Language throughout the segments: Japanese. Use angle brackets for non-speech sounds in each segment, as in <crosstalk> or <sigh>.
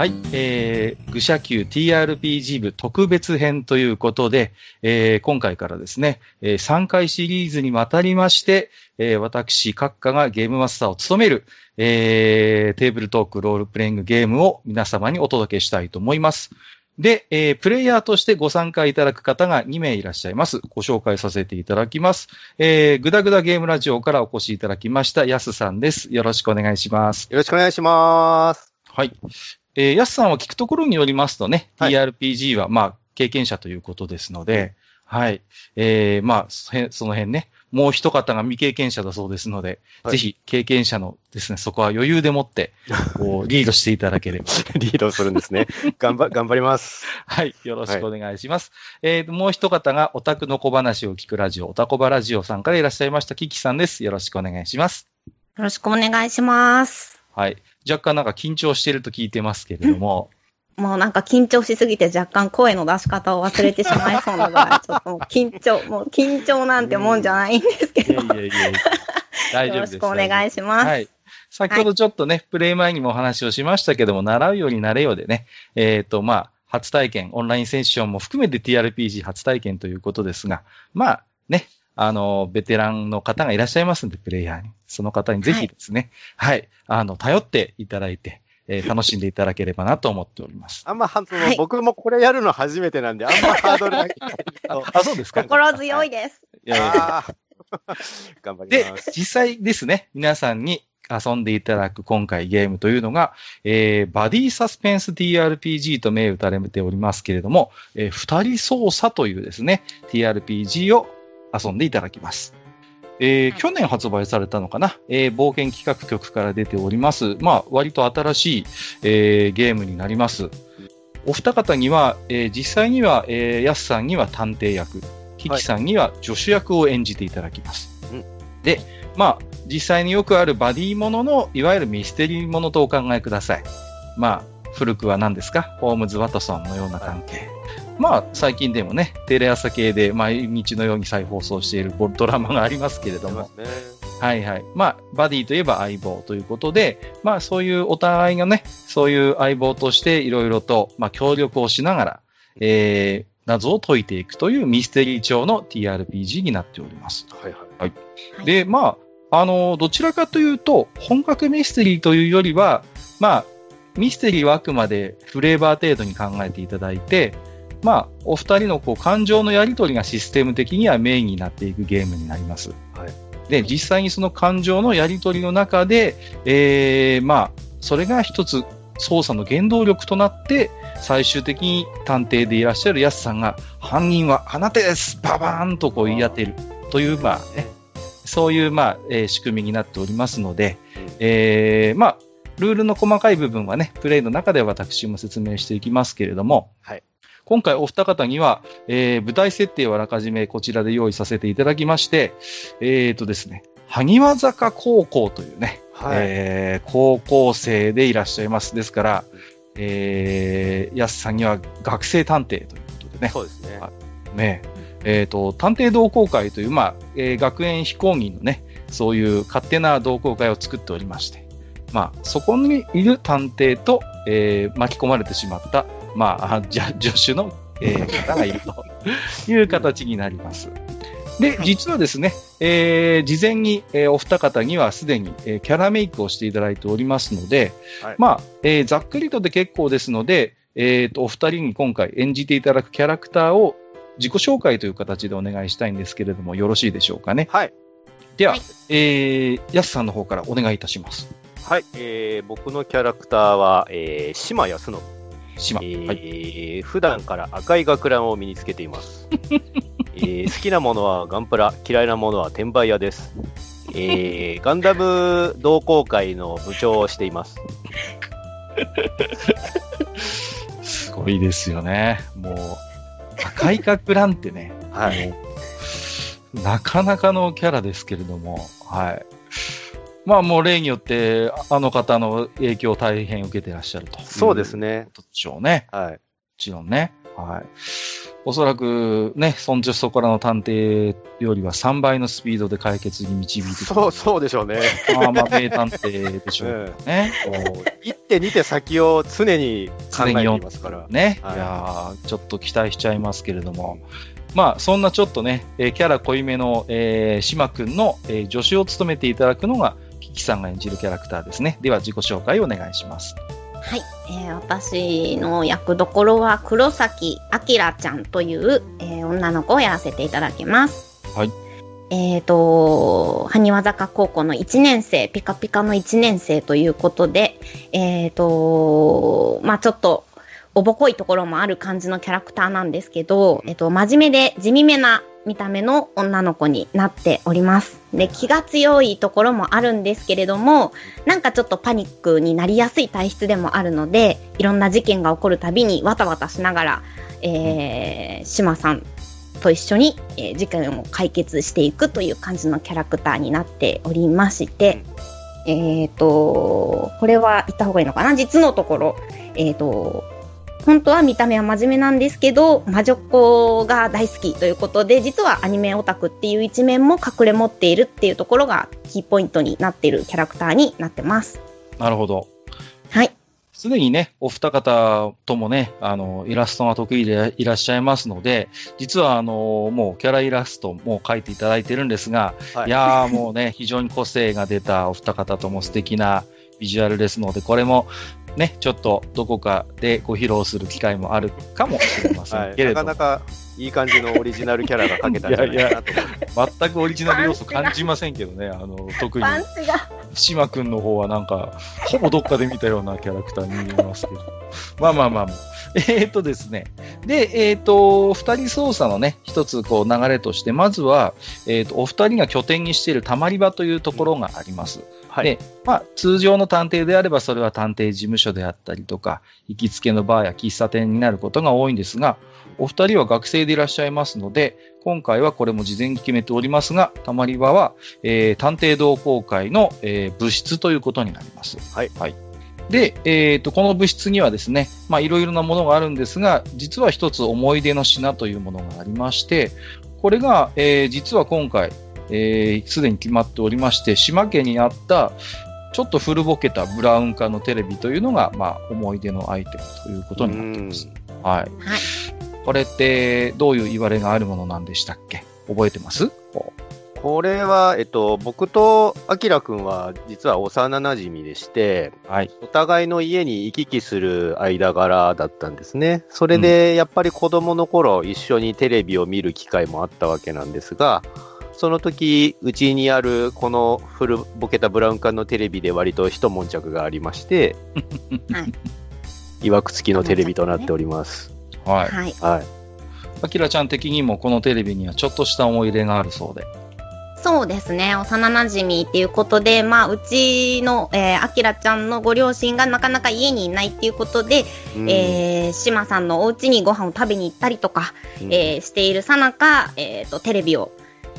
はい、えー、愚者級 TRPG 部特別編ということで、えー、今回からですね、えー、3回シリーズにわたりまして、えー、私、閣下がゲームマスターを務める、えー、テーブルトークロールプレイングゲームを皆様にお届けしたいと思います。で、えー、プレイヤーとしてご参加いただく方が2名いらっしゃいます。ご紹介させていただきます。えー、ぐだぐだゲームラジオからお越しいただきました、やすさんです。よろしくお願いします。よろしくお願いします。はい。えー、やすさんは聞くところによりますとね、はい TRPG は、まあ、経験者ということですので、はい。えー、まあ、その辺ね、もう一方が未経験者だそうですので、はいぜひ経験者のですね、そこは余裕でもって、こう、<laughs> リードしていただければ。リードするんですね。頑張、<laughs> 頑張ります。はい。よろしくお願いします。えー、もう一方が、オタクの小話を聞くラジオ、オタコバラジオさんからいらっしゃいました、キキさんです。よろしくお願いします。よろしくお願いします。はい。若干なんか緊張していると聞いてますけれども、<laughs> もうなんか緊張しすぎて若干声の出し方を忘れてしまいそうなぐらい、ちょっともう緊張、<laughs> もう緊張なんてもんじゃないんですけど、いやいやいや大丈夫です。よろしくお願いします。はい。先ほどちょっとね、プレイ前にもお話をしましたけども、習うようになれよでね、えっ、と、まあ、初体験、オンラインセッションも含めて TRPG 初体験ということですが、まあ、ね、あの、ベテランの方がいらっしゃいますんで、プレイヤーに。その方にぜひですね、はい、あの、頼っていただいて、えー楽しんでいただければなと思っております。あんま、はそのはい僕もこれやるの初めてなんで、あんまハードルが低い <laughs> あ、あそうですか。心強いです。いやいや頑張りでま、す。実際ですね、皆さんに遊んでいただく今回ゲームというのが、えー、バディサスペンス TRPG と銘打たれておりますけれども、えー二人操作というですね、TRPG を遊んでいただきます。えーはい去年発売されたのかな、えー冒険企画局から出ております。まあ、割と新しい、えーゲームになります。お二方には、えー実際には、えー、ヤスさんには探偵役、キキさんには助手役を演じていただきます。うんで、まあ、実際によくあるバディものの、いわゆるミステリーものとお考えください。まあ、古くは何ですか？ホームズ・ワトソンのような関係。まあ、最近でもね、テレ朝系で毎日のように再放送しているドラマがありますけれども。はいはい。まあ、バディといえば相棒ということで、まあ、そういうお互いがね、そういう相棒としていろいろと、まあ、協力をしながら、えー、謎を解いていくというミステリー調の TRPG になっております。はいはい。はいで、まあ、あの、どちらかというと、本格ミステリーというよりは、まあ、ミステリーはあくまでフレーバー程度に考えていただいて、まあ、お二人のこう感情のやり取りがシステム的にはメインになっていくゲームになります。はい。で、実際にその感情のやり取りの中で、えー、まあ、それが一つ捜査の原動力となって、最終的に探偵でいらっしゃるヤスさんが、犯人はあなたです。ババーンとこう言い当てる。という、まあね、そういう、まあ、えー仕組みになっておりますので、うん。えー、まあ、ルールの細かい部分はね、プレイの中では私も説明していきますけれども、はい今回お二方には、えー舞台設定をあらかじめこちらで用意させていただきまして、えーとですね、萩和坂高校というね、はい。えー高校生でいらっしゃいます。ですから、えー、やすさんには学生探偵ということでね、そうですね。はいねえっ、と、探偵同好会という、まあ、えー学園非公認のね、そういう勝手な同好会を作っておりまして、まあ、そこにいる探偵と、えー巻き込まれてしまった、まあ、あじゃ助手の、えー方がいるという形になります。で、実はですね、えー事前に、えーお二方にはすでに、えーキャラメイクをしていただいておりますので、はいまあ、えーざっくりとで結構ですので、えーと、お二人に今回演じていただくキャラクターを自己紹介という形でお願いしたいんですけれども、よろしいでしょうかね。はい。では、はいえー、やすさんの方からお願いいたします。はい。えー、僕のキャラクターは、えー、島康信。島。えーはい。普段から赤い学ランを身につけています。<laughs> えー好きなものはガンプラ、嫌いなものは転売屋です。えーガンダム同好会の部長をしています。すごいですよね。もう、赤い学ランってね、はい。なかなかのキャラですけれども、はい。まあもう例によって、あの方の影響を大変受けてらっしゃると。そうです。ね。でしょうね。はい。もちろんね。はい。おそらくね、そんじょそこらの探偵よりは3倍のスピードで解決に導いてそう、そうでしょうね。まあまあ、名探偵でしょうね。<laughs> もう一手二手先を常に考えていますから。ね。はいいやーちょっと期待しちゃいますけれども。まあ、そんなちょっとね、えーキャラ濃いめの、えー、島くんの、えー助手を務めていただくのが、キキさんが演じるキャラクターですね。では、自己紹介をお願いします。はい、えー私の役どころは黒崎明ちゃんという、えー女の子をやらせていただきます。はい。えっ、と、埴輪坂高校の1年生、ピカピカの1年生ということで、えっ、と、まあちょっと、おぼこいところもある感じのキャラクターなんですけど、えっ、と、真面目で地味めな見た目の女の子になっております。で、気が強いところもあるんですけれども、なんかちょっとパニックになりやすい体質でもあるので、いろんな事件が起こるたびにわたわたしながら、えー、島さんと一緒に、えー事件を解決していくという感じのキャラクターになっておりまして、えっ、と、これは言った方がいいのかな？実のところ、えっ、と、本当は見た目は真面目なんですけど、魔女っ子が大好きということで、実はアニメオタクっていう一面も隠れ持っているっていうところがキーポイントになっているキャラクターになってます。なるほど。はい。すでにね、お二方ともね、あの、イラストが得意でいらっしゃいますので、実はあの、もうキャライラストも描いていただいてるんですが、はいいやーもうね、非常に個性が出たお二方とも素敵なビジュアルですので、これもね、ちょっとどこかでご披露する機会もあるかもしれませはい、んけれども、なかなかいい感じのオリジナルキャラが描けたんじゃないかなと思って。全くオリジナル要素感じませんけどね、あの、特に。島くんの方はなんか、ほぼどっかで見たようなキャラクターに見えますけど。まあまあまあまあ。えーっとですね。で、えーっと、二人操作のね、一つこう流れとして、まずは、えーっと、お二人が拠点にしているたまり場というところがあります。はい。でまあ、通常の探偵であれば、それは探偵事務所であったりとか、行きつけのバーや喫茶店になることが多いんですが、お二人は学生でいらっしゃいますので、今回はこれも事前に決めておりますが、たまり場は、えー探偵同好会の、えー部室ということになります。はい。で、えーと、この部室にはですね、まあ、いろいろなものがあるんですが、実は一つ思い出の品というものがありまして、これが、えー実は今回、えーすでに決まっておりまして、島家にあった、ちょっと古ぼけたブラウン化のテレビというのが、まあ、思い出のアイテムということになっています。はい。はい。これって、どういう言われがあるものなんでしたっけ？覚えてます？これは、えっと、僕とアキラくんは実は幼馴染でして、はい。お互いの家に行き来する間柄だったんですね。それで、やっぱり子供の頃一緒にテレビを見る機会もあったわけなんですが、その時、うちにあるこの古ぼけたブラウン管のテレビで割と一悶着がありまして、はい。いわくつきのテレビとなっております。はい。はい。はい。あきらちゃん的にもこのテレビにはちょっとした思い入れがあるそうで。そうですね。幼馴染っていうことで、まあ、うちの、えー、あきらちゃんのご両親がなかなか家にいないっていうことで、うんえー、しまさんのお家にご飯を食べに行ったりとか、うんえーしているさなか、えっ、と、テレビを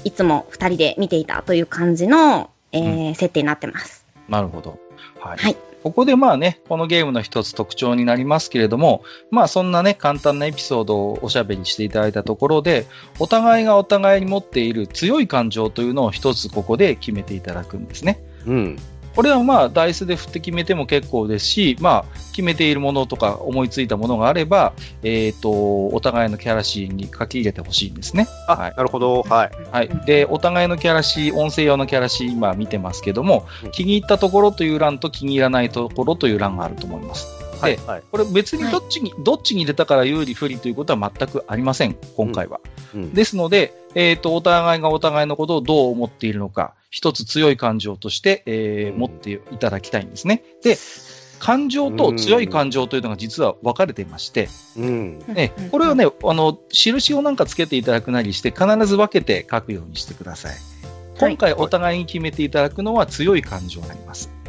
いつも二人で見ていたという感じの、えー設定になってます。なるほど。はい。はいここでまあね、このゲームの一つ特徴になりますけれども、まあそんなね、簡単なエピソードをおしゃべりしていただいたところで、お互いがお互いに持っている強い感情というのを一つここで決めていただくんですね。うん。これはまあ、ダイスで振って決めても結構ですし、まあ、決めているものとか思いついたものがあれば、えっ、と、お互いのキャラシーンに書き入れてほしいんですね。あ、はいなるほど。はい。はい。で、お互いのキャラシー、音声用のキャラシー、今見てますけどもうん、気に入ったところという欄と気に入らないところという欄があると思います。はい。はい。これ別にどっちに、どっちに入れたから有利不利ということは全くありません、今回は。うんですので、えっ、と、お互いがお互いのことをどう思っているのか、一つ強い感情として、えーうん持っていただきたいんですね。で、感情と強い感情というのが実は分かれていまして、うん。ね、これをね、あの、印をなんかつけていただくなりして、必ず分けて書くようにしてください。今回お互いに決めていただくのは強い感情になります。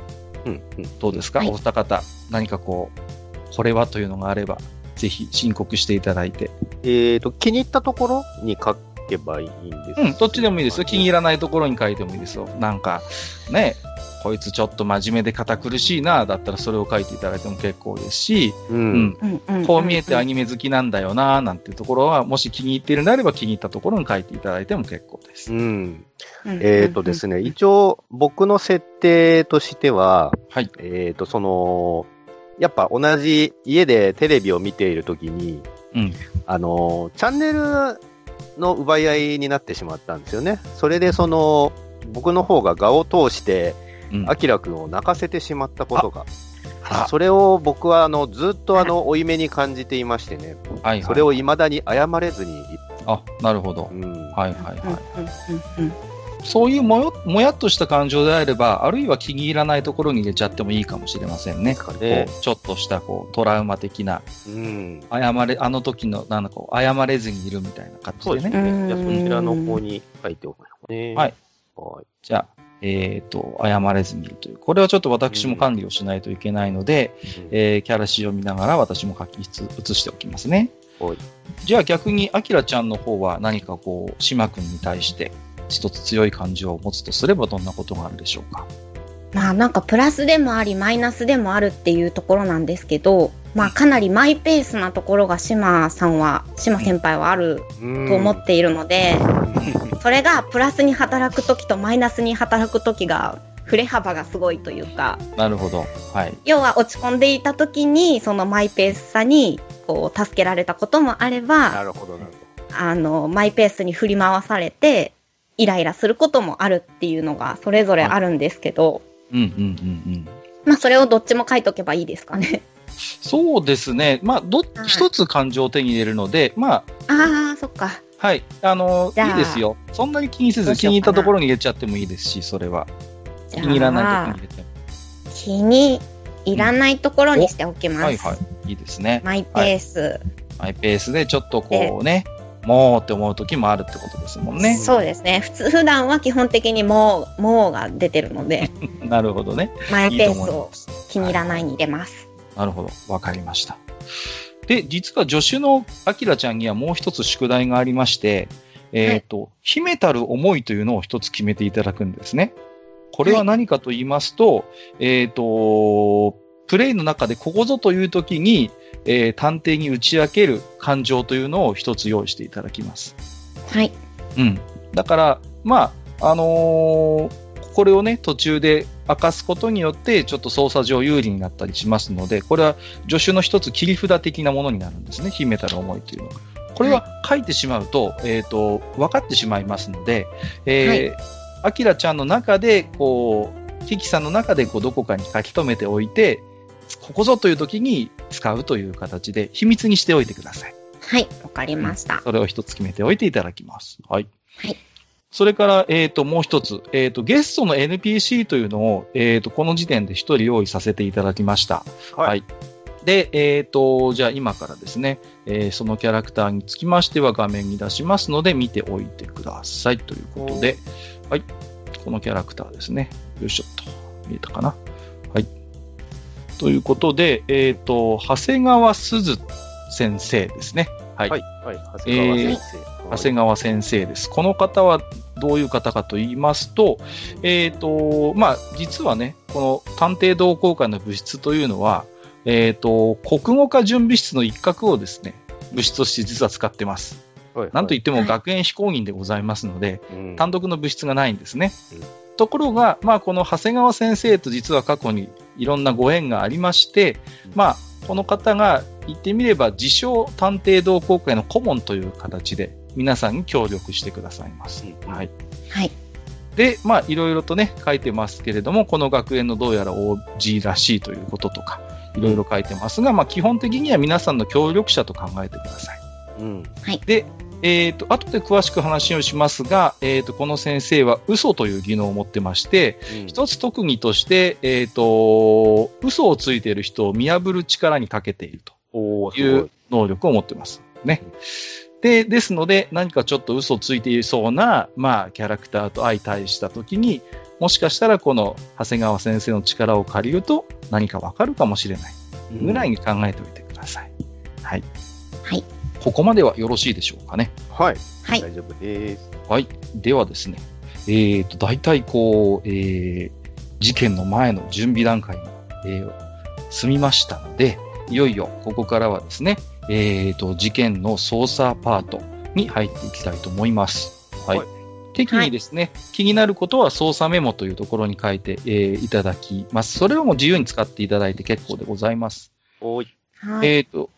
うん。うんどうですか、はいお二方、何かこう、これはというのがあれば、ぜひ申告していただいて。えっ、と、気に入ったところに書けばいいんですうん、どっちでもいいですよ。気に入らないところに書いてもいいですよ。なんか、ね、こいつちょっと真面目で堅苦しいな、だったらそれを書いていただいても結構ですし、う。うんん。うんうんこう見えてアニメ好きなんだよな、なんていうところは、もし気に入っているのであれば気に入ったところに書いていただいても結構です。うん。うんえっ、とですね、一応僕の設定としては、はい。えっ、と、その、やっぱ同じ家でテレビを見ているときに、うん。あの、チャンネルの奪い合いになってしまったんですよね。それでその、僕の方が画を通して、うん。アキラくんを泣かせてしまったことが、あそれを僕はあの、ずっとあの、負い目に感じていましてね、はい、はい。それを未だに謝れずに、あ、なるほどう。ん。はいはいはい。うんうんうんそういうもよ、もやっとした感情であれば、あるいは気に入らないところに入れちゃってもいいかもしれませんね。ねこうちょっとした、こう、トラウマ的な、うん。謝れ、あの時の、なんだこう、謝れずにいるみたいな感そうじですね。ね。じゃあそちらの方に書いておくね。はい。はい。じゃあ、えっ、と、謝れずにいるという。これはちょっと私も管理をしないといけないので、えーキャラ詩を見ながら私も書きつ写しておきますね。はいじゃあ逆に、アキラちゃんの方は何かこう、島君に対して一つ強い感情を持つとすればどんなことがあるでしょうか？まあなんかプラスでもありマイナスでもあるっていうところなんですけど、まあかなりマイペースなところが島さんは、島先輩はあるうんと思っているので、それがプラスに働くときとマイナスに働くときが、振れ幅がすごいというか、なるほど。はい。要は落ち込んでいたときに、そのマイペースさに、こう、助けられたこともあれば、なるほど、なるあの、マイペースに振り回されて、イライラすることもあるっていうのが、それぞれあるんですけど、うんうんうんうん。まあ、それをどっちも書いとけばいいですかね。そうですね。まあ、ど、はい一つ感情を手に入れるので、まあ、ああ、そっか。はい。あの、いいですよ。そんなに気にせず、気に入ったところに入れちゃってもいいですし、それは。気に入らないところにあ入れても。気に入らないところにしておきます。はいはい。いいですね。マイペース。マイペースでちょっとこうね、もうって思う時もあるってことですもんね。そうですね。普通、普段は基本的にもう、もうが出てるので、<laughs> なるほどね。マイペースを。気に入らないに入れます。なるほど。わかりました。で、実は助手のアキラちゃんにはもう一つ宿題がありまして、えっ、と、秘めたる思いというのを一つ決めていただくんですね。これは何かと言いますと、えっ、と、プレイの中でここぞという時に、えー探偵に打ち明ける感情というのを一つ用意していただきます。はい。うん。だから、まあ、あのーこれをね、途中で明かすことによって、ちょっと操作上有利になったりしますので、これは助手の一つ切り札的なものになるんですね、秘めたる思いというのは。これは書いてしまうと、えっ、と、分かってしまいますので、えー、アキラちゃんの中で、こう、キキさんの中で、こう、どこかに書き留めておいて、ここぞという時に使うという形で、秘密にしておいてください。はい。わかりました。それを一つ決めておいていただきます。はい。はい。それから、えっ、と、もう一つ、えっ、と、ゲストの NPC というのを、えっ、と、この時点で一人用意させていただきました。はいで、えっ、と、じゃあ今からですね、えーそのキャラクターにつきましては画面に出しますので見ておいてくださいということで、はい。このキャラクターですね。よいしょっと。見えたかな？はい。ということで、えっ、と、長谷川鈴先生ですね。はい。はい。はい。長谷川先生。長谷川先生です。この方はどういう方かと言いますと、えっ、と、まあ、実はね、この探偵同好会の物質というのは、えっ、と、国語科準備室の一角をですね、物質として実は使ってます。はいなんといってもはい学園非公認でございますので、うん単独の物質がないんですね。うんところが、まあ、この長谷川先生と実は過去にいろんなご縁がありまして、まあ、この方が言ってみれば自称探偵同好会の顧問という形で皆さんに協力してくださいます。うんはい。はい。で、まあ、いろいろとね、書いてますけれども、この学園のどうやら OG らしいということとか、いろいろ書いてますが、まあ、基本的には皆さんの協力者と考えてください。うん。で、えっ、と、後で詳しく話をしますが、えっ、と、この先生は嘘という技能を持ってまして、一つ特技として、えっ、と、嘘をついている人を見破る力に長けているという能力を持ってます。ね。で、ですので、何かちょっと嘘をついていそうな、まあ、キャラクターと相対したときに、もしかしたらこの長谷川先生の力を借りると何かわかるかもしれないぐらいに考えておいてください。はい。ここまではよろしいでしょうかね。はい。はい。大丈夫です。はい。ではですね、えっ、と、大体こう、えー、事件の前の準備段階に、えー、済みましたので、いよいよここからはですね、えっ、と、事件の捜査パートに入っていきたいと思います。はい。はい適宜ですね、気になることは操作メモというところに書いて、えーいただきます。それをもう自由に使っていただいて結構でございます。おい。はい。えっ、と、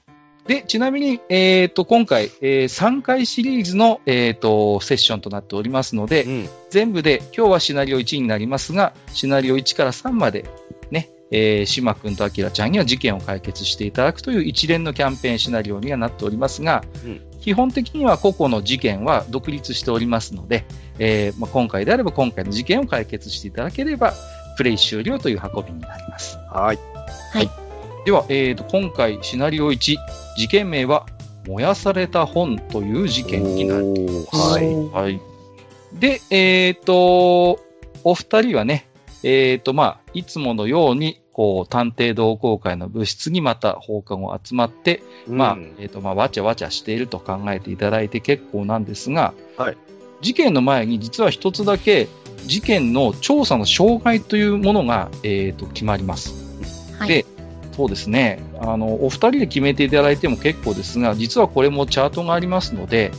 で、ちなみに、えっ、と、今回、えー3回シリーズの、えっ、と、セッションとなっておりますので、うん。全部で、今日はシナリオ1になりますが、シナリオ1から3まで、ね、えー、島くんとあきらちゃんには事件を解決していただくという一連のキャンペーンシナリオにはなっておりますが、うん基本的には個々の事件は独立しておりますので、えーまあ、今回であれば今回の事件を解決していただければ、プレイ終了という運びになります。はい。では、えーと、今回シナリオ1、事件名は、燃やされた本という事件になります。はい。はい。で、えっ、と、お二人はね、えっ、と、まあ、いつものように、こう、探偵同好会の部室にまた放課後集まって、まあうん、えっ、と、まあ、わちゃわちゃしていると考えていただいて結構なんですが、はい事件の前に実は一つだけ、事件の調査の障害というものが、えっ、と、決まります。はい。でそうですね。あの、お二人で決めていただいても結構ですが、実はこれもチャートがありますので、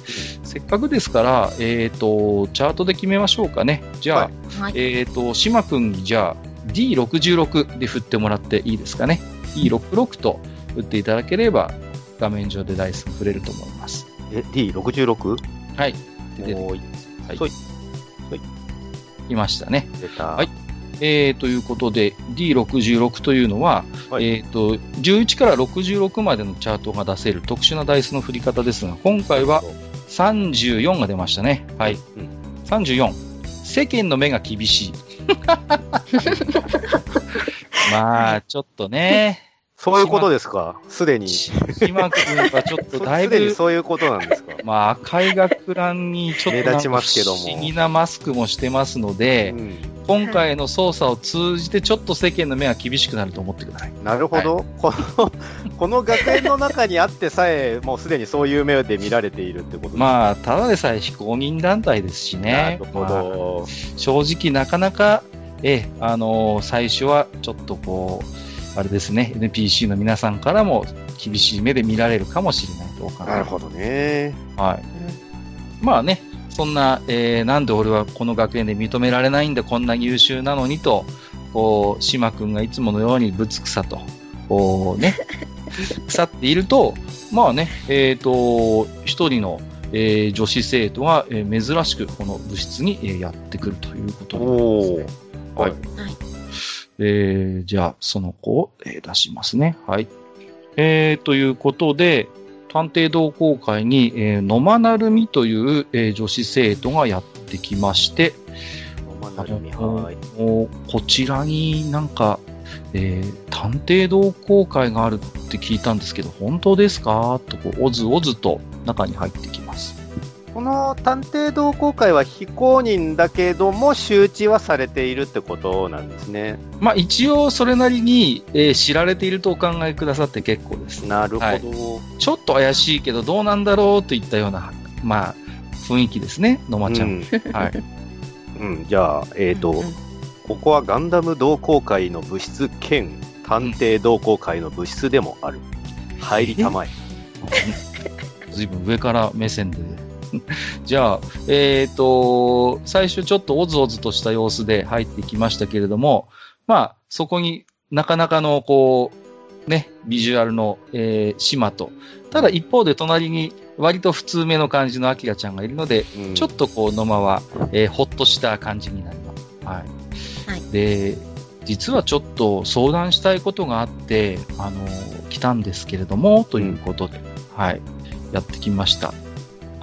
せっかくですから、えっ、と、チャートで決めましょうかね。じゃあ、はいはい。えっ、と、島くんにじゃあ、D66 で振ってもらっていいですかね。D66 と振っていただければ、画面上でダイスが振れると思います。え、D66? はい。でおーい。はいそい。いましたね。出た。はいえー、ということで、D66 というのは、はいえー、と、11から66までのチャートが出せる特殊なダイスの振り方ですが、今回は34が出ましたね。はい。うん34。世間の目が厳しい。<laughs> まあ、ちょっとね、そういうことですか？すでに。す島君はちょっとだいぶ、でにそういうことなんですか？<laughs> まあ、赤い学ランにちょっと目立ちますけども不思議なマスクもしてますので、うん今回の捜査を通じてちょっと世間の目が厳しくなると思ってください。なるほど、この、<laughs> この学園の中にあってさえ、もうすでにそういう目で見られているってことですまあ、ただでさえ非公認団体ですしなねる。ほまあど。正直なかなか、ええ、あのー最初はちょっとこう、あれですね、NPC の皆さんからも厳しい目で見られるかもしれないとかなるほどね。はい。まあね、そんな、えーなんで俺はこの学園で認められないんだ、こんな優秀なのにと、こう、島くんがいつものようにぶつくさと、こうね、<laughs> 腐っていると、まあね、えっ、と、一人の、えー女子生徒が、えー珍しくこの部室に、えーやってくるということになりますね。おーはい。はいえーじゃあ、その子を、えー出しますね。はい。えー、ということで、探偵同好会に、えー野間なるみという、えー女子生徒がやってきまして、野間なるはい。こちらになんか、えー探偵同好会があるって聞いたんですけど、本当ですか？とこう、おずおずと中に入ってきます。この探偵同好会は非公認だけども周知はされているってことなんですね。まあ一応それなりに、えー知られているとお考えくださって結構です。なるほど。はいちょっと怪しいけどどうなんだろうといったような、まあ、雰囲気ですね、野間ちゃん。<laughs> はい。うん、じゃあ、えっ、と、うんうんここはガンダム同好会の部室兼探偵同好会の部室でもある。入りたまえ。ずいぶん上から目線で。<laughs> じゃあ、えっ、と、最初ちょっとおずおずとした様子で入ってきましたけれども、まあ、そこになかなかの、こう、ね、ビジュアルの、えー島と、ただ一方で隣に割と普通めの感じのアキラちゃんがいるので、うんちょっとこう、野間は、えーほっとした感じになります。はい。はいで、実はちょっと相談したいことがあって、あの、来たんですけれども、ということで、はい、やってきました。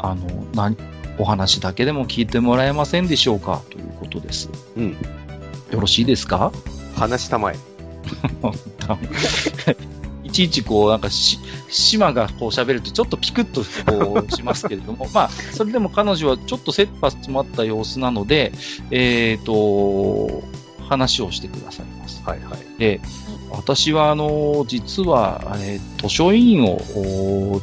あの、何、お話だけでも聞いてもらえませんでしょうか？ということです。うん。よろしいですか？話したまえ。<laughs> いちいちこう、なんかし、島がこう喋るとちょっとピクッとこうしますけれども、<laughs> まあ、それでも彼女はちょっと切羽詰まった様子なので、えっ、と、話をしてくださいます。はいはい。で、私はあの、実は、えー図書委員をお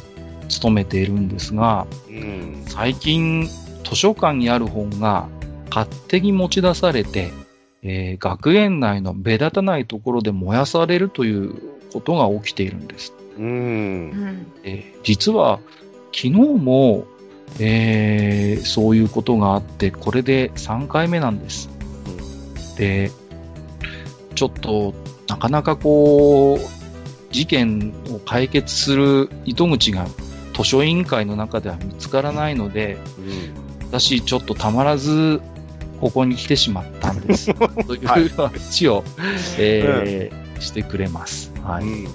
勤めているんですが、うん。最近図書館にある本が勝手に持ち出されて、えー学園内の目立たないところで燃やされるということが起きているんです。う。うんん。えー実は昨日も、えーそういうことがあって、これで3回目なんです。で、ちょっとなかなかこう、事件を解決する糸口が図書委員会の中では見つからないので、私ちょっとたまらず、ここに来てしまったんです。<laughs> というはい話を、えーしてくれます。はい。うん。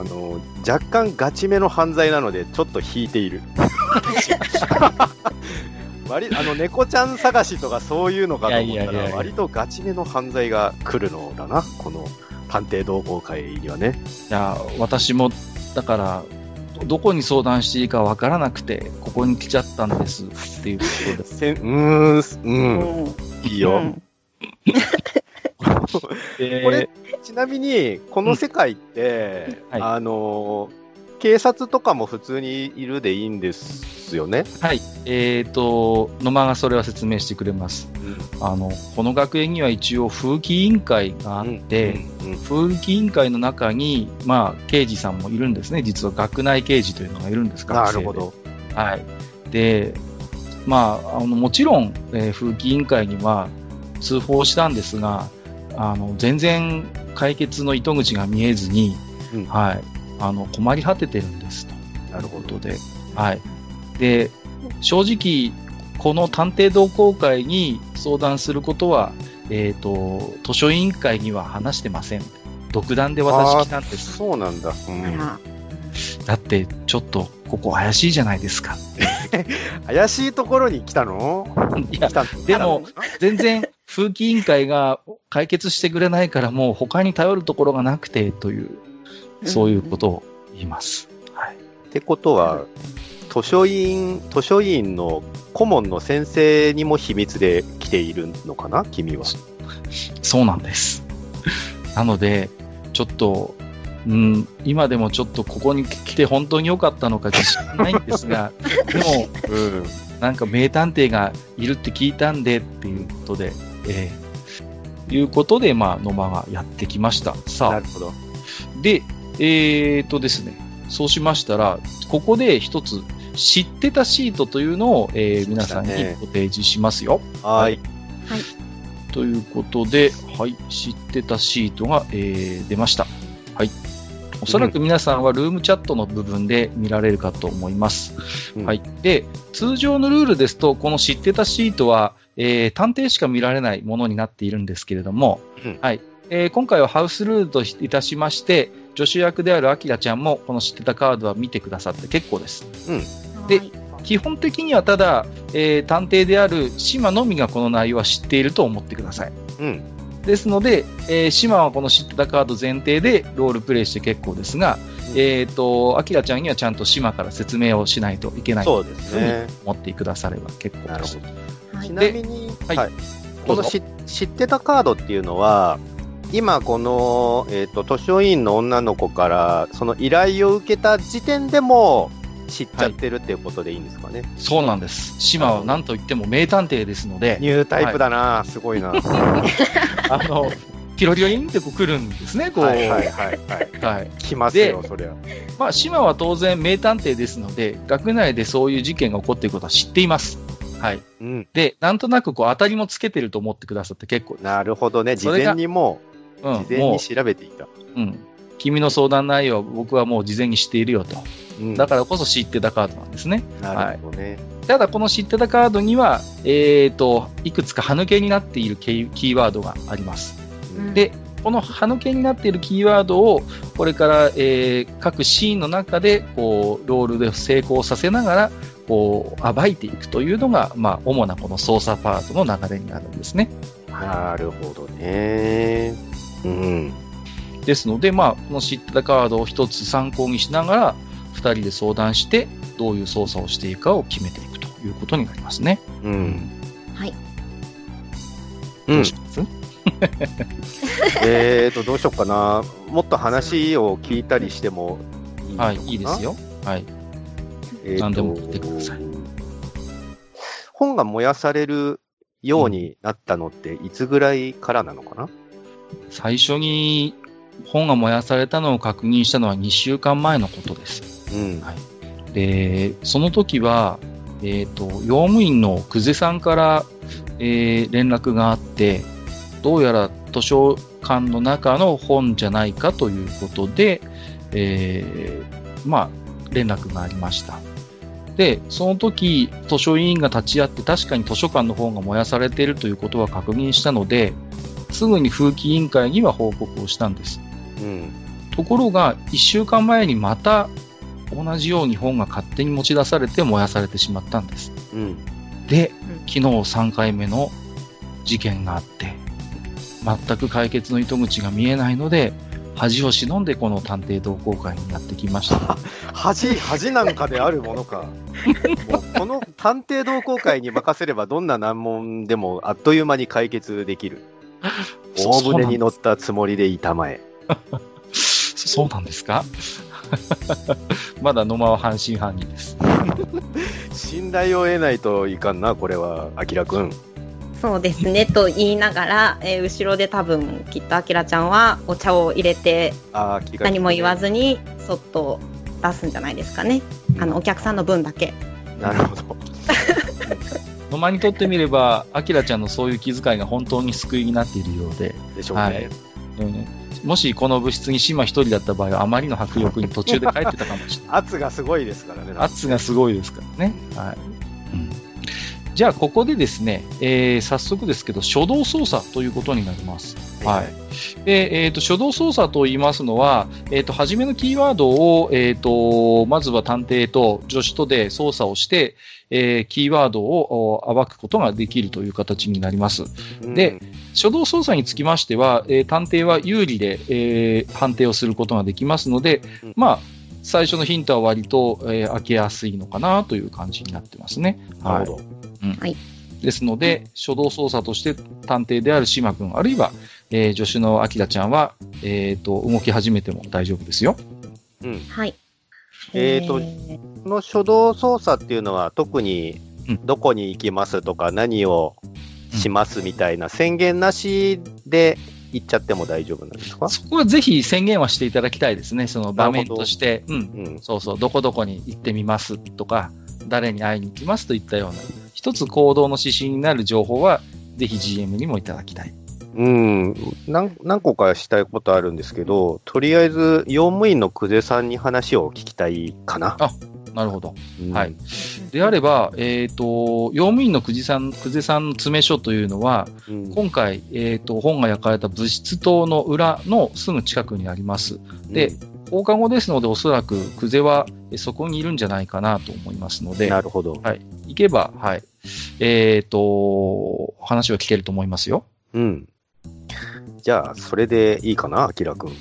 あの、若干ガチめの犯罪なので、ちょっと引いている。<laughs> 割あの猫ちゃん探しとかそういうのかと思ったら、割とガチめの犯罪が来るのだな、この探偵同好会にはね。いや、私も、だから、どどこに相談していいかわからなくて、ここに来ちゃったんですっていうことで。せんうーん、うん、うんいいよ。う <laughs> これちなみに、この世界って、はいあの、警察とかも普通にいるでいいんですよね？はい。えっ、と、野間がそれは説明してくれます。あの、この学園には一応風紀委員会があって、うんうん風紀委員会の中に、まあ、刑事さんもいるんですね。実は学内刑事というのがいるんです学生でなるほど。はい。で、まあ、あの、もちろん、えー風紀委員会には通報したんですが、あの、全然解決の糸口が見えずに、うんはい。あの、困り果ててるんですと。なるほど。ということで、はい。で、正直、この探偵同好会に相談することは、えっ、と、図書委員会には話してません。独断で私来たんです。そうなんだ。うんだって、ちょっと、ここ怪しいじゃないですか。<laughs> 怪しいところに来たの？いや来、たでも、全然、風紀委員会が解決してくれないから、もう他に頼るところがなくて、という、そういうことを言います。はい。ってことは、図書委員、図書委員の顧問の先生にも秘密で来ているのかな？君は。そうなんです。なので、ちょっと、うん、今でもちょっとここに来て本当に良かったのか自信ないんですが、<laughs> でも、うん。なんか名探偵がいるって聞いたんでっていうことで、えーいうことで、まあ、野間がやってきました。さあなる、ほど。で、えーとですね、そうしましたら、ここで一つ、知ってたシートというのを、えー皆さんにご提示しますよ。はい。ということで、はい、知ってたシートが、えー出ました。はい。おそらく皆さんはルームチャットの部分で見られるかと思います。うんはい。で、通常のルールですと、この知ってたシートは、えー探偵しか見られないものになっているんですけれども、うんはい。えー今回はハウスルールといたしまして、助手役であるアキラちゃんもこの知ってたカードは見てくださって結構です。ではい基本的にはただ、えー探偵である島のみがこの内容は知っていると思ってください。うん。ですので、えー、島はこの知ってたカード前提でロールプレイして結構ですが、うんえっ、と、アキラちゃんにはちゃんと島から説明をしないといけないそうですね。思ってくだされば結構ですなるほ。ど。はいちなみに、はいこの知知ってたカードっていうのは、今この、えっ、と、図書委員の女の子から、その依頼を受けた時点でも知っちゃってるっていうことでいいんですかね？そうなんです。島は何と言っても名探偵ですので、ニュータイプだな、すごいな。<laughs> あの、ピロリロリンってこう来るんですね、こう。はいはいはいはい。はい来ますよ、そりゃ。まあ、島は当然名探偵ですので、学内でそういう事件が起こっていることは知っています。はい。うん。で、なんとなくこう当たりもつけてると思ってくださって結構です。なるほどね。事前にもう、うん、も事前に調べていた。う、うん。君の相談内容は僕はもう事前に知っているよと。うんだからこそ知ってたカードなんですね。なるほどね。ただこの知ってたカードには、えっ、と、いくつか歯抜けになっているキーキーワードがあります。うんで、この歯抜けになっているキーワードを、これから、えー各シーンの中で、こう、ロールで成功させながら、こう、暴いていくというのが、まあ、主なこの操作パートの流れになるんですね。なるほどね。うん。ですので、まあ、この知ってたカードを一つ参考にしながら、二人で相談して、どういう操作をしていくかを決めていくということになりますね。うん。はい。うんどうします、<laughs> えーと、どうしようかな。もっと話を聞いたりしてもいいのかな？はい、いいです。よ。はい。え何でも聞いてください。本が燃やされるようになったのって、いつぐらいからなのかな、最初に本が燃やされたのを確認したのは2週間前のことです。うん。はいで、その時は、えっ、と、用務員の久世さんから、えー連絡があって、どうやら図書館の中の本じゃないかということで、えーまあ、連絡がありました。で、その時、図書委員が立ち会って確かに図書館の本が燃やされているということは確認したので、すぐに風紀委員会には報告をしたんです。うん。ところが、1週間前にまた同じように本が勝手に持ち出されて燃やされてしまったんです。うん。で、うん昨日3回目の事件があって、全く解決の糸口が見えないので、恥を忍んでこの探偵同好会にやってきました。<laughs> 恥、恥なんかであるものか。もうこの探偵同好会に任せればどんな難問でもあっという間に解決できる。そ <laughs> 大船に乗ったつもりでいたまえ。そ <laughs> そうなんですか？<laughs> まだ野間は半信半疑です。信頼を得ないといかんな、これは、あきらくん。そうですね、と言いながら、えー後ろで多分、きっとあきらちゃんはお茶を入れて、ああ、気が何も言わずに、そっと出すんじゃないですかね。あの、お客さんの分だけ。なるほど。野間にとってみれば、アキラちゃんのそういう気遣いが本当に救いになっているようで、でしょうね。はいうんもしこの部室に島一人だった場合は、あまりの迫力に途中で帰ってたかもしれない。<laughs> 圧がすごいですからね。圧がすごいですからね。はい。うんじゃあ、ここでですね、えー早速ですけど、初動操作ということになります。はい。で、えっ、と、初動操作と言いますのは、えっ、と、初めのキーワードを、えっ、と、まずは探偵と助手とで操作をして、えーキーワードをお暴くことができるという形になります。うんで、初動操作につきましては、えー探偵は有利で、えー判定をすることができますので、うんまあ、最初のヒントは割と、えー開けやすいのかなという感じになってますね。なるほど。ですので、初動操作として探偵である島君、あるいは、えー助手のアキラちゃんは、えっ、と、動き始めても大丈夫ですよ。うん。はい。えーとこの初動操作っていうのは特にうんどこに行きますとか何をしますみたいな宣言なしで行っちゃっても大丈夫なんですか？そこはぜひ宣言はしていただきたいですね。その場面として、うん、うん。そうそう、どこどこに行ってみますとか、誰に会いに行きますといったような、一つ行動の指針になる情報は、ぜひ GM にもいただきたい。うん。何何個かしたいことあるんですけど、とりあえず、用務員の久世さんに話を聞きたいかな。なるほど。うんはい。であれば、えっ、と、用務員の久慈さん、久世さんの詰め所というのは、うん今回、えっ、と、本が焼かれた物質棟の裏のすぐ近くにあります。で、放課後ですので、おそらく久世はえそこにいるんじゃないかなと思いますので、なるほど。はい。行けば、はい。えっ、と、話は聞けると思いますよ。うん。じゃあ、それでいいかな、あきらくん。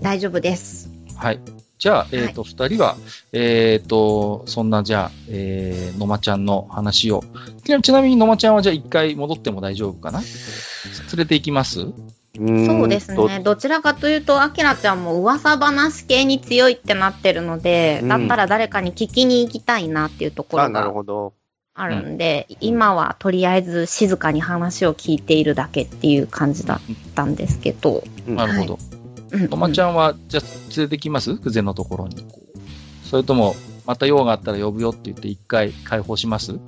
大丈夫です。はい。じゃあ、えっ、と、二、人は、えっ、と、そんな、じゃあ、えー、のまちゃんの話を。ちなちなみに、のまちゃんは、じゃあ、一回戻っても大丈夫かな？連れて行きます？そうですね。どちらかというと、あきらちゃんも噂話系に強いってなってるので、うんだったら誰かに聞きに行きたいなっていうとこあ、ろがほど。あるんで、今はとりあえず静かに話を聞いているだけっていう感じだったんですけど。うんなるほど。うんのまちゃんは、じゃあ、連れてきます？久世のところに。それとも、また用があったら呼ぶよって言って、一回解放します？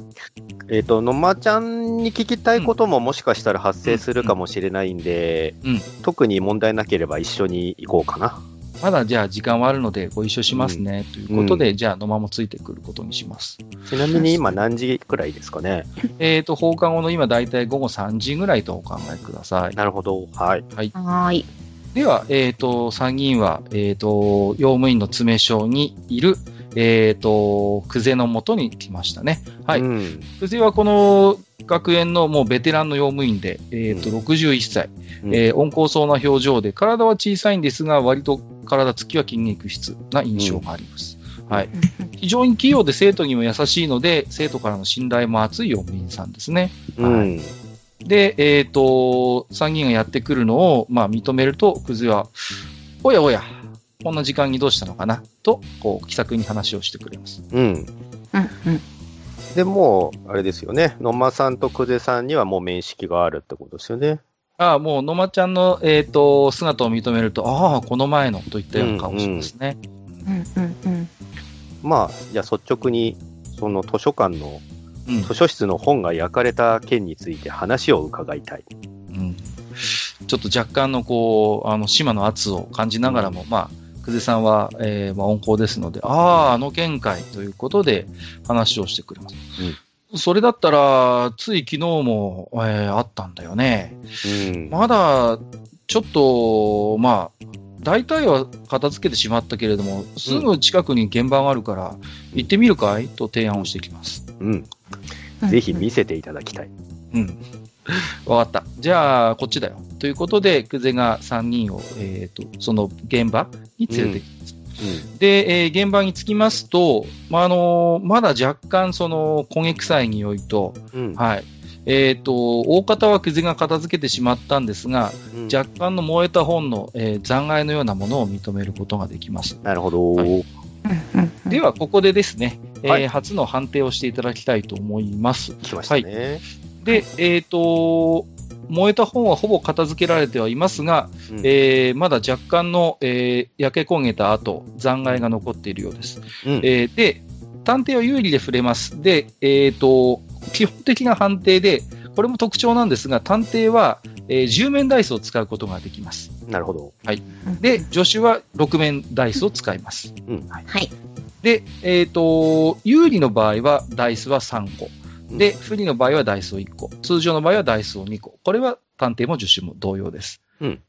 えっ、と、のまちゃんに聞きたいことももしかしたら発生するかもしれないんで、うん特に問題なければ一緒に行こうかな。まだじゃあ時間はあるのでご一緒しますね、ということで、じゃあ野間もついてくることにします。ちなみに今何時くらいですかね？えっ、と、放課後の今だいたい午後3時ぐらいとお考えください。なるほど。はい。はーい。では、えっ、と、参議院は、えっ、と、用務員の詰め所にいる、えっ、と、久世のもとに来ましたね。はい。うん。久世はこの学園のもうベテランの用務員で、えっ、と、61歳。うんえー温厚そうな表情で、体は小さいんですが、割と体つきは筋肉質な印象があります。はい。非常に器用で生徒にも優しいので、生徒からの信頼も厚い用務員さんですね。うん。で、えっ、と、参議院がやってくるのを、まあ、認めると、クズは、おやおや、こんな時間にどうしたのかなと、こう、気さくに話をしてくれます。うん。うんうん。で、もう、あれですよね。野間さんと久世さんにはもう面識があるってことですよね。ああ、もう、野間ちゃんの、えっ、と、姿を認めると、ああ、この前の、といったような顔をしますね。うんうんうん。まあ、じゃあ率直に、その図書館の、うん。図書室の本が焼かれた件について話を伺いたい。うん。ちょっと若干の、こう、あの、島の圧を感じながらも、まあ、久世さんは、えーまあ、温厚ですので、ああ、あの見解ということで話をしてくれます。それだったら、つい昨日も、えーあったんだよね。うん。まだ、ちょっと、まあ、大体は片付けてしまったけれども、すぐ近くに現場があるから、行ってみるかい？と提案をしてきます。うん。ぜひ見せていただきたい。うん。<laughs> わかった。じゃあ、こっちだよ。ということで、久世が3人を、えっ、と、その現場に連れてきます。で、えー現場に着きますと、まあ、あのまだ若干、その、焦げ臭い匂いと、うん。うん。はい。えっ、と、大方は久世が片付けてしまったんですが、うん若干の燃えた本の、えー残骸のようなものを認めることができます。なるほど。はいうんうん。では、ここでですね、えーはい初の判定をしていただきたいと思います。来ましたね。で、えっ、と、燃えた本はほぼ片付けられてはいますが、うんえーまだ若干の、えー焼け焦げた後、残骸が残っているようです。うんえーで、探偵は有利で触れます。で、えっ、と、基本的な判定で、これも特徴なんですが、探偵は、えー10面ダイスを使うことができます。なるほど。で、助手は6面ダイスを使います。はい。で、えっ、と、有利の場合はダイスは3個。で、不利の場合はダイスを1個。通常の場合はダイスを2個。これは探偵も助手も同様です。うん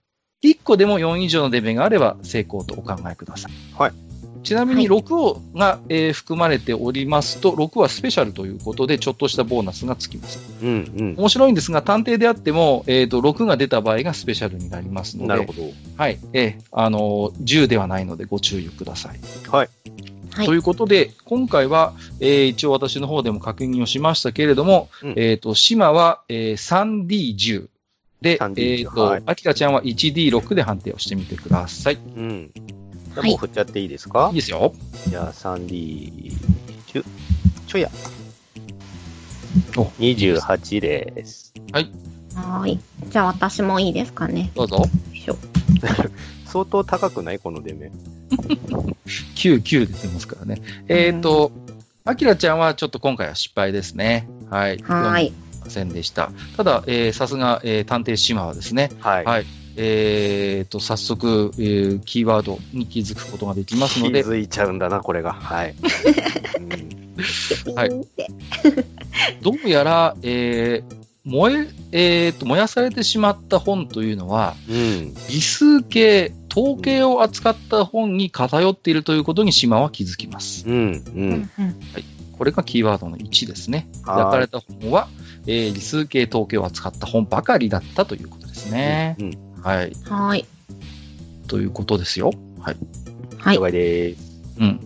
1個でも4以上のデメがあれば成功とお考えください。はい。ちなみには6をが、えー含まれておりますと、6はスペシャルということで、ちょっとしたボーナスがつきます。うん、うん。面白いんですが、探偵であっても、えっ、と、6が出た場合がスペシャルになりますので、なるほど。はい。えーあのー、10ではないのでご注意ください。はい。はいということで、今回は、えー一応私の方でも確認をしましたけれども、うんえっ、と、島は、えー 3D10 で、3D10 えっ、と、はいあきらちゃんは 1D6 で判定をしてみてください。いうん。じゃもう振っちゃっていいですか？いですよ。じゃあ 3D、10、ちょや。お28です。はーい。じゃあ私もいいですかね。どうぞ。よいしょ <laughs> 相当高くない？この出目。<laughs> 9、9出てますからね。えっ、と、あきらちゃんはちょっと今回は失敗ですね。はい。はーい。ませんでした。ただ、えーさすが、えー探偵島はですね、はい。はい。えー、と、早速、えーキーワードに気づくことができます気ので、づいちゃうんだな、これが。はい。うん <laughs> はいどうやら、えー燃え、えーと、燃やされてしまった本というのは、うん。理数系、統計を扱った本に偏っているということに島は気づきます。うん。う。うんんうんこれがキーワードの1ですね。はい焼かれた本は、えー理数系統計を扱った本ばかりだったということですね。うん。はい。はーい。ということですよ。はい。はい了。解です。うん。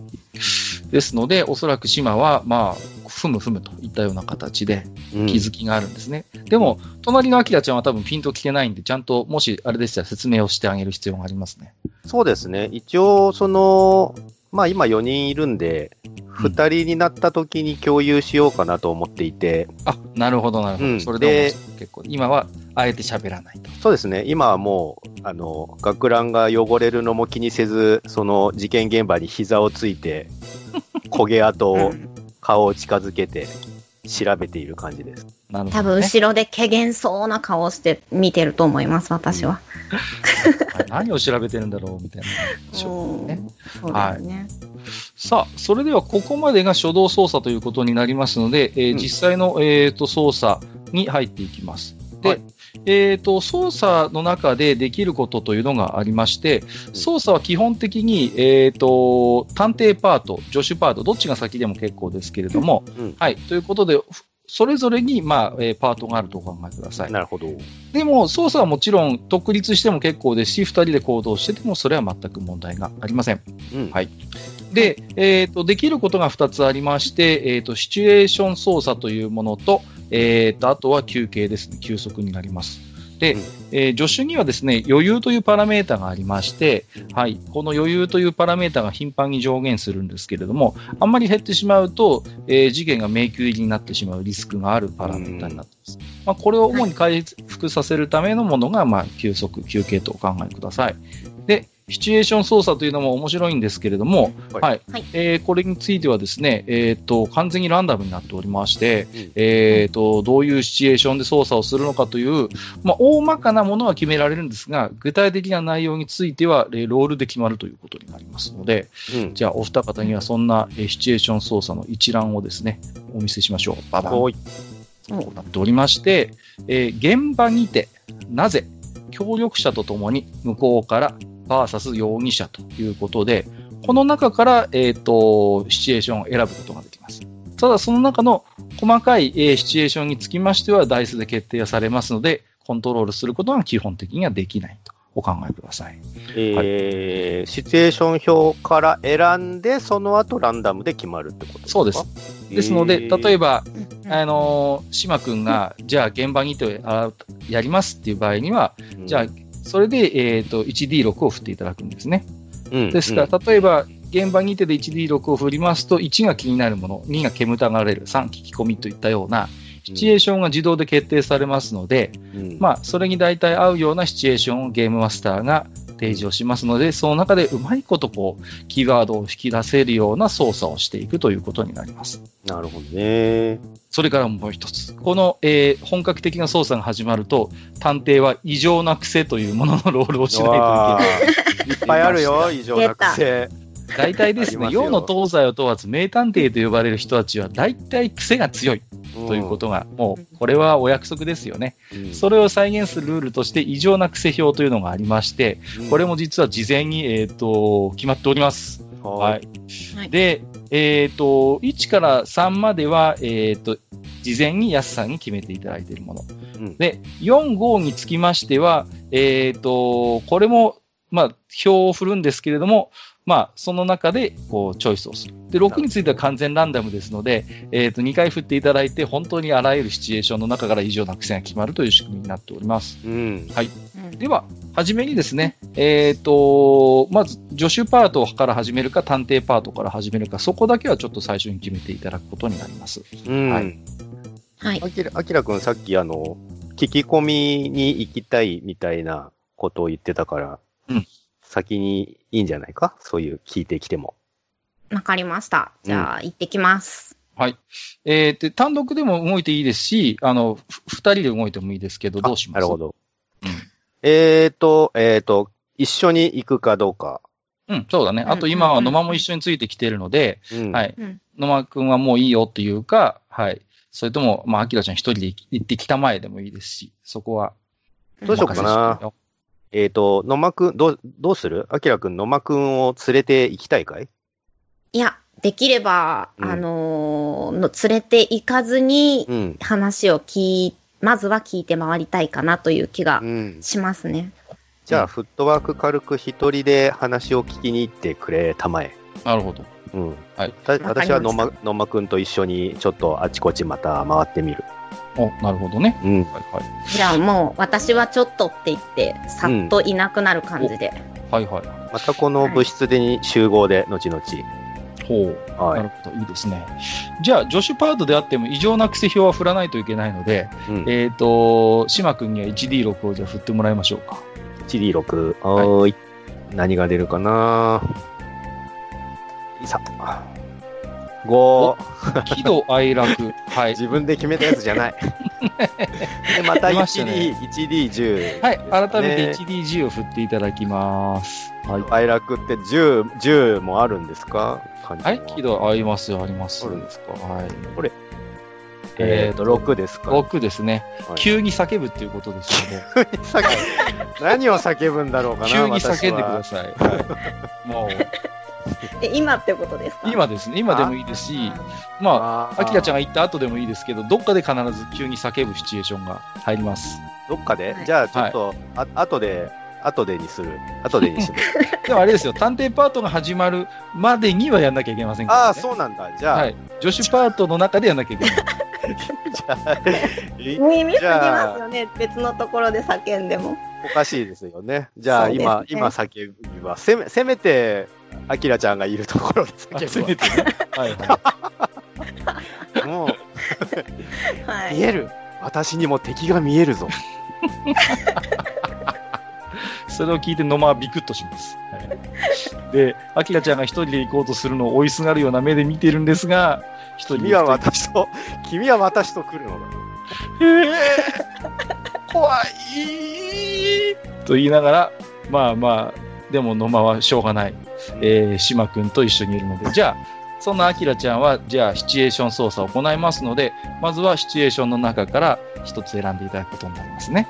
ですので、おそらく島は、まあ、ふむふむといったような形でうん気づきがあるんですね。でも、隣のアキラちゃんは多分ピンと来てないんで、ちゃんと、もしあれでしたら説明をしてあげる必要がありますね。そうですね。一応、その、まあ今4人いるんで、2人になった時に共有しようかなと思っていて、あ、なるほど、なるほど。うんそれでも結構。今は、あえて喋らないと。そうですね。今はもう、あの、学ランが汚れるのも気にせず、その事件現場に膝をついて、焦げ跡を、顔を近づけて、調べている感じです。なるほど、ね。多分後ろで怪げそうな顔して見てると思います、私は。はい何を調べてるんだろうみたいな。うんねそうですね。さあ、それではここまでが初動操作ということになりますので、えーうん実際の、えー、と操作に入っていきます。で、はいえー、と操作の中でできることというのがありまして、操作は基本的に、えー、と探偵パート、助手パート、どっちが先でも結構ですけれども、うんはい、ということで、それぞれに、まあえーパートがあるとお考えください。なるほど。でも、操作はもちろん独立しても結構ですし、二人で行動してても、それは全く問題がありません。うん。はいで、えっ、と、できることが2つありまして、えっ、と、シチュエーション操作というものと、えっ、と、あとは休憩ですね。休息になります。で、えー助手にはですね、余裕というパラメータがありまして、はい、この余裕というパラメータが頻繁に上限するんですけれども、あんまり減ってしまうと、えー次元が迷宮入りになってしまうリスクがあるパラメータになっています。まあ、これを主に回復させるためのものが、まあ、休息、休憩とお考えください。で、シチュエーション操作というのも面白いんですけれども、ははいい。はいえーこれについてはですね、えっ、と、完全にランダムになっておりまして、うんえっ、と、どういうシチュエーションで操作をするのかという、まあ、大まかなものは決められるんですが、具体的な内容については、えーロールで決まるということになりますので、うんじゃあ、お二方にはそんな、えーシチュエーション操作の一覧をですね、お見せしましょう。ババン。はいこうなっておりまして、えー現場にて、なぜ、協力者とともに向こうからバーサス容疑者ということで、この中から、えっ、と、シチュエーションを選ぶことができます。ただ、その中の細かい、えーシチュエーションにつきましては、ダイスで決定されますので、コントロールすることが基本的にはできないとお考えください。えーシチュエーション表から選んで、その後ランダムで決まるってことですか？そうです。ですので、例えば、ば、あのー、島くんが、じゃあ現場にてあやりますっていう場合には、じゃあ、それで、えっ、と、1D6 を振っていただくんですね。うんですから、例えば、現場にてで 1D6 を振りますと、1が気になるもの、2が煙たがれる、3聞き込みといったような、シチュエーションが自動で決定されますので、うん。まあ、それに大体合うようなシチュエーションをゲームマスターが提示をしますので、その中でうまいことこう、キーワードを引き出せるような操作をしていくということになります。なるほどね。それからもう一つ。この、えー本格的な操作が始まると、探偵は異常な癖というもののロールをしないといけわない。ーいっぱいあるよ、異常な癖。大体ですね、ありますよ。洋の東西を問わず名探偵と呼ばれる人たちは大体癖が強い。ということが、もうこれはお約束ですよね。うん。それを再現するルールとして異常な癖表というのがありまして、これも実は事前に、えっ、と、決まっております。ははい。で、えっ、と、1から3までは、えっ、と、事前に安さんに決めていただいているもの。うん。で、4、5につきましては、えっ、と、これも、まあ、表を振るんですけれども、まあ、その中で、こう、チョイスをする。で、6については完全ランダムですので、えっ、と、2回振っていただいて、本当にあらゆるシチュエーションの中から異常な苦戦が決まるという仕組みになっております。うん。うんでは、はじめにですね、えっ、と、まず、助手パートから始めるか、探偵パートから始めるか、そこだけはちょっと最初に決めていただくことになります。うん。はいはい。あきら、あきらくんさっきあの、聞き込みに行きたいみたいなことを言ってたから、うん先にいいんじゃないか？そういう聞いてきても。わかりました。じゃあ、行ってきます。はい。えーで、単独でも動いていいですし、あの、ふ二人で動いてもいいですけど、どうします？なるほ。ど。うんえーと、えーと、一緒に行くかどうか。うん、そうだね。あとうん今はうん野間も一緒についてきているので、うん。はい。うん。野間くんはもういいよっていうか、はい。それとも、まあ、アキラちゃん一人で行ってきたまえでもいいですし、そこは。どうしようかなえーと、野間くん、どう、どうする？あきらくん野間くんを連れて行きたいかい？いや、できれば、うんあのーの連れて行かずにうん。話を聞い、まずは聞いて回りたいかなという気がうん。しますね。じゃあ、うんフットワーク軽く一人で話を聞きに行ってくれたまえ。なるほど。うん。はいた私は野間、野間くんと一緒にちょっとあちこちまた回ってみる。お、なるほどね。うん。はいはい。じゃあもう、私はちょっとって言って、さっといなくなる感じで。はいはい。またこの部室でに集合で、後々。ほう。は。ないるほど。いいですね。じゃあ、助手パートであっても異常な癖表は振らないといけないので、うん。えっ、と、島くんには 1D6 をじゃあ振ってもらいましょうか。1D6。はーい。何が出るかなさあ。5。喜怒哀楽。<laughs> はい。自分で決めたやつじゃない。<laughs> で、また出ましたね 1D、1D10。はい。改めてね 1D10 を振っていただきます。はい。哀楽って10、10もあるんですか？はい。喜怒ありますよ、あります。あるんですか？はい。これえっと、6ですか？6ですね。はい急に叫ぶっていうことですので、叫何を叫ぶんだろうかな <laughs> 急に叫んでくだささい。はい、もう、え、今ってことですか？今ですね、今でもいいですし、まあ、アキラちゃんが言った後でもいいですけど、どっかで必ず急に叫ぶシチュエーションが入ります。どっかで、はいじゃあちょっと、あ後で、後でにする。後でにする。<laughs> でもあれですよ、探偵パートが始まるまでにはやんなきゃいけませんから、ね。ああ、そうなんだ。じゃあ、はい。助手パートの中でやんなきゃいけない。ゃあ、い <laughs> 耳すぎますよね。別のところで叫んでも。おかしいですよね。じゃあ、ね今、今叫びは、せめ、せめて、アキラちゃんがいるところで叫ぶ。はいはわ。もう、はい。見える私にも敵が見えるぞ。い。<laughs> それを聞いて野間はビクッとします。はいで、アキラちゃんが一人で行こうとするのを追いすがるような目で見てるんですが、一人で君は私と、君は私と来るのだ。え <laughs> ー怖いと言いながら、まあまあ、でも野間はしょうがない。えー、島くんと一緒にいるので、じゃあ、そんなアキラちゃんは、じゃあ、シチュエーション操作を行いますので、まずはシチュエーションの中から一つ選んでいただくことになりますね。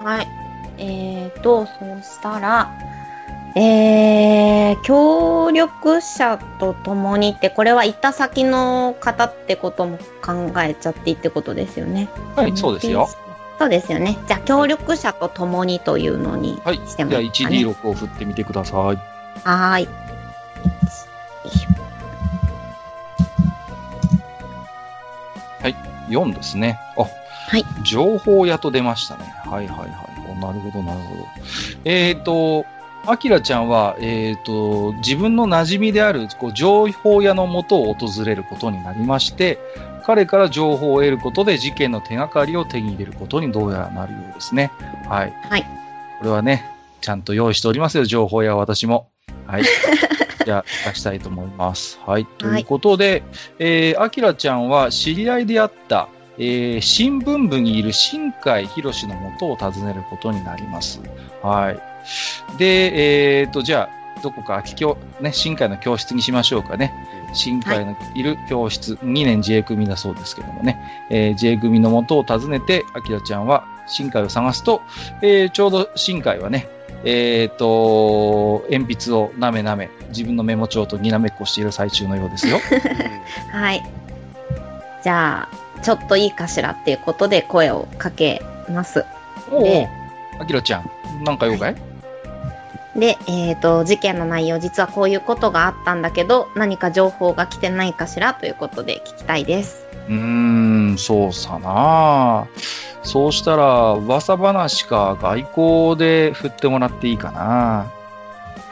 はい。えーと、そうしたら、えー、協力者と共にって、これは行った先の方ってことも考えちゃっていいってことですよね。はい、そうですよ。。そうですよね。じゃあ、協力者と共にというのにはい。してもじゃあ、いいですかね。1D6 を振ってみてください。はーい。よいし4ですね。あ、はい。情報屋と出ましたね。はいはいはい。おなるほどなるほど。えっ、ー、と、アキラちゃんは、えっ、と、自分の馴染みである、こう、情報屋の元を訪れることになりまして、彼から情報を得ることで事件の手がかりを手に入れることにどうやらなるようですね。はい。はい。これはね、ちゃんと用意しておりますよ、情報屋は私も。はい。じゃあ、出したいと思います。はい。ということで、えー、アキラちゃんは知り合いであった、えー、新聞部にいる新海博士の元を訪ねることになります。はい。で、えーと、じゃあ、どこか空き教、ね、新海の教室にしましょうかね。新海のいる教室、2年 J 組だそうですけどもね、えー J 組の元を訪ねて、アキラちゃんは新海を探すと、えーちょうど新海はね、えっ、と、鉛筆をなめなめ、自分のメモ帳とにらめっこしている最中のようですよ。<laughs> はい。じゃあ、ちょっといいかしらっていうことで声をかけます。おおで、アキラちゃん、なんか用かい、で、えっ、と、事件の内容、実はこういうことがあったんだけど、何か情報が来てないかしらということで聞きたいです。うーん、そうさなそうしたら、噂話か外交で振ってもらっていいかな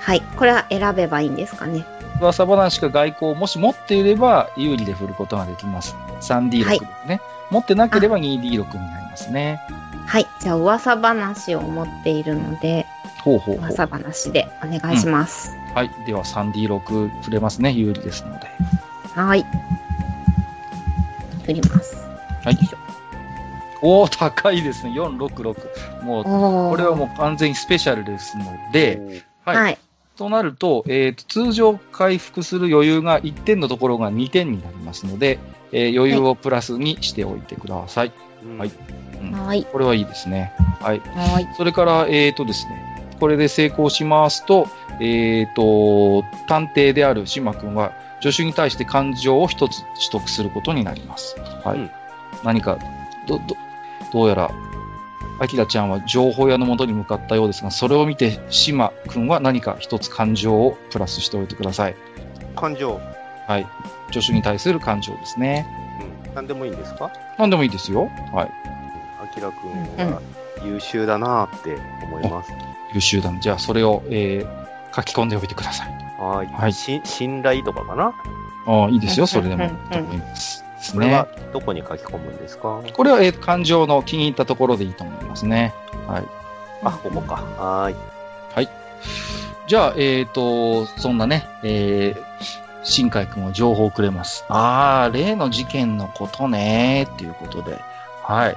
はい。これは選べばいいんですかね。噂話か外交をもし持っていれば、有利で振ることができます。3D6 はいですね。持ってなければ 2D6 になりますね。はい。じゃあ、噂話を持っているので、ほうほうほう。噂話でお願いします。はい。では 3D6 振れますね。有利ですので。はい。振ります。はい。おー、高いですね。466。もう、これはもう完全にスペシャルですので、はい。はい。となると、えーと、通常回復する余裕が1点のところが2点になりますので、えー余裕をプラスにしておいてください。うんはいうんはい。これはいいですね。はい。はい。それから、えーとですね、これで成功しますと、えーと、探偵である島君は、助手に対して感情を一つ取得することになります。はい。うん何か、ど、ど、どうやら、アキラちゃんは情報屋の元に向かったようですが、それを見て、島君は何か一つ感情をプラスしておいてください。感情。はい。助手に対する感情ですね。うん。何でもいいんですか？何でもいいですよ。はい。あきらくんは優秀だなって思います。優秀だ。じゃあ、それを、えー、書き込んでおいてください。はい。はいし信頼とかかな？ああ、いいですよ。うんそれでも。と思います。これはね。どこに書き込むんですか？これは、えー感情の気に入ったところでいいと思いますね。はい。あ、ここか。はーい。じゃあ、えっ、と、そんなね、えー、新海くんは情報をくれます。あー、例の事件のことね、っていうことで。はい。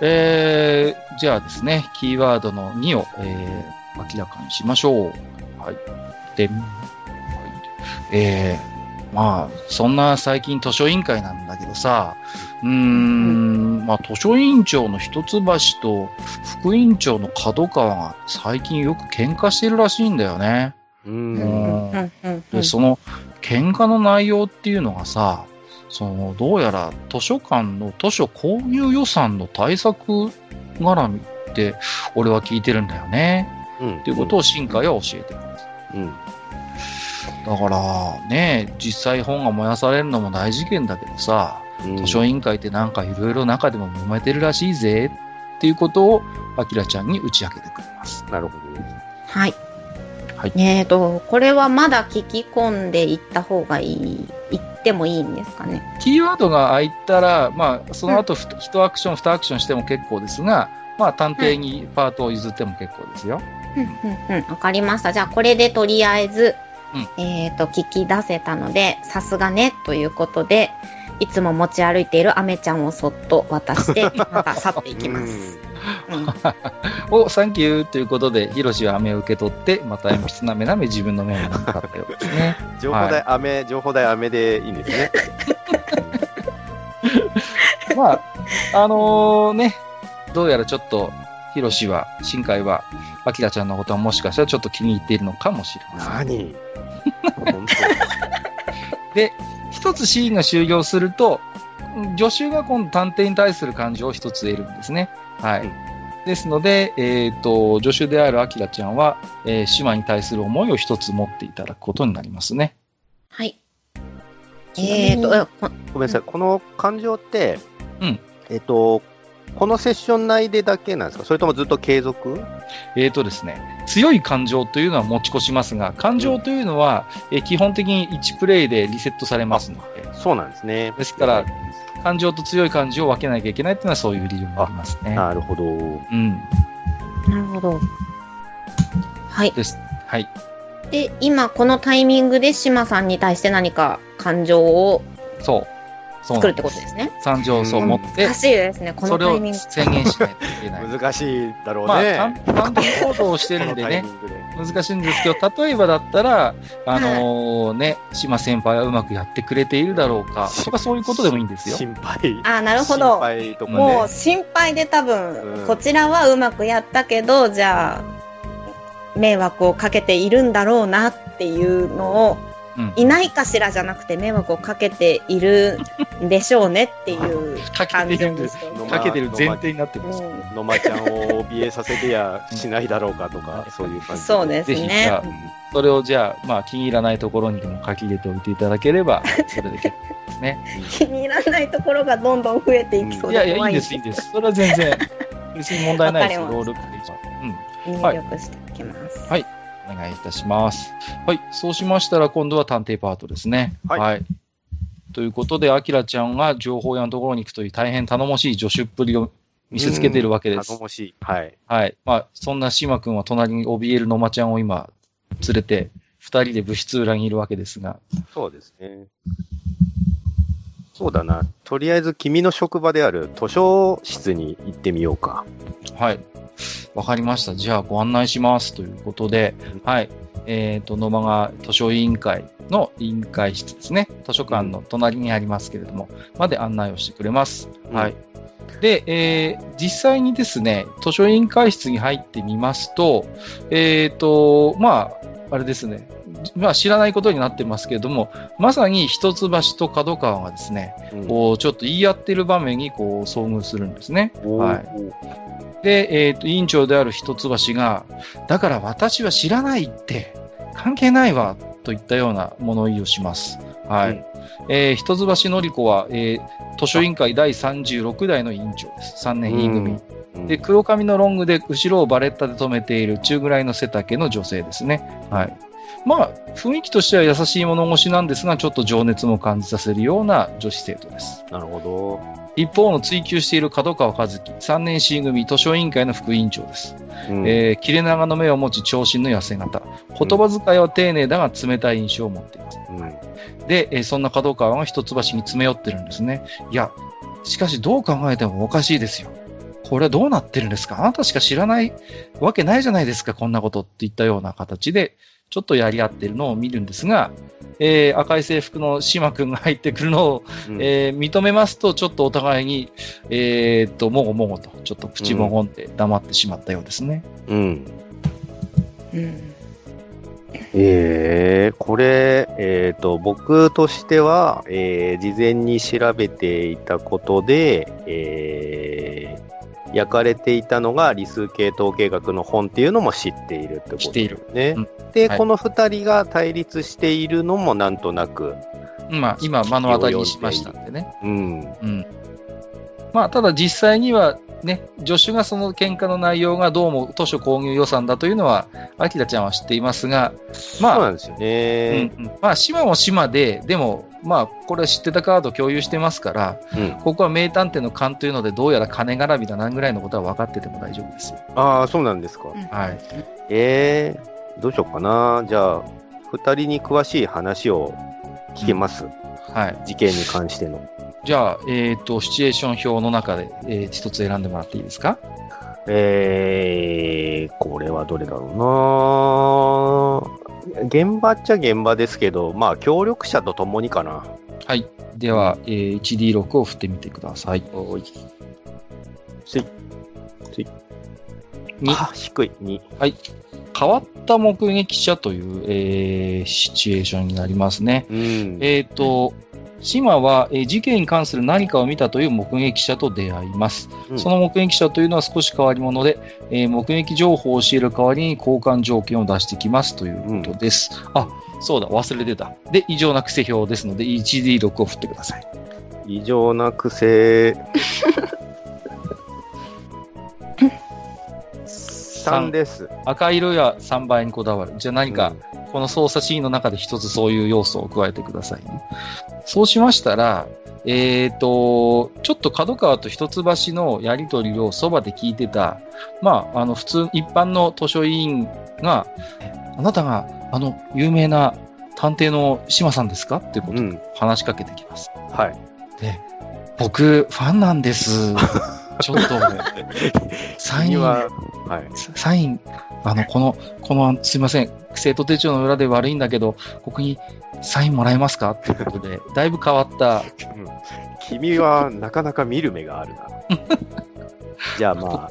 えー、じゃあですね、キーワードの2を、えー、明らかにしましょう。はい。で、はい、えー、まあ、そんな最近図書委員会なんだけどさ、うーん、まあ、図書委員長の一橋と副委員長の角川が最近よく喧嘩してるらしいんだよね。うんで、その喧嘩の内容っていうのがさ、その、どうやら図書館の図書購入予算の対策絡みって、俺は聞いてるんだよね。うん。っていうことを新海は教えてくれます。うん。だから、ね、実際本が燃やされるのも大事件だけどさ、うん図書委員会ってなんかいろいろ中でも揉めてるらしいぜっていうことを、あきらちゃんに打ち明けてくれます。なるほど。はい。はいえっ、と、これはまだ聞き込んでいった方がいい、言ってもいいんですかね？キーワードが開いたら、まあ、その後、ふ1アクション、2アクションしても結構ですが、まあ、探偵にパートを譲っても結構ですよ。うんうんうん。わかりました。じゃあ、これでとりあえず、うんえっ、と、聞き出せたので、さすがね、ということで、いつも持ち歩いているアメちゃんをそっと渡して、<laughs> また去っていきます。うんお、サンキューということで、ヒロシは飴を受け取って、また鉛筆なめなめ自分の面に向かったようですね。<laughs> 情報代飴、情報代飴でいいんですね。<laughs> まあ、あのね、どうやらちょっと、ヒロシは、新海は、アキラちゃんのことはもしかしたらちょっと気に入っているのかもしれません。何？本 <laughs> で、一つシーンが終了すると、助手が今度探偵に対する感情を一つ得るんですね。はい。うん。ですので、えっ、と、助手であるアキラちゃんは、えー島に対する思いを一つ持っていただくことになりますね。はい。えっ、と、えこごめんなさい、この感情って、うん。えっと、このセッション内でだけなんですか？それともずっと継続？えーとですね、強い感情というのは持ち越しますが、感情というのは、えー基本的に1プレイでリセットされますので、そうなんですね。ですから、感情と強い感情を分けなきゃいけないっていうのはそういう理由がありますね。なるほど。うん。なるほど。はい。です。はい。で、今このタイミングで島さんに対して何か感情をそう。そう作るって。ことですね。感情をそう持って難、しいですね、このタイミング。宣言しないといけない。<laughs> 難しいだろうまあ、ね。単単独行動をしてるんでね <laughs> このタイ、ミングで難しいんですけど、例えばだったら、あのね、島先輩はうまくやってくれているだろうか、とかそういうことでもいいんですよ。心配。あ、なるほど。心配とかね。もう心配で多分、うんこちらはうまくやったけど、じゃあ、迷惑をかけているんだろうなっていうのを、うん。いないかしらじゃなくて迷惑をかけているんでしょうねっていうかけ感てるんです情にして。のかけてる前提になってます。うのまちゃんを怯えさせてやしないだろうかとか、そういう感ん、じ。そうですぜひ、じねゃ。あ、それをじゃあ、まあ、気に入らないところにでも書き入れておいていただければ、それで結構ですね。気に入らないところがどんどん増えていきそうでいやいや、い怖いいんです、いいんです。それは全然、別に問題ないですよ、ロールプレイは。うん。入力していきます。はいお願いいたします。はい。そうしましたら、今度は探偵パートですね。はいということで、アキラちゃんが情報屋のところに行くという大変頼もしい助手っぷりを見せつけているわけです頼。もしい。はい。はい。まあ、そんな島君は隣に怯えるのまちゃんを今、連れて、二人で部室裏にいるわけですが。そうですね。そうだな。とりあえず君の職場である図書室に行ってみようか。はい。わかりました。じゃあご案内します。ということで、はい。えっ、と、野間が図書委員会の委員会室ですね。図書館の隣にありますけれども、まで案内をしてくれます。うんはい。で、えー実際にですね、図書委員会室に入ってみますと、えっ、と、まあ、あれですね。まあ、知らないことになってますけれども、まさに一橋と角川がですね、うんこう、ちょっと言い合ってる場面にこう、遭遇するんですね。はい。で、えっ、と、委員長である一橋が、だから私は知らないって、関係ないわ、といったような物言いをします。はい。うんえー一橋のり子は、えー図書委員会第36代の委員長です。3年 E 組。うんで、黒髪のロングで後ろをバレッタで止めている中ぐらいの背丈の女性ですね。はい。まあ、雰囲気としては優しい物腰なんですが、ちょっと情熱も感じさせるような女子生徒です。なるほど。一方の追求している角川和樹、3年 C 組図書委員会の副委員長です。うんえー切れ長の目を持ち長身の痩せ型。言葉遣いは丁寧だが冷たい印象を持っています。うんで、えーそんな角川が一橋に詰め寄ってるんですね。いや、しかしどう考えてもおかしいですよ。これはどうなってるんですか？あなたしか知らないわけないじゃないですか、こんなことっていったような形で、ちょっとやり合ってるのを見るんですが、えー赤い制服の島くんが入ってくるのを、うんえー認めますと、ちょっとお互いに、えーっと、もごもごと、ちょっと口もごんで黙ってしまったようですね。うん。うん。えー、これ、えっ、と、僕としては、えー事前に調べていたことで、えー焼かれていたのが理数系統計学の本っていうのも知っているってこと知っているね。うんで、はいこの二人が対立しているのもなんとなくまあ、今、目の当たりにしましたんでね。うん。うん。まあ、ただ実際には、ね、助手がその喧嘩の内容がどうも図書購入予算だというのは、アキラちゃんは知っていますが、まあ、そうなんですようんね。うんまあ、島も島で、でも、まあ、これは知ってたカード共有してますから、うん。ここは名探偵の勘というので、どうやら金絡みだなんぐらいのことは分かってても大丈夫ですよ。ああ、そうなんですか。はい。えー、どうしようかな。じゃあ、二人に詳しい話を聞けます？はい。事件に関しての。じゃあ、えっ、と、シチュエーション表の中で、えー一つ選んでもらっていいですか？えー、これはどれだろうな現場っちゃ現場ですけど、まあ、協力者と共にかな。はい。では、えー 1D6 を振ってみてください。おい。つい。にあ、低い。2。変わった目撃者という、えーシチュエーションになりますね。うん。えっ、と、島は、えー事件に関する何かを見たという目撃者と出会います。うんその目撃者というのは少し変わり者で、えー目撃情報を教える代わりに交換条件を出してきますということです。あ、そうだ、忘れてた。で、異常な癖表ですので、1D6 を振ってください。異常な癖。<laughs> 3です。赤色や3倍にこだわる。じゃあ何か、この操作シーンの中で一つそういう要素を加えてくださいね。そうしましたら、えっ、と、ちょっと角川と一橋のやりとりをそばで聞いてた、まあ、あの、普通、一般の図書委員が、えあなたが、あの、有名な探偵の島さんですか？っていうことをうん。話しかけてきます。はい。で、僕、ファンなんです。<laughs> ちょっと、サイン、君は、はい。サイン、あの、この、この、すいません、生徒手帳の裏で悪いんだけど、ここにサインもらえますか？っていうことで、<laughs> だいぶ変わった、君はなかなか見る目があるな。じゃあまあ、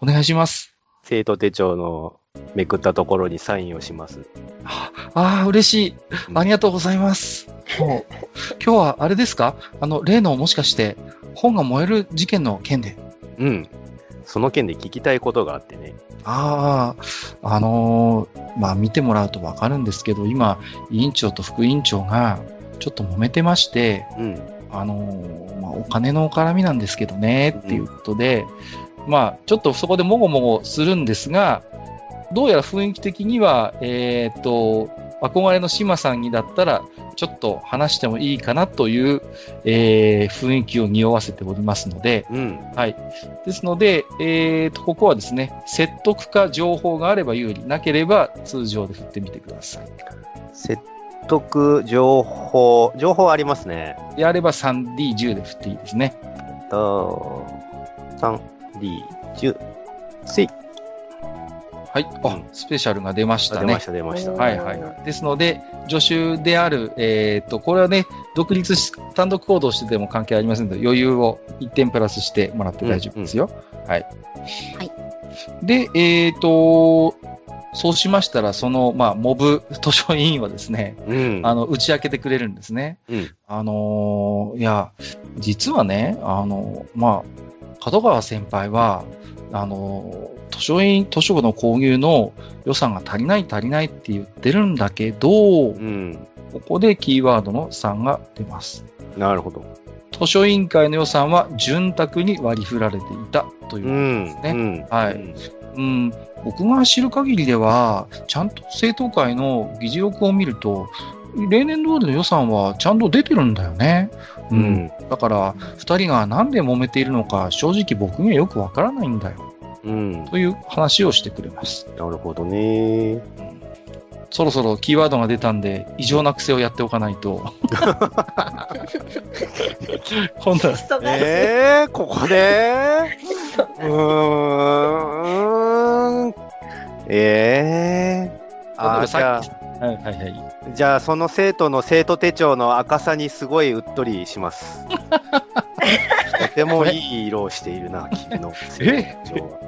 お願いします。生徒手帳のめくったところにサインをします。ああー、嬉しい。うんありがとうございます。もう、今日はあれですか？あの、例のもしかして、本が燃える事件の件で。うん。その件で聞きたいことがあってね。ああ、あのーまあ、見てもらうとわかるんですけど、今、委員長と副委員長が、ちょっと揉めてまして、うん。あのーまあ、お金の絡みなんですけどね、っていうことで、まあ、ちょっとそこでもごもごするんですが、どうやら雰囲気的には、えーっと、憧れの島さんにだったら、ちょっと話してもいいかなという、えー雰囲気を匂わせておりますので、うん。はい。ですので、えーと、ここはですね、説得か情報があれば有利、なければ通常で振ってみてください。説得、情報、情報ありますね。であれば 3D10 で振っていいですね。と、3、D、10、つい。はい。あ、うんスペシャルが出ましたねあ出まし。た、出ました。はいはいはい。ですので、助手である、えっ、と、これはね、独立し、単独行動してても関係ありませんので、余裕を1点プラスしてもらって大丈夫ですよ。はい。はい。で、えっ、と、そうしましたら、その、まあ、モブ図書委員はですね、うん。あの、打ち明けてくれるんですね。うん。あのーいや、実はね、あのまあ、門川先輩は、あの図書院、図書の購入の予算が足りない足りないって言ってるんだけど、うん。ここでキーワードの3が出ます。なるほど。図書委員会の予算は潤沢に割り振られていたといううことん。ですね。うん。はいうんうん、僕が知る限りでは、ちゃんと生徒会の議事録を見ると、例年通りの予算はちゃんと出てるんだよね。う。ん。だから、二人がなんで揉めているのか、正直僕にはよくわからないんだよ。うん。という話をしてくれます。なるほどね。そろそろキーワードが出たんで、異常な癖をやっておかないと。今度は。えー、ここでうーん。えー。あじゃさっき、はいはいはい。あ、じゃあその生徒の生徒手帳の赤さにすごいうっとりします。<laughs> とてもいい色をしているな、<laughs> 君の生徒手帳は。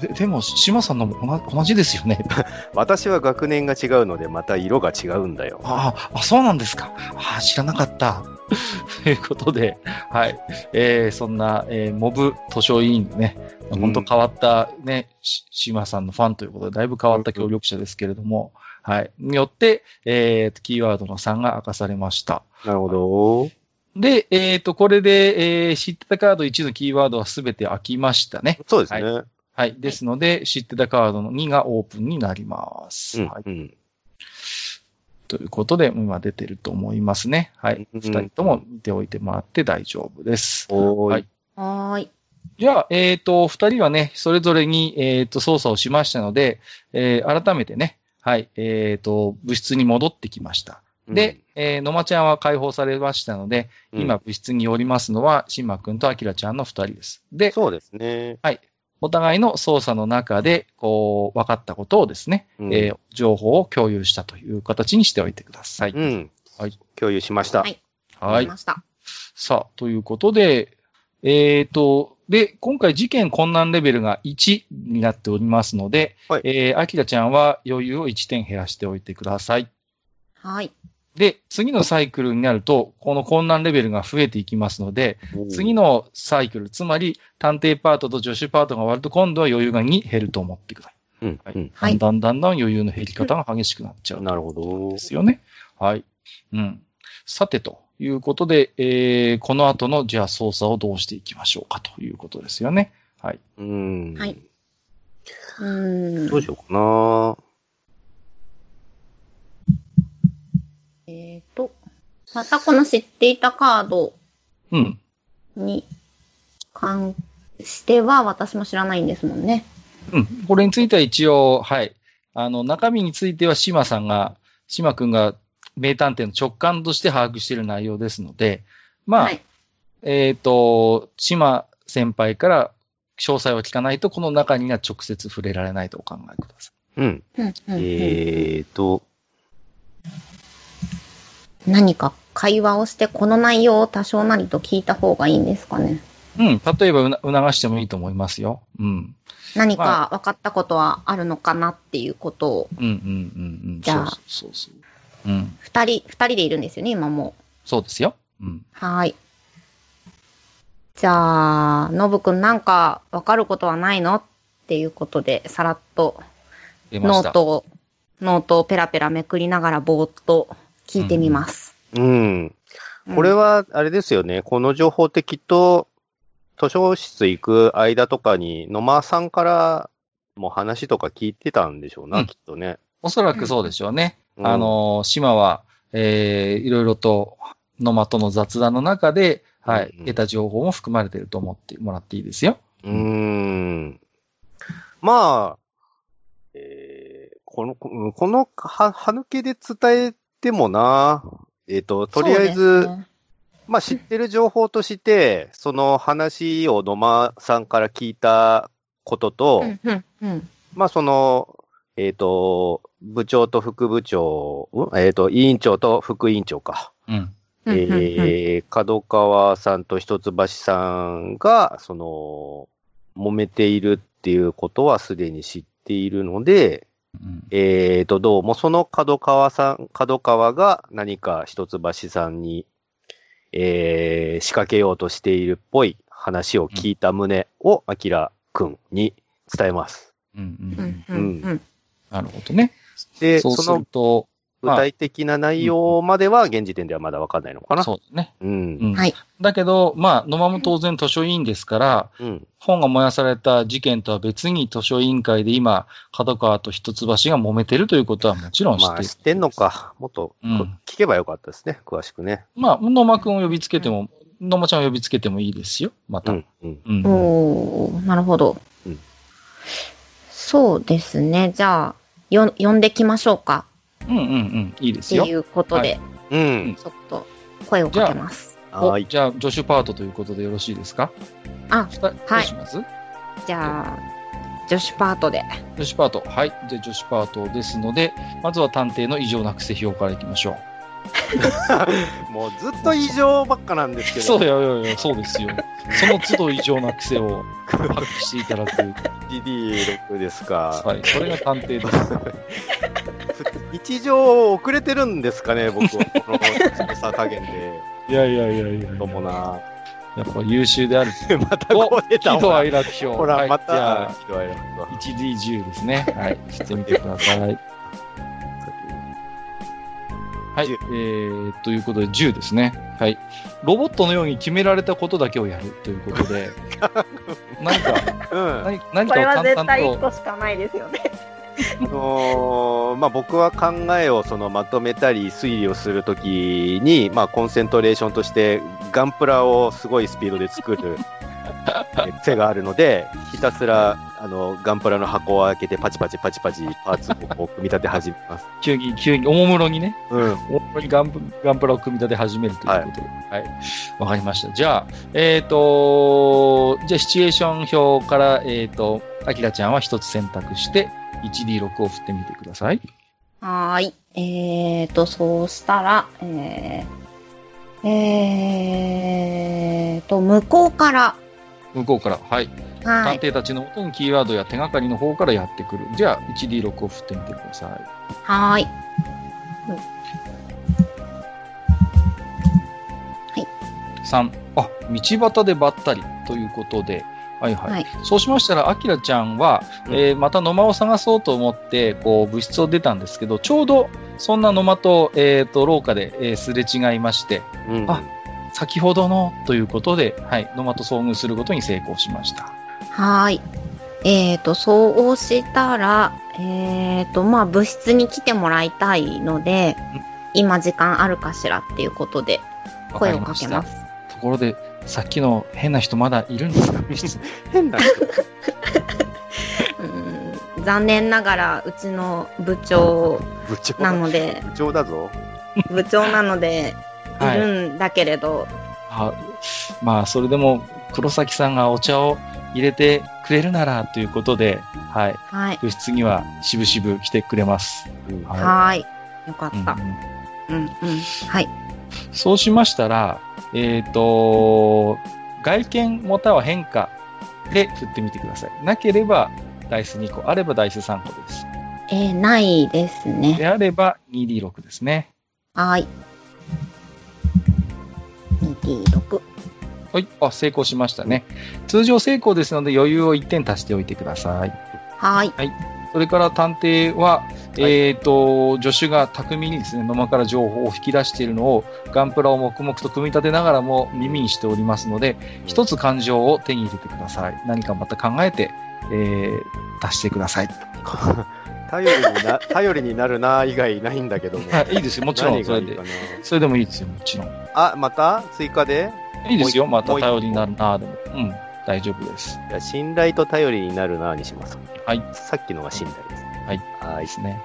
ででも、島さんのも同じですよね。<laughs> 私は学年が違うので、また色が違うんだよ。ああ、あそうなんですか。ああ、知らなかった。<laughs> ということで、はい。えー、そんな、えー、モブ図書委員ね、うん本当変わったね、し島さんのファンということで、だいぶ変わった協力者ですけれども、はい。によって、えー、キーワードの3が明かされました。なるほど。で、えっ、と、これで、えー、知ってたカード1のキーワードはすべて開きましたね。そうですね。はい。ですので、知ってたカードの2がオープンになります。はい。うんうんということで、今出てると思いますね。はい。うん二人とも見ておいてもらって大丈夫です。おーい。はいはーい。じゃあ、えっ、と、二人はね、それぞれに、えっ、と、操作をしましたので、えー改めてね、はい、えっ、と、部室に戻ってきました。で、えー野間ちゃんは解放されましたので、うん、今部室におりますのは、しんまくんとあきらちゃんの二人です。で、そうですね。お互いの操作の中で、こう、分かったことをですね、うんえー情報を共有したという形にしておいてください。うん。はい。共有しました。はいはいわかりま。した。さあ、ということで、えっ、と、で、今回事件困難レベルが1になっておりますので、はいえー、あきらちゃんは余裕を1点減らしておいてください。はい。で、次のサイクルになると、この困難レベルが増えていきますので、次の。のサイクル、つまり探偵パートと助手パートが終わると、今度は余裕が2減ると思ってください。うん。うん。はいだんだんだんだん余裕の減り方が激しくなっちゃうなるほどで。すよね。はい。うん。さて、ということで、えー、この後の、じゃあ操作をどうしていきましょうかということですよね。はい。うん。はい。うーん。どうしようかな。えっ、と、またこの知っていたカードうん。に関しては私も知らないんですもんね。うん。これについては一応、はい。あの、中身については島さんが、島くんが名探偵の直感として把握している内容ですので、まあ、はい。えっ、と、島先輩から詳細を聞かないと、この中には直接触れられないとお考えくださうん。うんうんうんえーと、何か会話をしてこの内容を多少なりと聞いた方がいいんですかね。い。うん。例えば促してもいいと思いますよ。うん。何まか分かったことはあるのかなっていうことを、うんうんうんうん。じゃあそうそうそうそう。うん。二人、二人でいるんですよね、今もそうですよ。うん。う。はーい。じゃあ、のぶくんなんか分かることはないの？っていうことで、さらっと。ノートを、ノートをペラペラめくりながらぼーっと聞いてみます。うん。これは、あれですよね。この情報ってきっと、図書室行く間とかに、野間さんからも話とか聞いてたんでしょうな、うんきっとね。おそらくそうでしょうね。うんあの、島は、えー、いろいろと、野間との雑談の中で、はい、うんうん得た情報も含まれていると思ってもらっていいですよ。うーん。まあ、えーこの、ここの、は、はぬけで伝えてもな、えっ、と、とりあえず、ねまあ知ってる情報として、その話を野間さんから聞いたことと、うん、うん、うん。まあその、えっ、と、部長と副部長、んえっ、と、委員長と副委員長か。うんえー、角川さんと一橋さんが、その、揉めているっていうことはすでに知っているので、うんえーと、どうもその角川さん、角川が何か一橋さんに、えー、仕掛けようとしているっぽい話を聞いた旨を、あきらくんに伝えます。うんうんうんなるほどね。で、そうすると、具体的な内容までは現時点ではまだわかんないのかな。そうですね。うん。うんはい。だけど、まあ、野間も当然図書委員ですから、うん。本が燃やされた事件とは別に図書委員会で今、角川と一橋が揉めてるということはもちろん知っている。まあ、知ってんのか。もっと、うん聞けばよかったですね。詳しくね。まあ、野間くんを呼びつけても、野間ちゃんを呼びつけてもいいですよ。また。うん。うん。うんおー、なるほど。うんそうですね。じゃあ、よ、呼んできましょうか。うんうんうん。いいですよ。っていうことで、うん。ちょっと声をかけます。はい。おじゃあ、助手パートということでよろしいですか？あ、ふたどうします？じゃあ、女子パートで。助手パート。はい。じゃあ、助手パートですので、まずは探偵の異常な癖表からいきましょ <laughs> もうずっと異常ばっかなんですけう。ど。そうやいやいや、そうですよ。その都度異常な癖を発揮していただく。<laughs> GD6 ですか。はい。それが探偵です。<laughs> 日常遅れてるんですかね、僕は。<laughs> この操作加減で。いやいやいやいやどうもな。やっぱ優秀である。またこう出た喜怒わ。哀楽表。ほら、はいまた、、ひどいな 1D10 ですね。はい。してみてください。はい。え10ー、ということで10ですね。はい。ロボットのように決められたことだけをやるということで、何か、うん。何何これはかを淡々絶対1と、個しかないですよね。あのーまあ、僕は考えをそのまとめたり推理をするときに、まあ、コンセントレーションとしてガンプラをすごいスピードで作る <laughs> え癖があるので、ひたすらあのガンプラの箱を開けてパチパチパチパチパーツを組み立て始めます。<laughs> 急に、急に、おもむろにね、うん。おもむろにガンプガンプラを組み立て始めるということで。はい。わ、かりました。じゃあ、えっ、とじゃあ、シチュエーション表から、えっ、と、アキラちゃんは一つ選択して、1D6 を振ってみてください。はーい。えーと、そうしたら、えー、えーと、向こうから、向こうから、はい。はい。探偵たちの元にキーワードや手がかりの方からやってくる。じゃあ、1D6 を振ってみてください。はーい。3、あ、道端でばったりということで、はいはい。はいそうしましたら、アキラちゃんは、うんえーまた野間を探そうと思って、こう、物質を出たんですけど、ちょうど、そんな野間と、えっ、と、廊下で、えーすれ違いまして、うん、あ先ほどのということで、はい、野間と遭遇することに成功しました。はーい。えーと、そうしたら、えーと、まあ、物質に来てもらいたいのでうん、今時間あるかしらっていうことで、わ声をかけます。ところで、さっきの変な人まだいるんですか？<laughs> 変な人。うん残念ながら、うちの部長部長なので、部長だぞ。部長なので、<laughs> いはいるんだけれど、あまあ、それでも、黒崎さんがお茶を入れてくれるならということで、はい、はい。物質にはしぶしぶ来てくれます。うんははーい。よかった。うんうんうん、うん。はい。そうしましたら、えっ、と、外見または変化で振ってみてください。なければ、ダイス2個、あればダイス3個です。えー、ないですね。であれば 2D6 ですね。はーい。2D6。はい。あ、成功しましたね。通常成功ですので余裕を1点足しておいてください。はーい。それから探偵は、えっ、と、助手が巧みにですね、野間から情報を引き出しているのを、ガンプラを黙々と組み立てながらも耳にしておりますので、一つ感情を手に入れてください。何かまた考えて、えー、出してください。<laughs> 頼りにな、<laughs> 頼りになるな以外ないんだけども。はい、いいですよ。もちろん、それでそれでもいいですよ、もちろん。あ、また？追加で？いいですよ。また頼りになるなでも。うん、大丈夫です。いや信頼と頼りになるなにします。はい。さっきのが信頼です。はい。はいで。すね。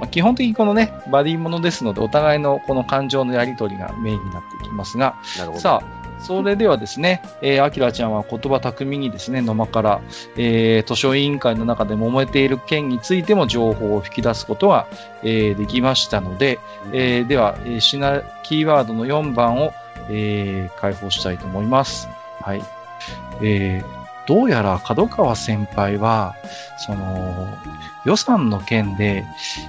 まあ、基本的にこのね、バディものですので、お互いのこの感情のやりとりがメインになっていきますが、なるほど。さあ、それではですね、<laughs> えー、アキラちゃんは言葉巧みにですね、野間から、えー、図書委員会の中で揉めている件についても情報を引き出すことが、えー、できましたので、えー、では、えー、シナ、キーワードの4番を、えー、開放したいと思います。はい。えー、どうやら角川先輩は、その、予算の件で、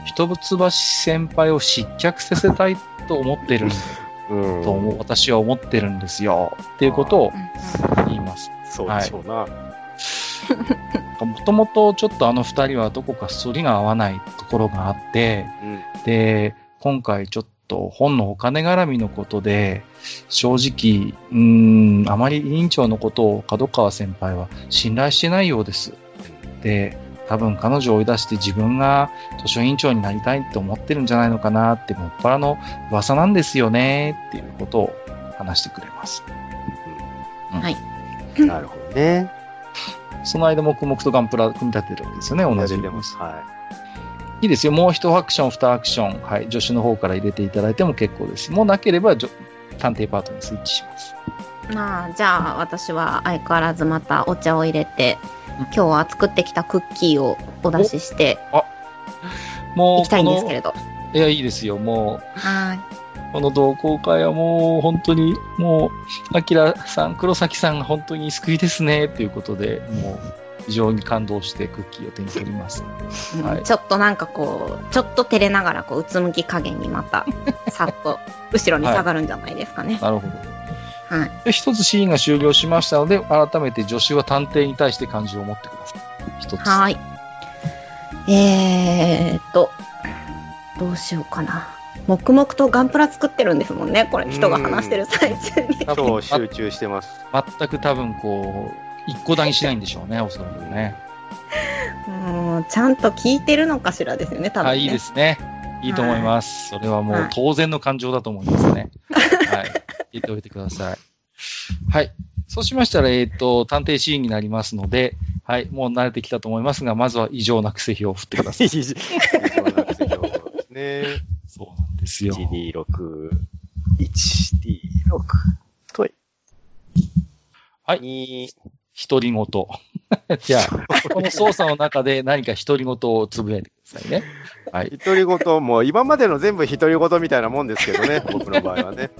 一橋先輩を失脚させたいと思ってるんうん。と思う私は思ってるんですよ。っていうことをうん言います。そうでしょうな。<laughs> もともとちょっとあの二人はどこか反りが合わないところがあって、うん。で、今回ちょっと本のお金絡みのことで、正直、うーん、あまり委員長のことを角川先輩は信頼してないようです。で、多分彼女を追い出して自分が図書委員長になりたいって思ってるんじゃないのかなって、もっぱらの噂なんですよねっていうことを話してくれます。はい。なるほどね。その間黙々とガンプラ組み立てるわけですよね、同じ。はいいですよ。もう一アクション、二アクション、はい、助手の方から入れていただいても結構です。もうなければ、じょ探偵パートにスイッチします。まあ、じゃあ、私は相変わらずまたお茶を入れてうん、今日は作ってきたクッキーをお出ししても、いうきたいんですけれど。いや、いいですよ。もはう、この同好会はもう、本当に、もう、アキラさん、黒崎さんが本当に救いですね、ということで、もう、非常に感動してクッキーを手に取ります。い。うんはいちょっとなんかこう、ちょっと照れながらこう、うつむき加減にまた、<laughs> さっと、後ろに下がるんじゃないですかね。なるほど。はい。で一つシーンが終了しましたので、改めて助手は探偵に対して感情を持ってください。一つ。はーい。えーっと、どうしようかな。黙々とガンプラ作ってるんですもんね、これ、人が話してる最中に。集中してます。<laughs> 全く多分こう、一個だにしないんでしょうね、おそらくね。うんちゃんと聞いてるのかしらですよね、多分、ね。はい、いいですね。いいと思います。それはもはいう当然の感情だと思いますね。<laughs> はい。聞いておいてください。はい。そうしましたら、えっ、と、探偵シーンになりますので、はい、もう慣れてきたと思いますが、まずは異常な癖表を振ってください。以上なんですよね。<laughs> そうなんですよ。126、126、とい。はい2、独り言。<laughs> じゃあ、<laughs> この操作の中で何か独り言をつぶやいてくださいね。はい。独り言、もう今までの全部独り言みたいなもんですけどね、<laughs> 僕の場合はね。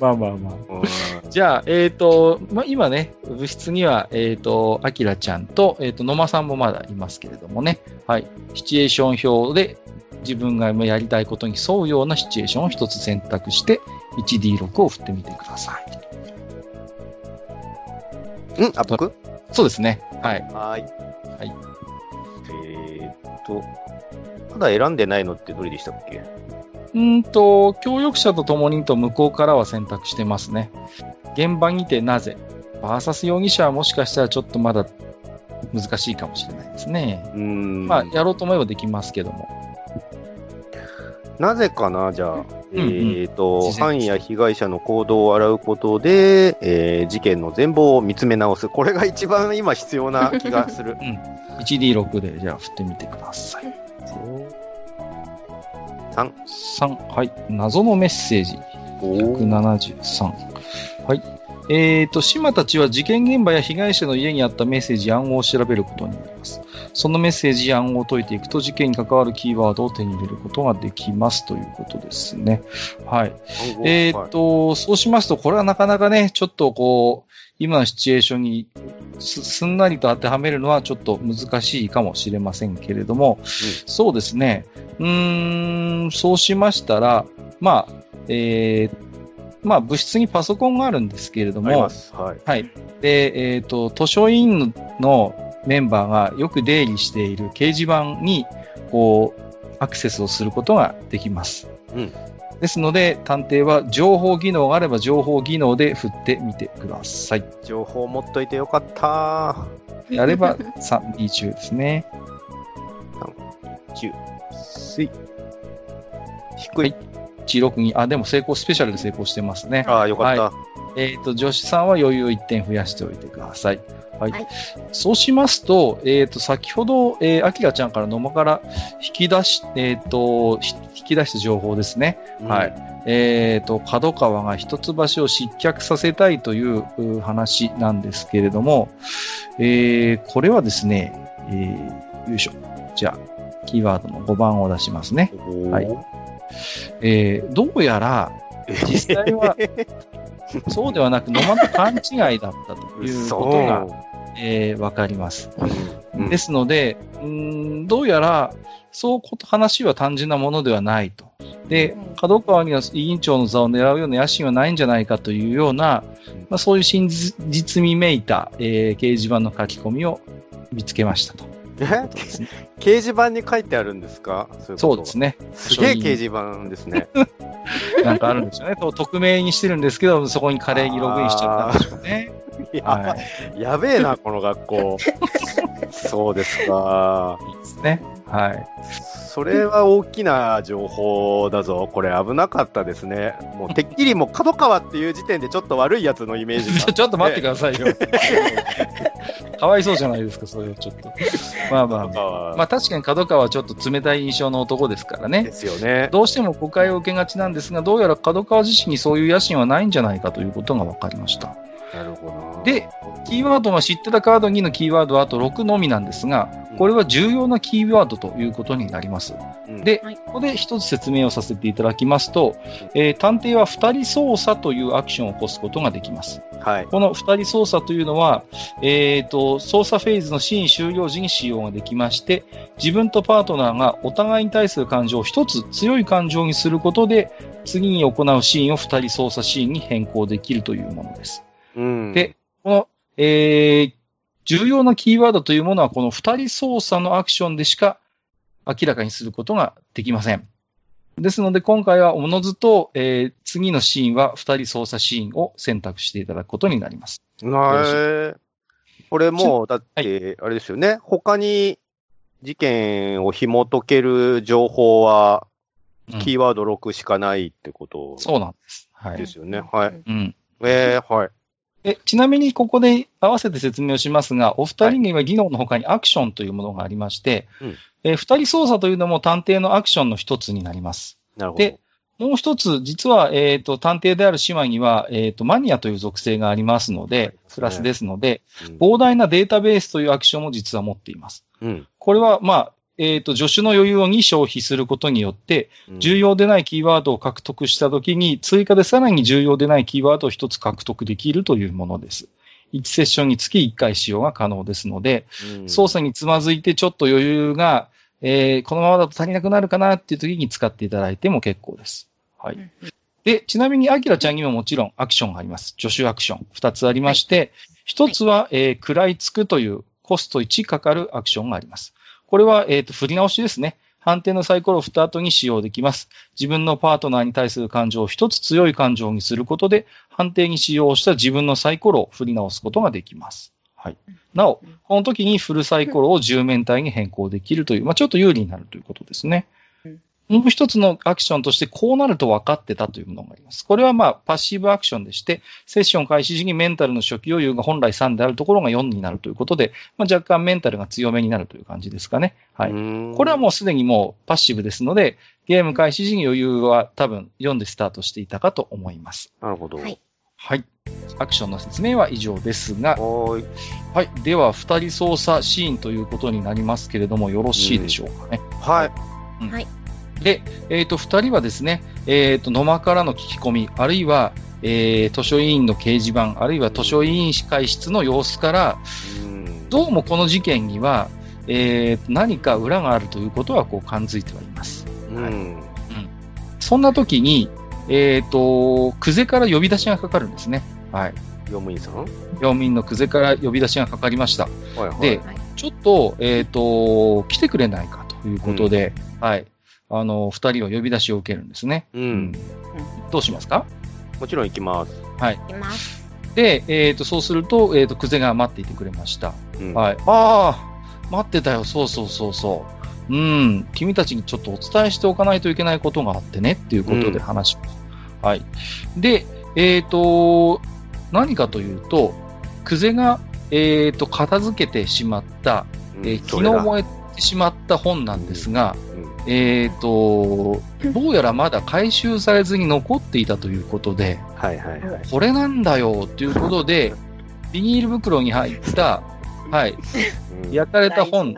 まあまあまあ。うんじゃあ、えっ、と、まあ、今ね、部室には、えっ、と、アキラちゃんと、えっ、と、野間さんもまだいますけれどもね、はい。シチュエーション表で自分がやりたいことに沿うようなシチュエーションを一つ選択して、1D6 を振ってみてください。んあ、僕？そうですね。はい。はい。はい。えーっと、まだ選んでないのってどれでしたっけ？うーんと、協力者と共にと向こうからは選択してますね。現場にてなぜ？バーサス容疑者はもしかしたらちょっとまだ難しいかもしれないですね。うーん。まあ、やろうと思えばできますけども。なぜかな、じゃあ。うんうんえーっと、自然犯や被害者の行動を洗うことで、えー事件の全貌を見つめ直す。これが一番今必要な気がする。<laughs> 1D6 でじゃあ振ってみてください。3。3、はい。謎のメッセージ。おー173。はい。えーと、島たちは事件現場や被害者の家にあったメッセージや暗号を調べることになります。そのメッセージや暗号を解いていくと事件に関わるキーワードを手に入れることができますということですね。はい。えーっと、そうしますと、これはなかなかね、ちょっとこう、今のシチュエーションにすすんなりと当てはめるのはちょっと難しいかもしれませんけれども、そうですね。うーん、そうしましたら、まあ、えー、まあ、部室にパソコンがあるんですけれども。はい。はい。で、えっ、と、図書委員のメンバーがよく出入りしている掲示板に、こう、アクセスをすることができます。うんですので、探偵は情報技能があれば情報技能で振ってみてください。情報持っといてよかった。やれば3、2中ですね。10。水。低い。162、あ、でも成功、スペシャルで成功してますね。ああ、よかった。えっ、と、女子さんは余裕を1点増やしておいてください。はい。はいそうしますと、えっ、と、先ほど、えー、アキラちゃんから野間から引き出し、えっ、と、ひ引き出した情報ですね。はい。えっ、と、角川が一橋を失脚させたいというう話なんですけれども、えー、これはですね、えー、よいしょ。じゃあ、キーワードの5番を出しますね。うん。はいえー、どうやら、実際は、<laughs> そうではなく、野間の勘違いだったということが、えーわかります。うんですので、うーんどうやら、そうこと、話は単純なものではないと。でうん、角川には委員長の座を狙うような野心はないんじゃないかというような、まあ、そういう真実味めいた、えー掲示板の書き込みを見つけましたと。え？<laughs> 掲示板に書いてあるんですか？そうですね。ね。すげえ掲示板ですね。<laughs> なんかあるんですよね。と匿名にしてるんですけど、そこに華麗にログインしちゃったんでしょうね。<laughs> やはばやべえな、この学校。そうですか。い。いいですね。はい。それは大きな情報だぞ。これ危なかったですね。もうてっきりもう角川っていう時点でちょっと悪いやつのイメージが。<laughs> ちょっと待ってくださいよ。かわいそうじゃないですか、それはちょっと。まあまあ角、川まあ確かに角川はちょっと冷たい印象の男ですからねで。すよね。どうしても誤解を受けがちなんですが、どうやら角川自身にそういう野心はないんじゃないかということが分かりました。なるほどな。で、キーワードが知ってたカード2のキーワードはあと6のみなんですが、これは重要なキーワードということになります。うんで、はいここで一つ説明をさせていただきますと、えー探偵は二人操作というアクションを起こすことができます。はい。この二人操作というのは、えーと、操作フェーズのシーン終了時に使用ができまして、自分とパートナーがお互いに対する感情を一つ強い感情にすることで、次に行うシーンを二人操作シーンに変更できるというものです。うん。で、この、えー、重要なキーワードというものは、この二人操作のアクションでしか明らかにすることができません。ですので、今回はおのずと、えー次のシーンは二人操作シーンを選択していただくことになります。へえ。これもう、だっはて、あれですよね。他に事件を紐解ける情報は、うんキーワード6しかないってことそうなんです。はい。ですよね。はい。うん。えー、はい。えちなみにここで合わせて説明をしますが、お二人には技能の他にアクションというものがありまして、うんえー二人操作というのも探偵のアクションの一つになります。なるほでど。もう一つ、実は、えっ、と、探偵である姉妹には、えっ、と、マニアという属性がありますので、プラスですので、うん膨大なデータベースというアクションも実は持っています。うん。これは、まあ、えっ、と、助手の余裕を2消費することによって、うん重要でないキーワードを獲得したときに、追加でさらに重要でないキーワードを一つ獲得できるというものです。1セッションにつき1回使用が可能ですので、うん操作につまずいてちょっと余裕が、えーこのままだと足りなくなるかなっていう時に使っていただいても結構です。はい。で、ちなみに、アキラちゃんにももちろんアクションがあります。助手アクション。二つありまして、一、つは、えー食らいつくというコスト1かかるアクションがあります。これは、えっ、と、振り直しですね。判定のサイコロを振った後に使用できます。自分のパートナーに対する感情を一つ強い感情にすることで、判定に使用した自分のサイコロを振り直すことができます。はい。なお、この時にフルサイコロを10面体に変更できるという、まあ、ちょっと有利になるということですねうん。もう一つのアクションとして、こうなると分かってたというものがあります。これはまあ、パッシブアクションでして、セッション開始時にメンタルの初期余裕が本来3であるところが4になるということで、まあ、若干メンタルが強めになるという感じですかね。はい。うんこれはもうすでにもうパッシブですので、ゲーム開始時に余裕は多分4でスタートしていたかと思います。なるほど。はいはい。アクションの説明は以上ですが、はーい。はい。では、二人操作シーンということになりますけれども、よろしいでしょうかね。はい。で、えっ、と、二人はですね、えっ、と、野間からの聞き込み、あるいは、えー、図書委員の掲示板、あるいは図書委員会室の様子から、うんどうもこの事件には、えー、何か裏があるということは、こう感づいてはいます。うん。そんな時に、えっ、と、クゼから呼び出しがかかるんですね。はい。用務員さん？はい領民のクゼから呼び出しがかかりました。はい。で、ちょっと、えっ、と、来てくれないかということで、はい。あの、二人は呼び出しを受けるんですね。うん。どうしますか？もちろん行きます。います。で、えっ、と、そうすると、えっ、と、クゼが待っていてくれました。うんはい。ああ、待ってたよ。そうそうそうそう。うん。君たちにちょっとお伝えしておかないといけないことがあってね、っていうことで話します。はい。で、えっ、と、何かというと、クゼが、えっ、と、片付けてしまった、えー昨日燃えてしまった本なんですが、うんえっ、と、<laughs> どうやらまだ回収されずに残っていたということで、はいはいはい。これなんだよということで、<laughs> ビニール袋に入った、はい、うん焼かれた本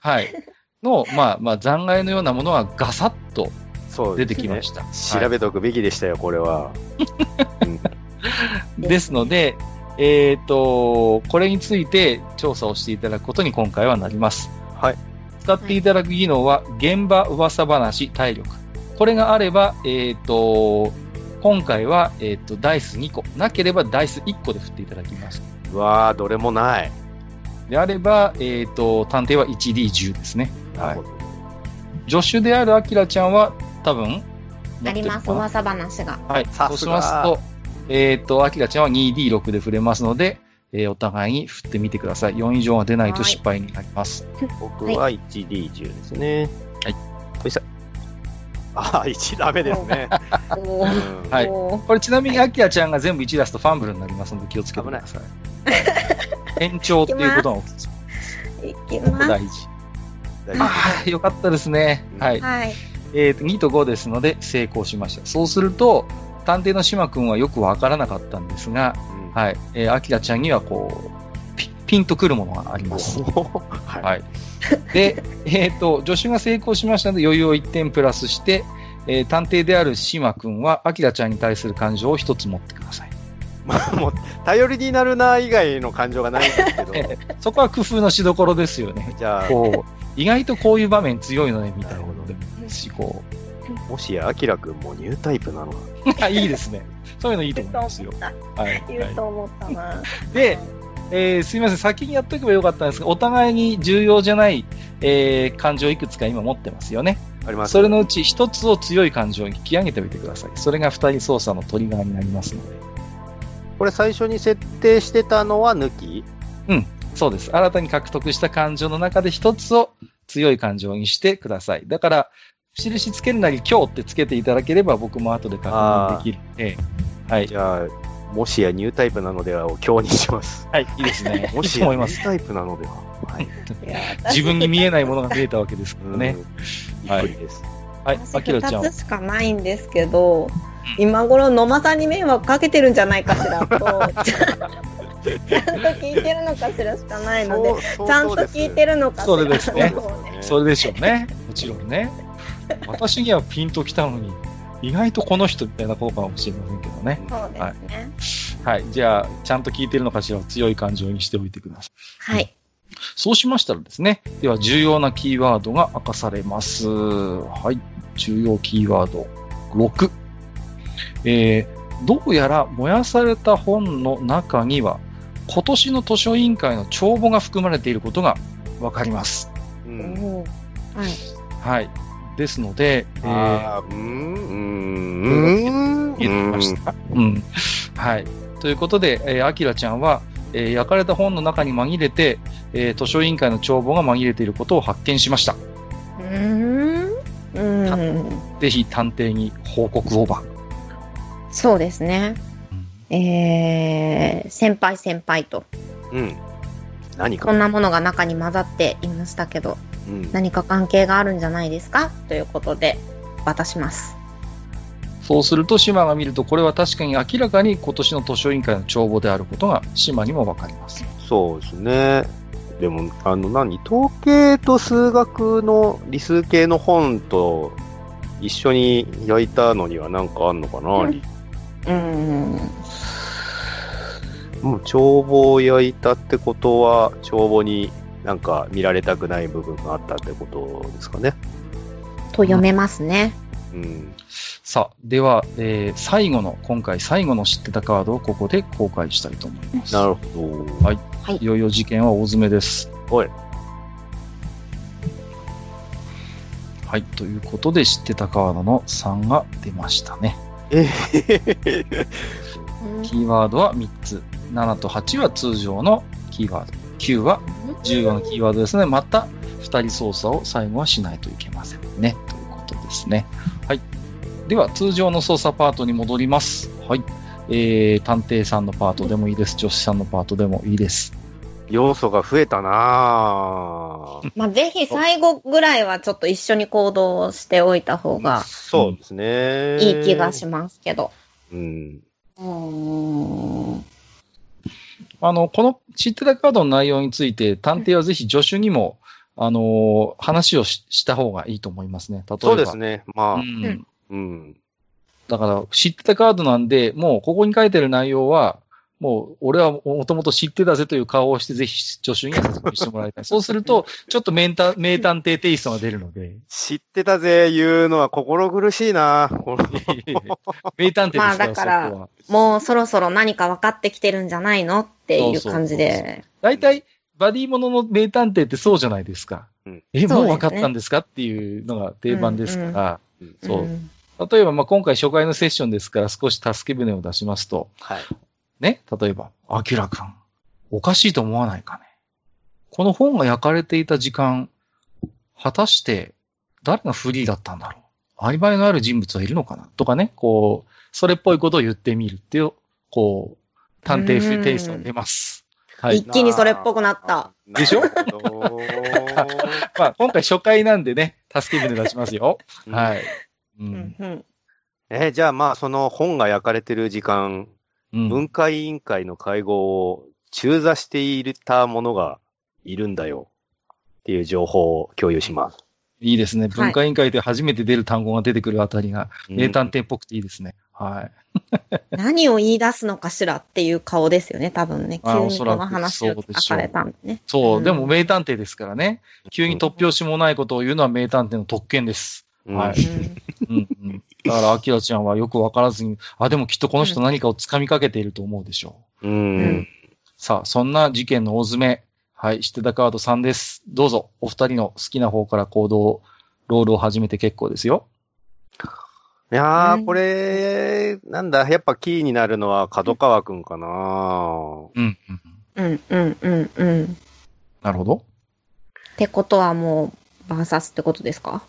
はい、の、まあ、まあ、残骸のようなものがガサッとそう出てきましした。た。調べておくべきでしたよ、これは。うん <laughs> ですので、えっ、と、これについて調査をしていただくことに今回はなります。はい。使っていただく技能は、現場噂話体力。これがあれば、えっ、と、今回は、えっ、と、ダイス2個。なければダイス1個で振っていただきます。うわー、どれもない。であれば、えっ、と、探偵は 1D10 ですね。はい。助手であるアキラちゃんは、多分、あります、噂話が。はい。そうしますと、えっ、と、アキラちゃんは 2D6 で振れますので、えーお互いに振ってみてください。4以上が出ないと失敗になります。僕は 1D10 ですね。はい。よいしょ。あー、1ダメですね。<laughs> はいこれちなみにアキラちゃんが全部1出すとファンブルになりますので気をつけてください。<laughs> 延長っていうことが起きていきここます。大事。ああ、よかったですね。はい。はい。えっ、と、2と5ですので成功しました。そうすると、探偵の島くんはよくわからなかったんですが、うんはい。えー、アキラちゃんにはこう、ピピンとくるものがあります。はい。はい。で、<laughs> えっ、と、助手が成功しましたので余裕を1点プラスして、えー探偵である島くんは、アキラちゃんに対する感情を1つ持ってください。<laughs> まあ、もう、頼りになるな以外の感情がないんですけど、え <laughs> ーそこは工夫のしどころですよね。じゃあ、こう、意外とこういう場面強いのね、みたいなのでもいいですし、こもしや、アキラくんもニュータイプなのか。<laughs> いいですね。そういうのいいと思いますよ。はい。言うと思ったな。<laughs> で、えーすいません、先にやっとけばよかったんですが、お互いに重要じゃない、えー感情いくつか今持ってますよね。あります。それのうち一つを強い感情に引き上げておいてください。それが二人操作のトリガーになりますので。これ最初に設定してたのは抜き？そうです。新たに獲得した感情の中で一つを強い感情にしてください。だから、印つけるなり今日ってつけていただければ僕も後で確認できるので、はい。じゃあ、もしやニュータイプなのではを今日にします。はい、いいですね。<laughs> もいいしやニューと思います。タイプなのでは。はい。<laughs> 自分に見えないものが見えたわけですからね。うん。びっくりです。はい、あきらちゃんは2つしかないんですけど、今頃野間さんに迷惑かけてるんじゃないかしらと、<laughs> ちゃんと聞いてるのかしらしかないので、ちゃんと聞いてるのかしらそれですねそうそれでしょうね。もちろんね。<laughs> 私にはピンときたのに、意外とこの人みたいなことかもしれませんけどね。そうですね。はい。じゃあ、ちゃんと聞いてるのかしらを強い感情にしておいてください。はい。そうしましたらですね、では重要なキーワードが明かされます。はい。重要キーワード6。えー、どうやら燃やされた本の中には、今年の図書委員会の帳簿が含まれていることがわかります。うん。はい。はい。ですので、えー、うーん、うーん、う見えてきました。うん。はい。ということで、えー、アキラちゃんは、えー焼かれた本の中に紛れて、えー図書委員会の帳簿が紛れていることを発見しました。うーん。うん。ぜひ探偵に報告をば。そうですね。えー、先輩先輩と、うん。何か。こんなものが中に混ざっていましたけど、うん。何か関係があるんじゃないですか？ということで、渡します。そうすると、島が見ると、これは確かに明らかに今年の図書委員会の帳簿であることが島にもわかります。そうですね。でも、あの、何統計と数学の理数系の本と一緒に焼いたのには何かあんのかな、うんうーん。もう帳簿を焼いたってことは、帳簿になんか見られたくない部分があったってことですかね。と読めますね。うん。さあ、では、えー最後の、今回最後の知ってたカードをここで公開したいと思います。なるほど。はいいよいよ事件は大詰めです。おい。はい。ということで、知ってたカードの3が出ましたね。えへキーワードは3つ。7と8は通常のキーワード。9は重要なキーワードですので、また2人操作を最後はしないといけませんね。ということですね。はい。では、通常の操作パートに戻ります。はい。えー、探偵さんのパートでもいいです。女子さんのパートでもいいです。要素が増えたなぁ。<laughs> まあ、ぜひ最後ぐらいはちょっと一緒に行動しておいた方がそうですね。いい気がしますけど。うん。うーん。あの、この知ってたカードの内容について、探偵はぜひ助手にも、あのー話をしした方がいいと思いますね。例えば。そうですね。まあ、うん。うん。だから、知ってたカードなんで、もうここに書いてる内容は、もう俺はもともと知ってたぜという顔をして、ぜひ助手には説明してもらいたい。<laughs> そうすると、ちょっと名探名探偵テイストが出るので、知ってたぜ、言うのは心苦しいな <laughs> 名探偵ですまあだから。もうそろそろ何か分かってきてるんじゃないのっていう感じで。大体、バディものの名探偵ってそうじゃないですか。うんえ、もう分かったんですかっていうのが定番ですから、そううん例えば、まあ、今回初回のセッションですから少し助け舟を出しますと、はい。ね、例えば、アキラくん、おかしいと思わないかね。この本が焼かれていた時間、果たして誰がフリーだったんだろう。アリバイのある人物はいるのかなとかね、こう、それっぽいことを言ってみるっていう、こう、探偵風テイストが出ます。はい一。気にそれっぽくなった。でしょ？<laughs> まあ、今回初回なんでね、助け舟出しますよ。はい。う。うんえーじゃあまあ、その本が焼かれてる時間、うん。文化委員会の会合を中座していた者がいるんだよ。っていう情報を共有します。いいですね。文化委員会で初めて出る単語が出てくるあたりが、うん名探偵っぽくていいですね。はい。<laughs> 何を言い出すのかしらっていう顔ですよね、多分ね。急にこの話を聞かれたんでね。そう、うんでも名探偵ですからね。急に突拍子もないことを言うのは名探偵の特権です。うんはいうんうんうん。だから、アキラちゃんはよくわからずに、あ、でもきっとこの人何かを掴みかけていると思うでしょう。うん。うんさあ、そんな事件の大詰め。はい、知ってたカード3です。どうぞ、お二人の好きな方から行動をロールを始めて結構ですよ。いやー、うんこれ、なんだ、やっぱキーになるのは角川くんかなうん。うんうん、うん、うん、うん。っなるほど。てことはもう、バーサスってことですか？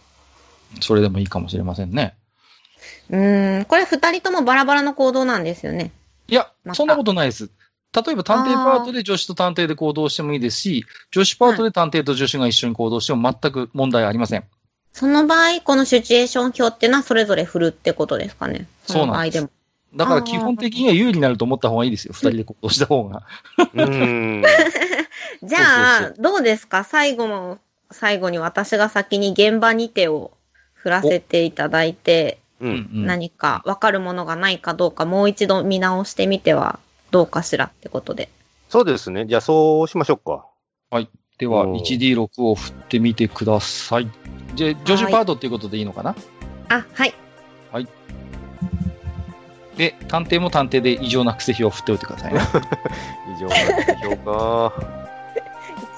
それでもいいかもしれませんね。うーん、これ二人ともバラバラの行動なんですよね。いやそんなことないです。例えば探偵パートで助手と探偵で行動してもいいですし、助手パートで探偵と助手が一緒に行動しても全く問題ありません。その場合、このシチュエーション表っていうのはそれぞれ振るってことですかね。そうなんです。だから基本的には有利になると思った方がいいですよ。二人で行動した方が。うーん。<laughs> じゃあ、どうですか？最後も、最後に私が先に現場に手を振らせていただいて、う。うんん何かわかるものがないかどうか、もう一度見直してみてはどうかしらってことで。そうですね。じゃあそうしましょうか。では、おー 1D6 を振ってみてください。じゃあ、助手パートっていうことでいいのかな？あ、はい。で、探偵も探偵で異常な癖表を振っておいてくださいね。<laughs> 以上な評価。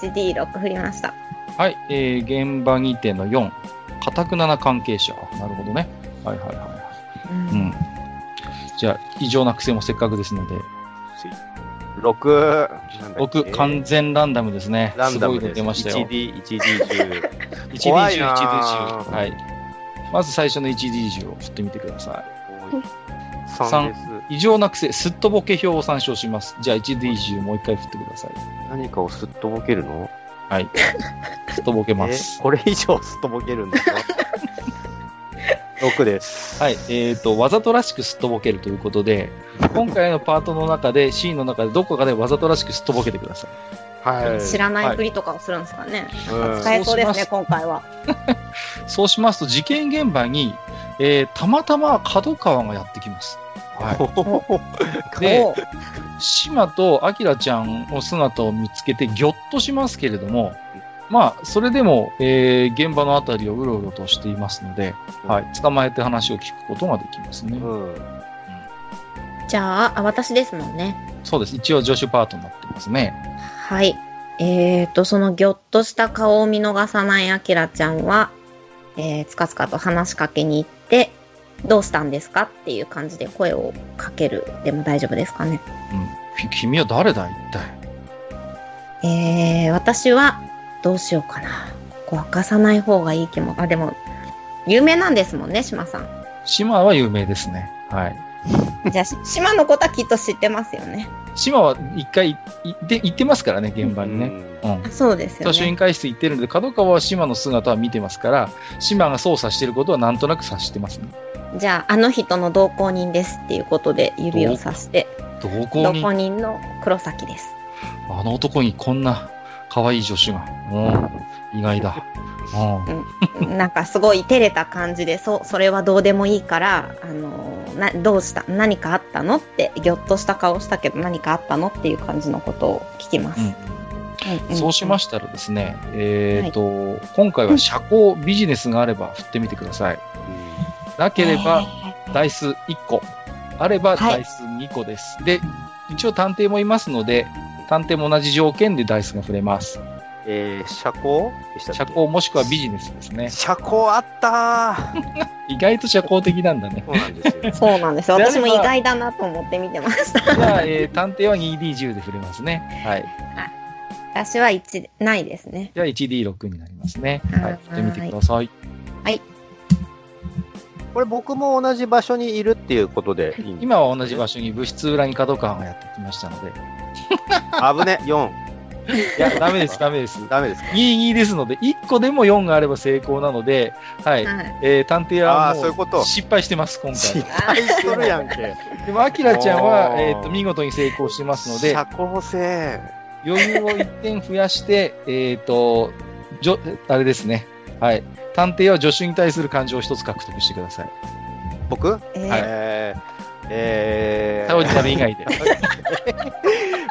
<laughs> 1D6 振りました。はい、えー、現場にての4、かたくなな関係者。なるほどね。はいはいはいはい。うんうん。じゃあ、異常な癖もせっかくですので、6。なんだっけ6、完全ランダムですね。ランダムすごいのです。出ましたよ。1D、1D10。<laughs> 1D10、怖いな 1D10。ぁはい。まず最初の 1D10 を振ってみてくださ3です。い。異常な癖、すっとぼけ表を参照します。じゃあ 1D10 もう一回振ってください。何かをすっとぼけるの？はい。すっとぼけまえす。これ以上すっとぼけるんですか <laughs> ?6 です。はい。えっ、と、わざとらしくすっとぼけるということで、今回のパートの中で、シーンの中でどこかでわざとらしくすっとぼけてください。はい。知らないふりとかをするんですかね。うん使えそうですね、す今回は。<laughs> そうしますと、事件現場に、えーたまたま角川がやってきます。はい。<laughs> で島と明ちゃんの姿を見つけてぎょっとしますけれども、まあ、それでも、えー現場のあたりをうろうろとしていますので、はい、捕まえて話を聞くことができますね。うん。じゃああ、私ですもんね。そうです。一応助手パートになってますね。はい。えーと、そのぎょっとした顔を見逃さないあきらちゃんは、えー、つかつかと話しかけに行って、どうしたんですかっていう感じで声をかけるでも大丈夫ですかね。うん。き君は誰だ一体？えー、私は、どうしようかな。ここ明かさない方がいい気も、あ、でも、有名なんですもんね、島さん。島は有名ですね。はい。じゃあ、し島のことはきっと知ってますよね。島は一回行って、行ってますからね、現場にね。うん。あそうですよね。図書委員会室行ってるので、角川は島の姿は見てますから、島が操作してることはなんとなく察してますね。じゃあ、あの人の同行人ですっていうことで指をさして、同行人？の黒崎です。あの男にこんな可愛い助手が。うん。意外だ。うん。なんかすごい照れた感じで、そ、それはどうでもいいから、あの、な、どうした何かあったのって、ぎょっとした顔したけど何かあったのっていう感じのことを聞きます。そうしまししたらですね、えっ、と、今回は社交ビジネスがあれば振ってみてください。なければ、ダイス1個。あれば、はいダイス2個です。で、一応探偵もいますので、探偵も同じ条件でダイスが振れます。えー、社交社交もしくはビジネスですね。社交あったー <laughs> 意外と社交的なんだね。そうなんですよ。<laughs> そうなんです私も意外だなと思って見てました。じゃあ、えー探偵は 2D10 で振れますね。はい。私は1、ないですね。じゃあ 1D6 になりますね。はいはい。振ってみてください。これ僕も同じ場所にいるっていうことで <laughs> いいんです今は同じ場所に部室裏に角川がやってきましたので。危ね、4。いや、ダメです、ダメです。ダメですか？22ですので、1個でも4があれば成功なので、はい。はい。えー探偵はあーそういうこともう失敗してます、今失回。敗するやんけ。<laughs> でも、アキラちゃんは、おーえっ、と、見事に成功してますので、社交性。余裕を1点増やして、えっ、と、じょ、あれですね。はい。探偵は助手に対する感情を1つ獲得してください。僕？えーえー、えタオジナル以外で。ー、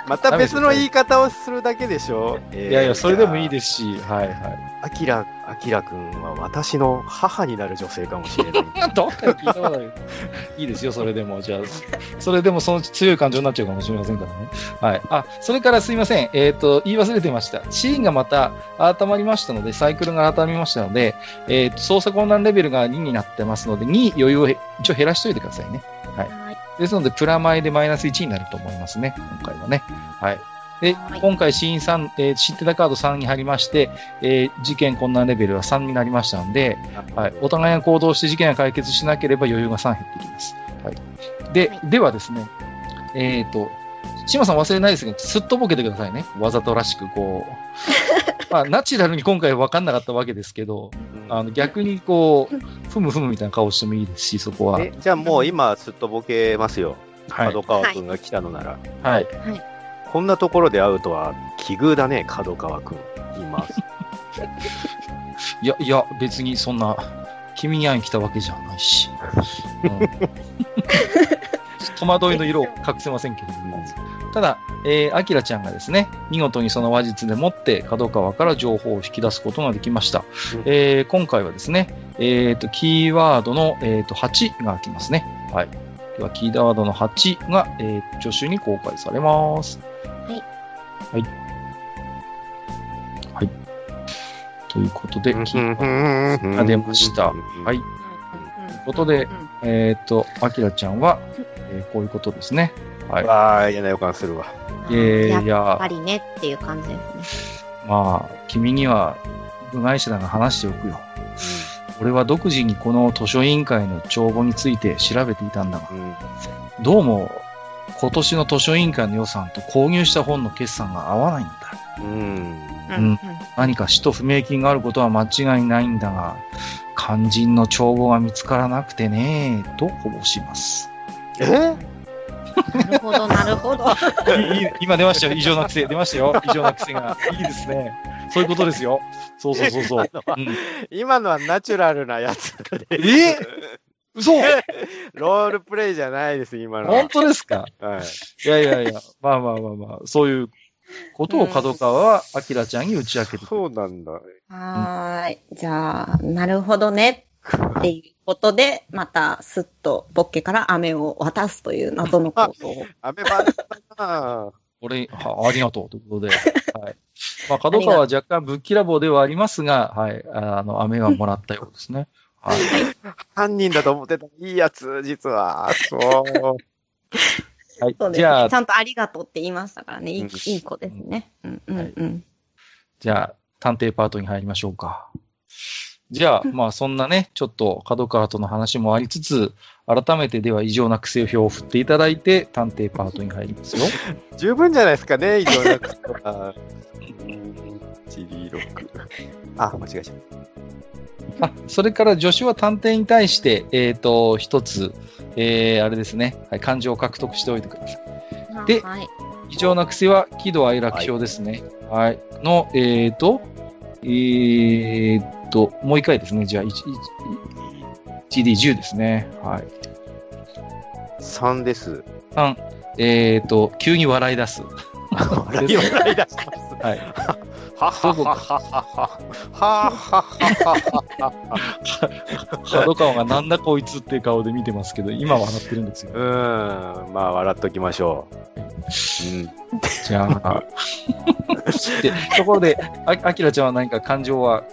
<laughs> また別の言い方をするだけでしょ、えーいやいや、それでもいいですし、はいはい。アキラ、アキラくんは私の母になる女性かもしれない。<laughs> どっかで聞いたことある。いいですよ、それでも。じゃあ、それでもその強い感情になっちゃうかもしれませんからね。はい。あ、それからすいません。えっ、と、言い忘れてました。シーンがまた改まりましたので、サイクルが改まりましたので、えっ、と、操作困難レベルが2になってますので、2余裕をへ一応減らしといてくださいね。はいはい。ですので、プラマイでマイナス1になると思いますね、今回はね。はい。で、はい今回、シーン3、えー知ってたカード3に入りまして、えー事件困難レベルは3になりましたので、はい。お互いが行動して事件が解決しなければ余裕が3減ってきます。はい。で、はいではですね、えっ、と、島さん忘れないですが、すっとぼけてくださいね。わざとらしく、こう。<laughs> まあ、ナチュラルに今回分かんなかったわけですけど、あの、逆にこう、ふむふむみたいな顔してもいいですし、そこは。えじゃあもう今すっとぼけますよ。はい。角川くんが来たのなら。はい。こんなところで会うとは奇遇だね、角川くん。今。いや、いや、別にそんな、君に会いに来たわけじゃないし。うん <laughs> 戸惑いの色を隠せませんけれども。ただ、えー、アキラちゃんがですね、見事にその話術でもって角川から情報を引き出すことができました。うんえー今回はですね、えっ、と、キーワードの、えー、と8が来ますね。はい。では、キーワードの8が、えー、助手に公開されます。はい。はい。はい。ということで、キーワードがが出ました。はい。ということで、えっ、と、アキラちゃんは、えーこういうことですね。はい。わあ、嫌な予感するわ。えーやっいやぱ、りねっていう感じですね。まあ、君には部外者だが話しておくよ。俺は独自にこの図書委員会の帳簿について調べていたんだが、うんどうも、今年の図書委員会の予算と購入した本の決算が合わないんだ。うん。うん何か使途不明金があることは間違いないんだが、肝心の帳簿が見つからなくてね、とこぼします。え？なるほど、なるほど。<laughs> 今出ましたよ。異常な癖。出ましたよ。異常な癖が。いいですね。そういうことですよ。そうそうそうそう。<laughs> うん、今のはナチュラルなやつで。え？嘘 <laughs> ロールプレイじゃないです、今のは。本当ですか？はい。いやいやいや、まあまあまあまあ、そういうことを角川は、アキラちゃんに打ち明けて。そうなんだ。はーい。じゃあ、なるほどね。っていうことで、また、すっと、ボッケから飴を渡すという謎の行動を。アメバレだな俺、はありがとうということで。<laughs> はい。まあ、角川は若干ぶっきらぼうではありますが、はい。あの、飴はもらったようですね。はい。犯人だと思ってた。いいやつ、実は。そう。はいそう。ですじゃあね。ち、ゃんとありがとうって言いましたからね。いいうんいい子ですね。うんうんはいうん。じゃあ、探偵パートに入りましょうか。じゃあ、まあそんなね、ちょっと角川との話もありつつ、改めてでは異常な癖表を振っていただいて、探偵パートに入りますよ。<laughs> 十分じゃないですかね、異常なくとか。チリロック。あ、間違えちゃっあ、それから助手は探偵に対して、えっ、と、一つ、えー、あれですね、はい、漢字を獲得しておいてください。ではい。異常な癖は喜怒哀楽表ですね。はい。の、えっ、と、えー、と、もう一回ですね。じゃあ、1 1D10 ですね。はい。た。3です。3、えっ、と、急に笑い出す。笑いを笑い出します。はい。はははははは。はははは角川がなんだこいつっていう顔で見てますけど、今笑ってるんですよ。うーん。まあ、笑っときましょう。うん。じゃあ、<laughs> で、ところで、ああきらちゃんは何か感情は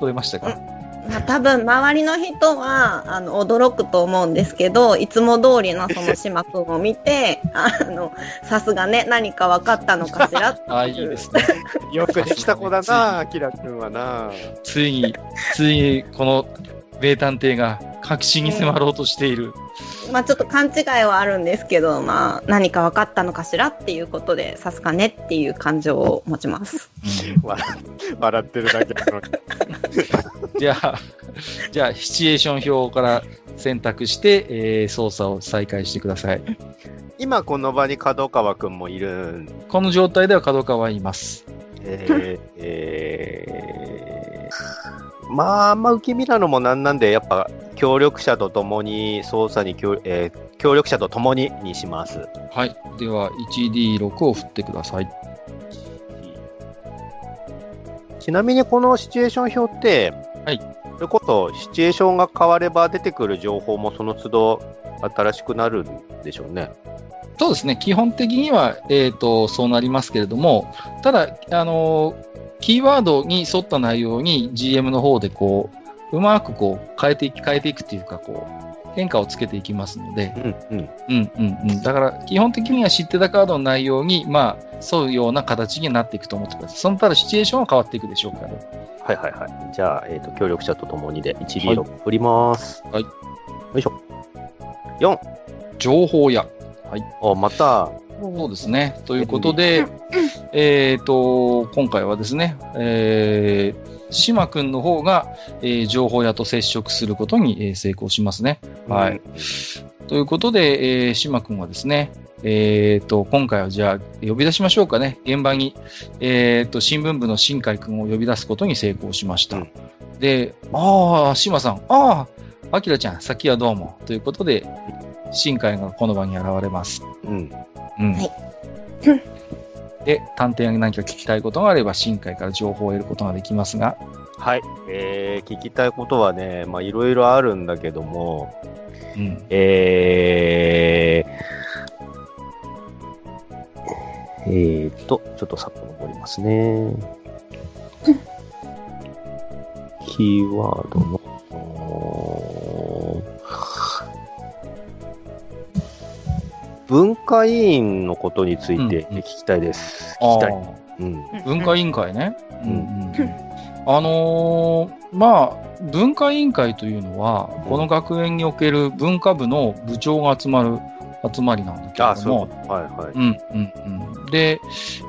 取れましたか？まあ、多分周りの人はあの驚くと思うんですけどいつも通りのその島君を見てあのさすがね何か分かったのかしらってあ <laughs> あ、いいですね。よくできた子だな、アキラくんはな。ついに、ついに、この名探偵が確信に迫ろうとしている。まあちょっと勘違いはあるんですけど、まあ何か分かったのかしらっていうことでさすがねっていう感情を持ちます。笑笑ってるだけなのに。じゃあ、じゃあ、シチュエーション表から選択して、えー操作を再開してください。今この場に角川くんもいるんこの状態では角川はいます。えーえーまあ、あんま受け身なのもなんなんで、やっぱ、協力者と共に、操作に協、えー協力者と共ににします。はい。では、1D6 を振ってください。ちなみにこのシチュエーション表って、はい。それこそ、シチュエーションが変われば出てくる情報もその都度新しくなるんでしょうね。そうですね。基本的には、えっ、と、そうなりますけれども、ただ、あのーキーワードに沿った内容に GM の方でこう、うまくこう、変えていき、変えていくっていうか、こう、変化をつけていきますので、うんうん。うんうんうん。だから、基本的には知ってたカードの内容に、まあ、沿うような形になっていくと思ってください。そのただ、シチュエーションは変わっていくでしょうから。はいはいはい。じゃあ、えっ、と、協力者と共にで 1D6 振ります。はいよいしょ。4。情報や。あ、また、そうですね。ということで、えっ、と、今回はですね、えー、島くんの方が、えー情報屋と接触することに、えー成功しますね。はい。ということで、えー、島くんはですね、えっ、と、今回はじゃあ、呼び出しましょうかね。現場に、えっ、と、新聞部の新海くんを呼び出すことに成功しました。うんで、ああ、島さん、ああ、あきらちゃん、さっきはどうも。ということで、新海がこの場に現れます。うん。うん。はい <laughs> で、探偵に何か聞きたいことがあれば、新海から情報を得ることができますが、はい。えー、聞きたいことはね、まあ、いろいろあるんだけども、うん。えー、えーっと、ちょっと遡りますね。<laughs> キーワードの、文化委員のことについてうんうん聞きたいです。あ聞きたい。ーうん。文化委員会ね。うんうんあのーまあ、文化委員会というのは、この学園における文化部の部長が集まる集まりなんだけどもそういうこ、と。はいはい。うん、うん、うん。で、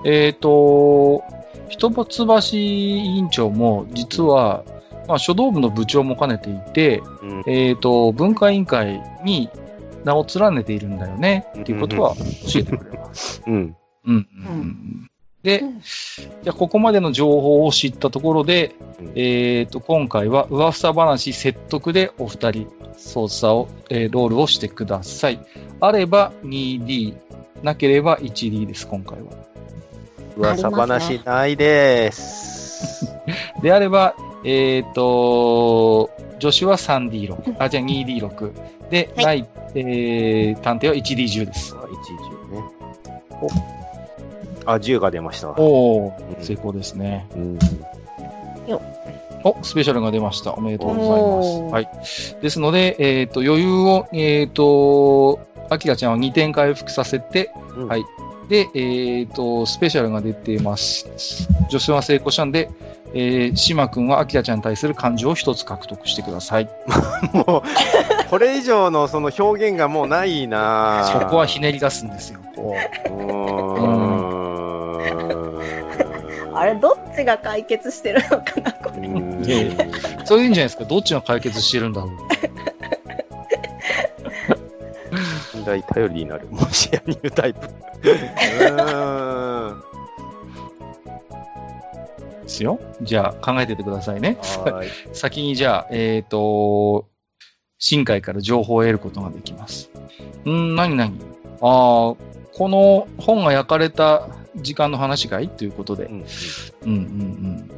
えっ、と、一橋委員長も実は、まあ、書道部の部長も兼ねていて、うんえっ、と、文化委員会に名を連ねているんだよね、っていうことは教えてくれます。うん。うん、うん、うん。で、じゃあここまでの情報を知ったところで、うんえっ、と、今回は噂話説得でお二人操作を、えーロールをしてください。あれば 2D、なければ 1D です、今回は。噂話ないです。<laughs> であれば、えっ、と、助手は 3D6、あ、じゃあ 2D6。で、はいない、えー、探偵は 1D10 です。あ一十ね。おあ、10が出ました。おー、うん成功ですね。うん。お、スペシャルが出ました。おめでとうございおーます。はい。ですので、えっ、と、余裕を、えっ、と、アキラちゃんは2点回復させて、うんはいで、えっ、と、スペシャルが出てます。女性は成功したんで、えー、島くんはアキラちゃんに対する感情を一つ獲得してください。<laughs> もう、これ以上のその表現がもうないなそこはひね。ねり出すんですよ。こううーん。あれ、どっちが解決してるのかな、これ。そういうんじゃないですか。どっちが解決してるんだろう。信頼頼りになる。もしやに言うタイプ。ですよ。じゃあ、考えててくださいね。はーい。<laughs> 先にじゃあ、えっ、と、深海から情報を得ることができます。んー、なになにああ、この本が焼かれた時間の話かい？ということで。うんうんうんうん。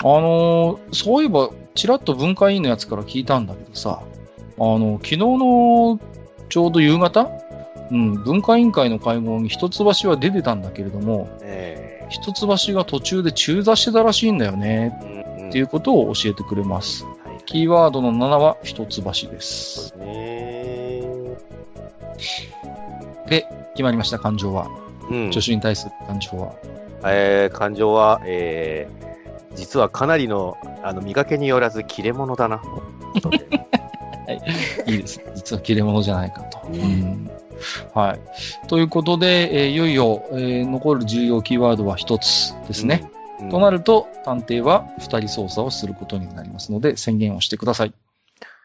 あのーそういえば、ちらっと文化委員のやつから聞いたんだけどさ、あの、昨日のちょうど夕方？うん、文化委員会の会合に一橋は出てたんだけれども、え一橋が途中で中座してたらしいんだよね、ーうんっていうことを教えてくれます。はいキーワードの7は一橋で。すすね。で、決まりました、感情は。うん助手に対する感情は。えー感情は、えー実はかなりのあの見かけによらず切れ者だな。<laughs> いいです。<laughs> 実は切れ者じゃないかと。うんうんはい。ということで、えーいよいよ、えー残る重要キーワードは一つですね。。うんとなると、探偵は二人操作をすることになりますので、宣言をしてください。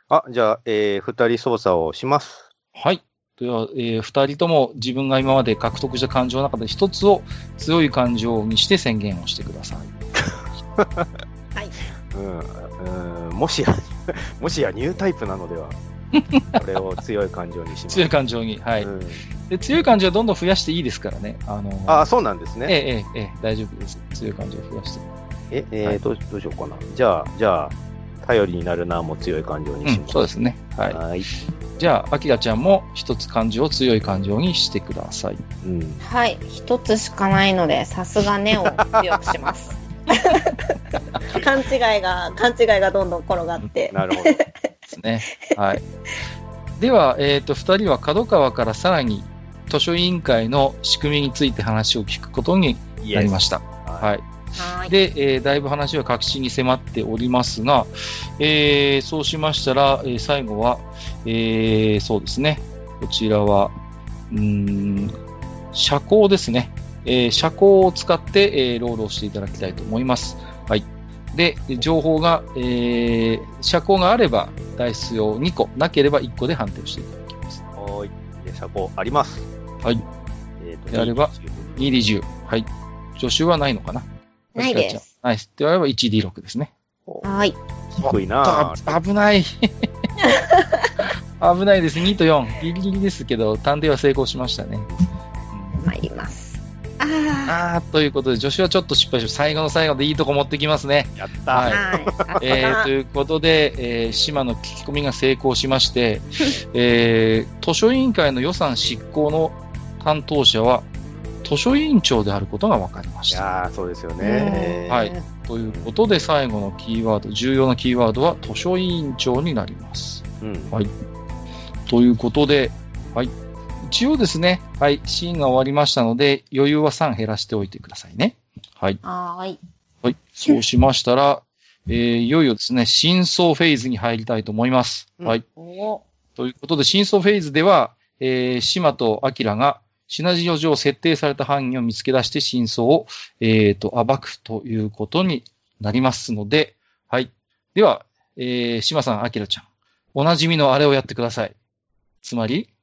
あ、じゃあ、えー二人操作をします。はい。では、えー二人とも自分が今まで獲得した感情の中で一つを強い感情にして宣言をしてください。<laughs> はい。うん、うんもしや、<laughs> もしやニュータイプなのでは <laughs> これを強い感情にします。強い感情に。はい。うんで強い感情はどんどん増やしていいですからね。あの、あ、そうなんですね。ええ、ええ、ええ、大丈夫です。強い感情を増やして。え、えーはいどうどうしようかな。じゃあ、じゃあ、頼りになるなも強い感情にうん、します。そうですね。はい。はい。じゃあ、アキラちゃんも一つ感情を強い感情にしてください。うん。はい。一つしかないので、さすがネを強くします。<laughs> <laughs> 勘違いが、勘違いがどんどん転がって。なるほど。ですね。はい。<laughs> では、えっ、と、二人は角川からさらに図書委員会の仕組みについて話を聞くことになりました。ははい。はい。で、えーだいぶ話は確信に迫っておりますが、えーそうしましたら、えー最後は、えーそうですね。こちらは、うーん、社交ですね。えー社交を使って、えーロールをしていただきたいと思います。はい。で、情報が、えー社交があれば、台数を2個、なければ1個で判定をしていただきます。はい。で、車高あります。はい。えーとであれば20 2D10。はい。助手はないのかな？ないです。ないです。であれば 1D6 ですね。はい。低いなあ危ない。<laughs> 危ないです。2と4。ギリギリですけど、探偵は成功しましたね。ああー、ということで、助手はちょっと失敗しました。最後の最後でいいとこ持ってきますね。やっあ。た。はいえー、ということで、えー、島の聞き込みが成功しまして、<laughs> えー、図書委員会の予算執行の担当者は、図書委員長であることが分かりまいした。やーそうですよね。はい。ということで、最後のキーワード、重要なキーワードは図書委員長になります。うん。はい。ということで、はい。一応ですね、はい、シーンが終わりましたので、余裕は3減らしておいてくださいね。はい。はーい。はい。そうしましたら、えー、いよいよですね、真相フェーズに入りたいと思います。うんはい。おということで、真相フェーズでは、えー、島とアキラが、シナジオ上設定された犯人を見つけ出して真相を、えー、と、暴くということになりますので、はい。では、えー、島さん、アキラちゃん、おなじみのあれをやってください。つまり、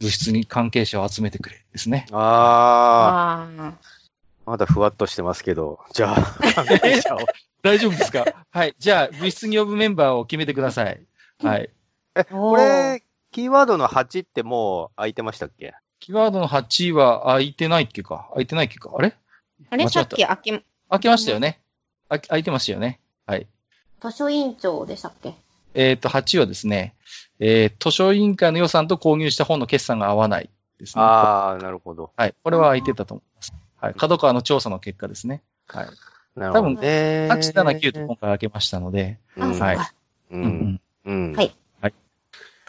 物質に関係者を集めてくれですね。ああー、まだふわっとしてますけど、じゃあ、<laughs> 関係者を。大丈夫ですか？はい。じゃあ、物質に呼ぶメンバーを決めてください。はい。あ。これ、キーワードの8ってもう空いてましたっけ？キーワードの8は空いてないっけか？空いてないっけか？あれ？あれ？さっき開け、開けましたよね。あ空いてましたよね。はい。図書委員長でしたっけ？えっ、と、8はですね、えー図書委員会の予算と購入した本の決算が合わないですね。あー、なるほど。はい。これは空いてたと思います。はい。角川の調査の結果ですね。はい。なるほどね。8、7、9と今回開けましたので、あ、はいか。う。うんん。うん。はい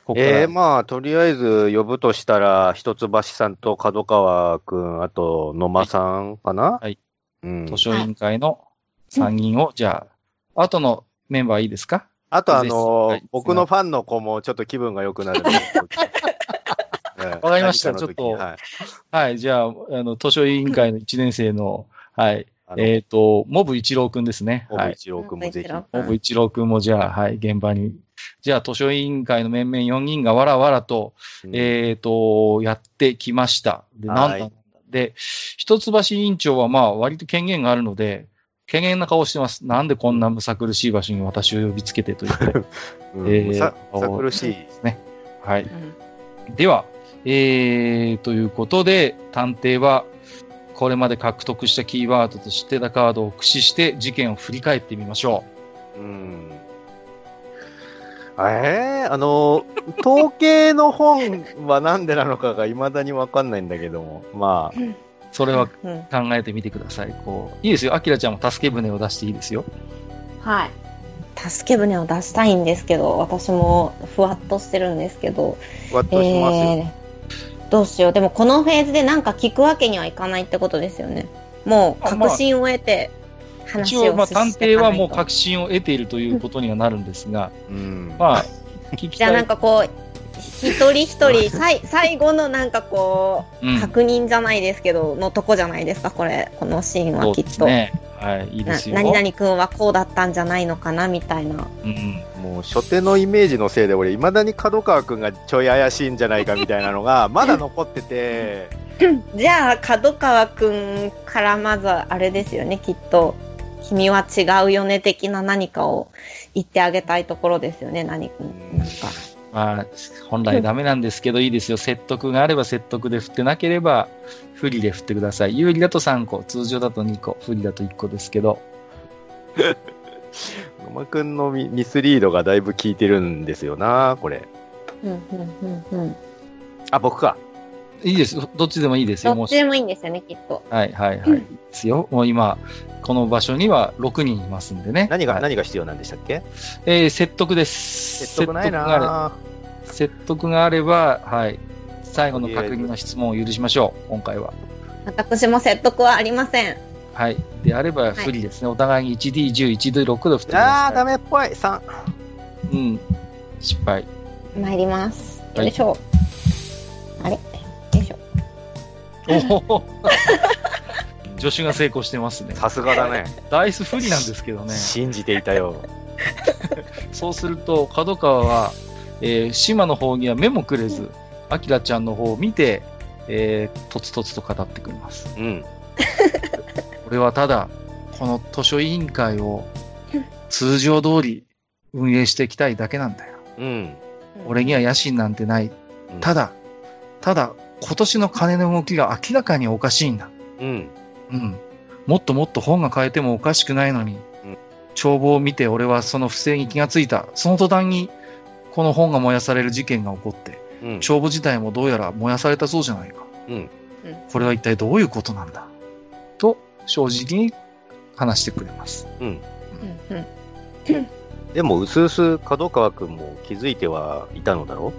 ここから、えー、まあ、とりあえず呼ぶとしたら、一橋さんと角川くん、あと野間さんかな？はい。うん。図書委員会の3人を、じゃあ、後のメンバーいいですか？あとあの、はい僕のファンの子もちょっと気分が良くなる。わ <laughs> わかりましたちょっとはい。はい。じゃあ、あの、図書委員会の1年生の、はい。えっ、と、モブ一郎くんですね。はい。小一郎くんもぜひ。モモブ一郎くんもじゃあ、はい、現場に。じゃあ、図書委員会の面々4人がわらわらと、うんえっ、と、やってきました。で、なんだはいなんだ。で、一橋委員長はまあ、割と権限があるので、権限な顔してます。なんでこんなむさ苦しい場所に私を呼びつけてと言って。<laughs> うんえーさ、さ苦しい。ですね。はい。うんでは、えー、ということで、探偵は、これまで獲得したキーワードと知ってたカードを駆使して事件を振り返ってみましょうん。えー、あの、統計の本はなんでなのかが未だにわかんないんだけども、まあ、う。それはうん。考えてみてください。こう、いいですよ。アキラちゃんも助け舟を出していいですよ。はい。助け舟を出したいんですけど、私もふわっとしてるんですけど、ふわっとしますよ。えー、どうしよう。でもこのフェーズでなんか聞くわけにはいかないってことですよね。もう確信を得て一話を応、まあ、探偵はもうく確信を得ているということにはなるんですが、うん。まあ、<laughs> 聞きじゃあた。ないんかこう、一人一人、さい最後のなんかこう、うん確認じゃないですけど、のとこじゃないですか、これ。このシーンはきっと。ですね。はい、いいですよ。な何々くんはこうだったんじゃないのかな、みたいな。うん。もう初手のイメージのせいで俺、未だに角川くんがちょい怪しいんじゃないかみたいなのが、<laughs> まだ残ってて、<laughs> じゃあ、角川くんからまずあれですよね、きっと。君は違うよね的な何かを言ってあげたいところですよね、何か。まあ、本来ダメなんですけど、いいですよ。説得があれば説得で振ってなければ、不利で振ってください。有利だと3個、通常だと2個、不利だと1個ですけど。野間くんのミミスリードがだいぶ効いてるんですよな、これ。うんうんうんうん。あ、僕か。いいです。どっちでもいいですよ。もしどっちでもいいんですよね、きっと。はいはいはい。い <laughs> いですよ。もう今、この場所には6人いますんでね。何が、はい何が必要なんでしたっけ？えー説得です。説得ない説得があれな説得があれば、はい。最後の確認の質問を許しましょう、今回は。私も説得はありません。はい。であれば不利ですね。お互いに 1D10、1D6 で振ってください。あー、ダメっぽい。3。うん。失敗。参ります。はいよいしょ。あれ？よいしょ。<laughs> 助手が成功してますね。さすがだね。ダイス不利なんですけどね。信じていたよ。そうすると、角川は、えー、島の方には目もくれず、アキラちゃんの方を見て、えー、とつとつと語ってくれます。うん。俺はただ、この図書委員会を通常通り運営していきたいだけなんだよ。うん。俺には野心なんてない。うんただ、ただ、今年の金の動きが明らかにおかしいんだ。うん。うん。もっともっと本が買えてもおかしくないのに、うん帳簿を見て俺はその不正に気がついた。その途端に、この本が燃やされる事件が起こって、うん。帳簿自体もどうやら燃やされたそうじゃないか。うん。これは一体どういうことなんだ？と、正直に話してくれます。うん。うんうんでも、うすうす角川くんも気づいてはいたのだろ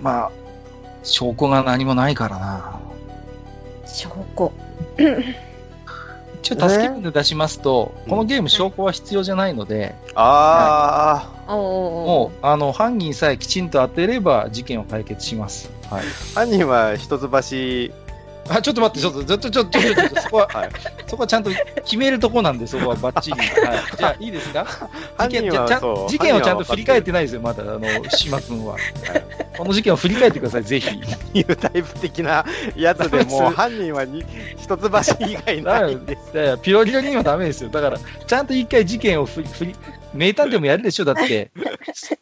まあ、証拠が何もないからな。証拠。一応助け舟出しますと、このゲーム証拠は必要じゃないので、あおーおーおもう、あの、犯人さえきちんと当てれば事件を解決します。はい。ー、犯人は一橋、あ、ちょっと待って、ちょっと、ちょっと、ちょっと、ちょっと、そこは、<laughs> はいそこはちゃんと決めるとこなんで、そこはバッチリ。はい。じゃあ、いいですか？犯 <laughs> 事件。事件をちゃんと振り返ってない。ですよ、まだ、あの、島君は。この事件を振り返ってください、ぜひ。ニュータイプ的なやつでも、<laughs> 犯人はに一橋以外ないんです。いやいや、ピロリロにはダメですよ。だから、ちゃんと一回事件を振り、振り、名探偵もやるでしょだって、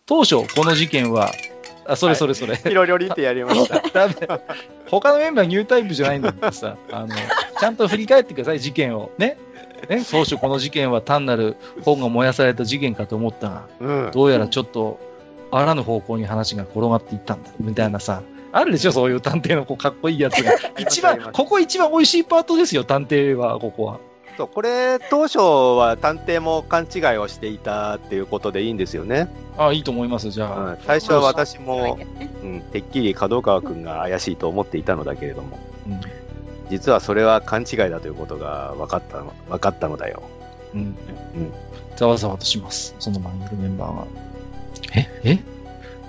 当初、この事件は、あ、それそれそれ。ピロリロリってやりました。<laughs> 他のメンバーニュータイプじゃないんだってさ、<laughs> あの、ちゃんと振り返ってください、事件を。ね。ね、当初この事件は単なる本が燃やされた事件かと思ったが、うん。どうやらちょっと、あらぬ方向に話が転がっていったんだ、みたいなさ、あるでしょ、そういう探偵のこうかっこいいやつが。<laughs> 一番、ありますここ一番美味しいパートですよ、探偵は、ここは。そうこれ、当初は探偵も勘違いをしていたっていうことでいいんですよね。あいいと思います、じゃあ。うん、最初は私ーも、うん、てっきり角川くんが怪しいと思っていたのだけれども、うん。実はそれは勘違いだということが分かったの分かったのだよ。うん。うんざわざわとします、その前にいるメンバーが。え？え？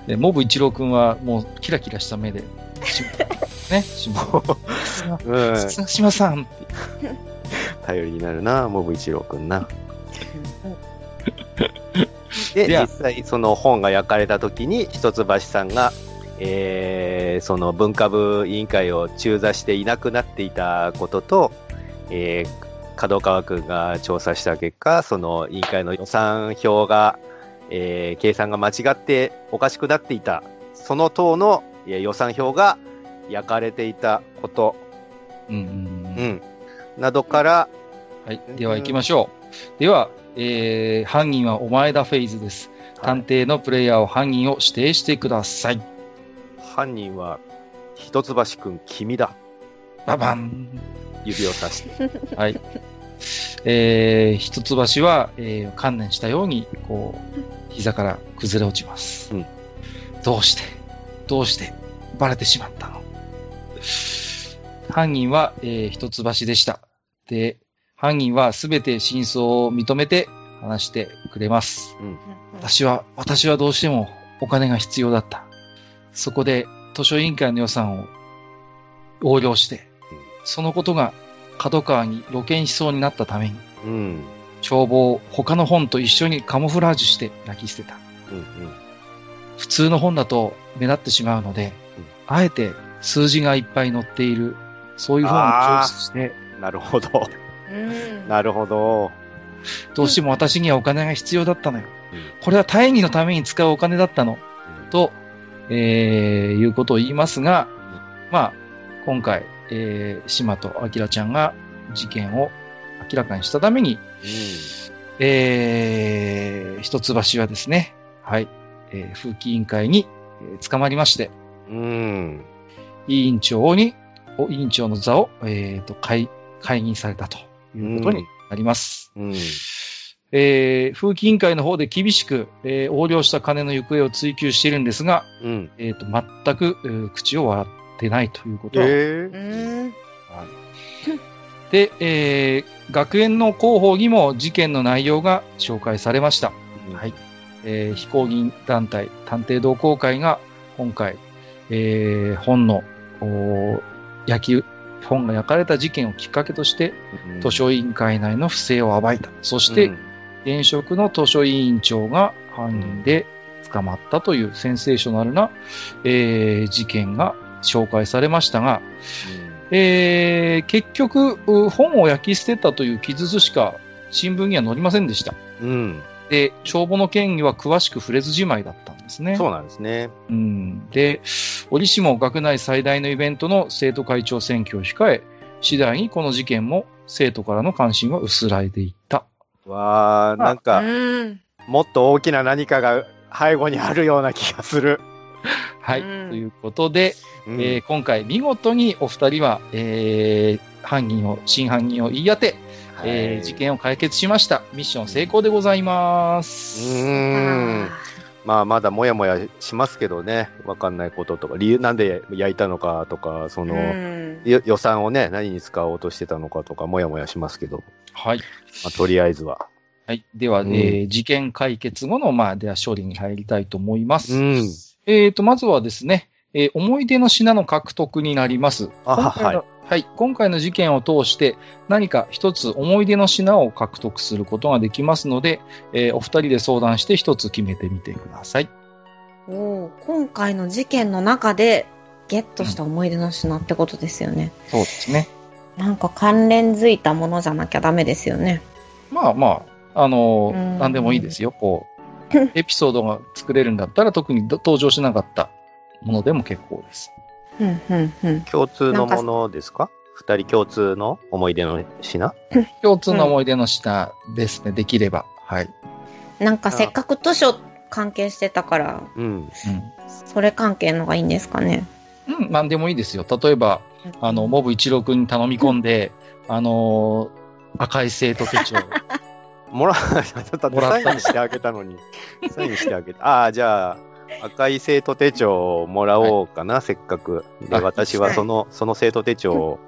で、モブ一郎くんはもうキラキラした目で、し <laughs> ね、しま、うん、島さんって。<laughs> 頼りになるな、モブ一郎くんな。<laughs> で、実際その本が焼かれた時に、一橋さんが、えー、その文化部委員会を中座していなくなっていたことと、えー、角川くんが調査した結果、その委員会の予算表が、えー、計算が間違っておかしくなっていた、その党のえー予算表が焼かれていたこと、うんう。ん、などから、はい。では行きましょう。では、えー、犯人はお前だフェイズです。探偵のプレイヤーを犯人を指定してください。犯人は一橋くん君だ。ババン。指をさして。<laughs> はい。えー、一橋は、えー、観念したように、こう、膝から崩れ落ちます。うんどうして？どうして？バレてしまったの？犯人は、えー、一橋でした。で、犯人はすべて真相を認めて話してくれます。私は、私はどうしてもお金が必要だった。そこで図書委員会の予算を横領して、そのことが角川に露見しそうになったために、うん。帳簿を他の本と一緒にカモフラージュして焼き捨てた。うん。普通の本だと目立ってしまうので、うんあえて数字がいっぱい載っている、そういう本をチョイスして、うん。なるほど。うんなるほど。どうしても私にはお金が必要だったのよ。うんこれは大義のために使うお金だったの。と、えー、いうことを言いますが、まあ、今回、えー、島と明ちゃんが事件を明らかにしたために、えー、一橋はですね、はい、えー、風紀委員会に、えー捕まりまして、うん。うん。委員長に、お委員長の座を、えー、と、解、解任されたということになります。うん。えー、風紀委員会の方で厳しく、えー横領した金の行方を追求しているんですが、うん。えっ、と、全く、えー口を割ってないということは、えうーーん。で、えー学園の広報にも事件の内容が紹介されました。はい。えー非公認団体探偵同好会が今回、えー本の、焼き、本が焼かれた事件をきっかけとして、うん図書委員会内の不正を暴いた。そして、うん現職の図書委員長が犯人で捕まったというセンセーショナルな、えー事件が紹介されましたが、えー結局、う本を焼き捨てたという記述しか新聞には載りませんでした。うん。で、帳簿の件には詳しく触れずじまいだったんですね。そうなんですね。うん。で、折しも学内最大のイベントの生徒会長選挙を控え、次第にこの事件も生徒からの関心は薄らいでいった。わあ、なんうか。もっと大きな何かが背後にあるような気がする。はい。うんということで、うんえー今回見事にお二人は、えー犯人を、真犯人を言い当て、えーはい事件を解決しました。ミッション成功でございまうす。ーん。まあ、まだもやもやしますけどね。わかんないこととか、理由、なんで焼いたのかとか、その、予算をね、何に使おうとしてたのかとか、もやもやしますけど、はい。まあ、とりあえずは。はい。では、うんえー事件解決後の、まあ、では処理に入りたいと思います。うん。えーと、まずはですね、えー思い出の品の獲得になります。あ今回のはい。今回の事件を通して何か一つ思い出の品を獲得することができますので、えーお二人で相談して一つ決めてみてください。おー今回の事件の中でゲットした思い出の品ってことですよね。そうですね。なんか関連づいたものじゃなきゃダメですよね。まあまあ、あのーうん何でもいいですよ。こう、エピソードが作れるんだったら特にど登場しなかったものでも結構です。うん、うん、うん。共通のものですか？二人共通の思い出の品？共通の思い出の品ですね、できれば。はい。なんかせっかく図書関係してたから、うん。それ関係のがいいんですかね？うん。うん、何でもいいですよ。例えば、あの、モブ一郎くんに頼み込んで、あのー赤い生徒手帳。<laughs> もら、ちょっともらったサインしてあげたのに。サインしてあげた。ああ、じゃあ、赤い生徒手帳をもらおうかな、せっかく。で、あ私はその、その生徒手帳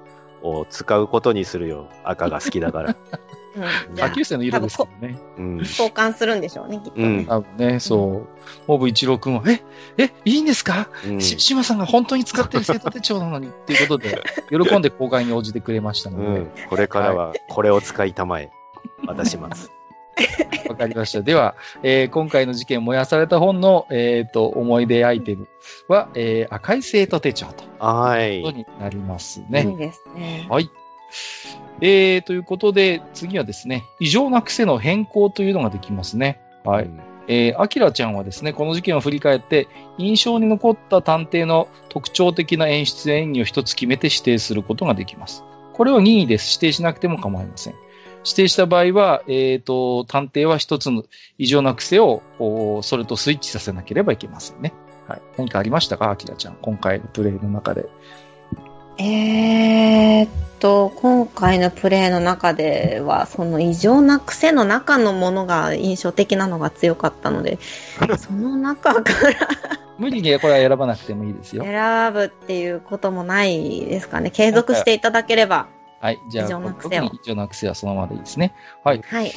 を使うことにするよ。赤が好きだから。<laughs> うん、下級生の色ですけどね。うん。交換するんでしょうね、きっとね。うん。多分ね、そう。モブ一郎くんは、え、え、いいんですか、うんし、島さんが本当に使ってる生徒手帳なのにっていうことで、<laughs> 喜んで交換に応じてくれましたので、うん。これからは、これを使いたまえ。渡します。<laughs> わかりました。では、えー今回の事件燃やされた本の、えっ、と、思い出アイテムは、えー赤い生徒手帳とはいいうこと。になりますいね。いですね。はい。えー、ということで、次はですね、異常な癖の変更というのができますね。はい。うんえー、アキラちゃんはですね、この事件を振り返って、印象に残った探偵の特徴的な演出や演技を一つ決めて指定することができます。これを任意です。指定しなくても構いません。指定した場合は、えっ、と、探偵は一つの異常な癖を、それとスイッチさせなければいけませんね。はい。何かありましたか？アキラちゃん。今回のプレイの中で。えーっと、今回のプレイの中では、その異常な癖の中のものが印象的なのが強かったので、<laughs> その中から無理にこれは選ばなくてもいいですよ。選ぶっていうこともないですかね。継続していただければ。はい。じゃあ、異常な癖を特に異常な癖はそのままでいいですね。はい。はい。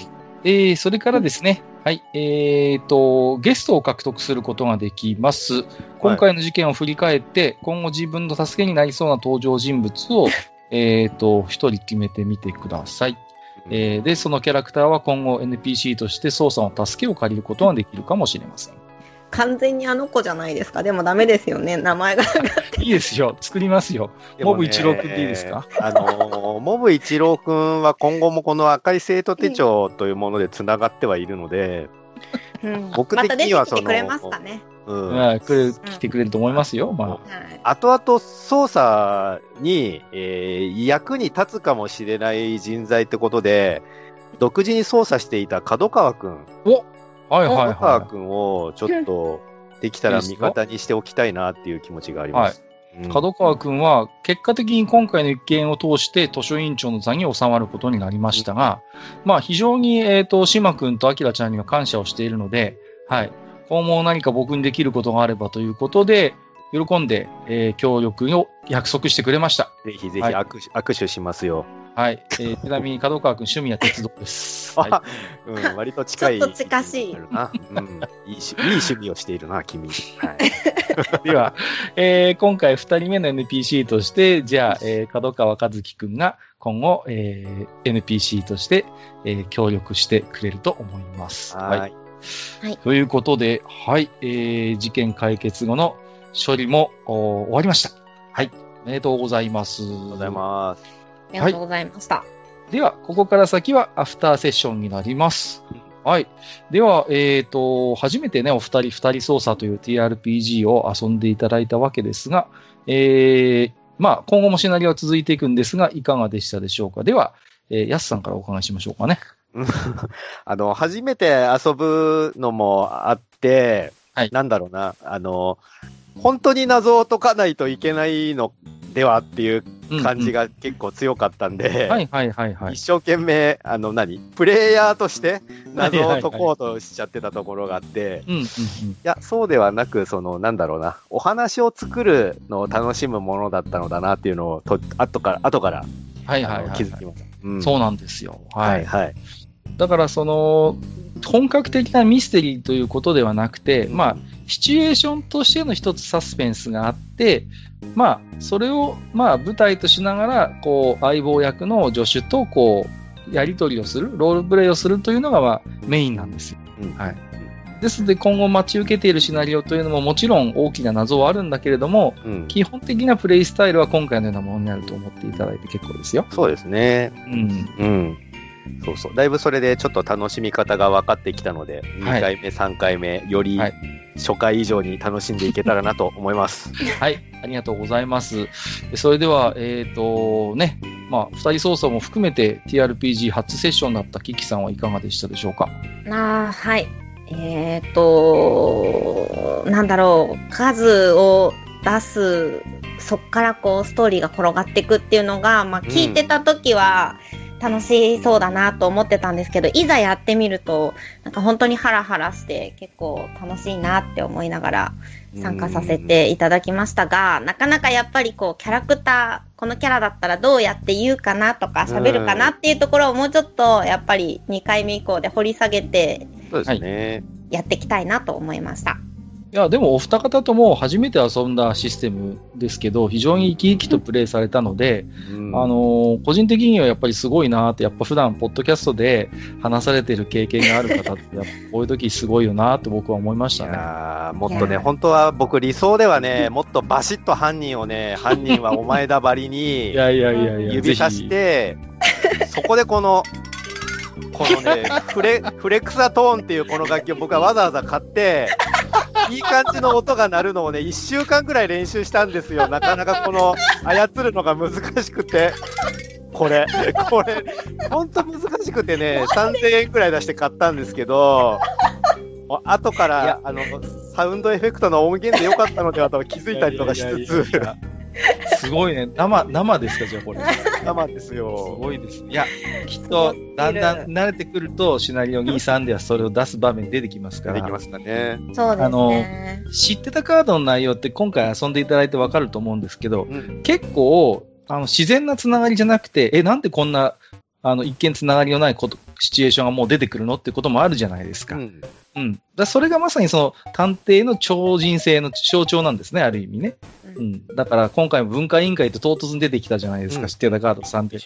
えー、それからですね、はい、えーと、ゲストを獲得することができます。今回の事件を振り返って、今後自分の助けになりそうな登場人物を、<laughs> えーと、一人決めてみてください。えーで、そのキャラクターは今後 NPC として操作の助けを借りることができるかもしれません。完全にあの子じゃないですか。でもダメですよね、名前が。いいですよ。作りますよ。モブ一郎くんでいいですか？あのー、モブ一郎くんは今後もこの赤い生徒手帳というもので繋がってはいるので、うん僕的にはそのまくれますかね。うん。まあ、来る来てくれると思いますよ。まはい。後々捜査に、えー役に立つかもしれない人材ってことで、独自に捜査していた角川くん、あ。はいはいはくんをちょっとできたら味方にしておきたいなっていう気持ちがあります。うんい。角川くんは、結果的に今回の一件を通して図書委員長の座に収まることになりましたが、まあ非常に、えっ、と、島くんと明ちゃんには感謝をしているので、はい。今後何か僕にできることがあればということで、喜んで、えー協力を約束してくれました。ぜひぜひはい握手,、握手しますよ。はい。えーちなみに角川くん趣味は鉄道です。<laughs> はいあうん、割と近い。<laughs> ちょっと近しいあるな。うん。いいしいい趣味をしているな、君。はい。<laughs> では、えー今回二人目の NPC として、じゃあ、えー角川和樹くんが今後、えー NPC として、えー協力してくれると思います。はい。ということで、はい、えー事件解決後の処理もお終わりました。はい。おめでとうございます。ありがとうございます。ありがとうございました。では、ここから先はアフターセッションになります。はい。では、えっ、と、初めてね、お二人、二人操作という TRPG を遊んでいただいたわけですが、えー、まあ、今後もシナリオは続いていくんですが、いかがでしたでしょうか？では、えー、ヤスさんからお伺いしましょうかね。う <laughs> んあの、初めて遊ぶのもあって、はいなんだろうな、あの、本当に謎を解かないといけないのではっていう感じが。が結構強かったんで、はいはいはいはい。一生懸命、あの何、プレイヤーとして謎を解こうとしちゃってたところがあって。いや、そうではなく、その、なんだろうな、お話を作るのを楽しむものだったのだなっていうのをと、後から、後から、はいはい。気づきました。うんそうなんですよ。は。はいい、はい。だから、その、本格的なミステリーということではなくて、まあ、シチュエーションとしての一つサスペンスがあって、まあ、それを、まあ、舞台としながら、こう、相棒役の助手と、こう、やり取りをする、ロールプレイをするというのが、まあ、メインなんですよ。うんはい。ですので、今後待ち受けているシナリオというのももちろん大きな謎はあるんだけれども、うん。基本的なプレイスタイルは今回のようなものになると思っていただいて結構ですよ。そうですね。うん。うん。そうそう。だいぶそれでちょっと楽しみ方が分かってきたので、はい2回目、3回目、よりはい初回以上に楽しんでいけたらなと思います。<laughs> はい、ありがとうございます。それでは、えっ、と、ね、まあ、二人操作も含めて TRPG 初セッションだったキキさんはいかがでしたでしょうか？あーはい。えっ、と、なんだろう、数を出す、そっからこう、ストーリーが転がっていくっていうのが、まあ、うん聞いてた時は、楽しそうだなと思ってたんですけど、いざやってみると、なんか本当にハラハラして、結構楽しいなって思いながら参加させていただきましたが、なかなかやっぱりこう、キャラクター、このキャラだったらどうやって言うかなとか、喋るかなっていうところをもうちょっと、やっぱり2回目以降で掘り下げて。やっていきたいなと思いました。いや、でもお二方とも初めて遊んだシステムですけど、非常に生き生きとプレイされたので、うん。あのー個人的にはやっぱりすごいなって、やっぱ普段ポッドキャストで話されてる経験がある方って、やっぱこういう時すごいよなって僕は思いましいたね。もっとね、本当は僕理想ではね、もっとバシッと犯人をね、犯人はお前だばり <laughs> いにやいやいやいや、指さして、そこでこの、このね、フレ、フレクサトーンっていうこの楽器を僕はわざわざ買って、いい感じの音が鳴るのをね、一週間ぐらい練習したんですよ。なかなかこの、操るのが難しくて。これ、これ、ほんと難しくてね、3000円くらい出して買ったんですけど、後かいやら、あの、サウンドエフェクトの音源で良かったのではと気づいたりとかしついやいつ、やいやすごいね。生、生ですか、じゃあこれ。生ですすよ。ごいです。いや、きっと、<laughs> だんだん慣れてくると、シナリオ2、3ではそれを出す場面出てきますからでき、ますかね。そうですあのね。知ってたカードの内容って今回遊んでいただいてわかると思うんですけど、うん。結構、あの、自然なつながりじゃなくて、え、なんでこんな、あの、一見つながりのないこと、シチュエーションがもう出てくるのってこともあるじゃないですか。うんうん。だそれがまさにその探偵の超人性の象徴なんですね、ある意味ね。ううんん。だから今回も文化委員会って唐突に出てきたじゃないですか、うん知ってたカード3点。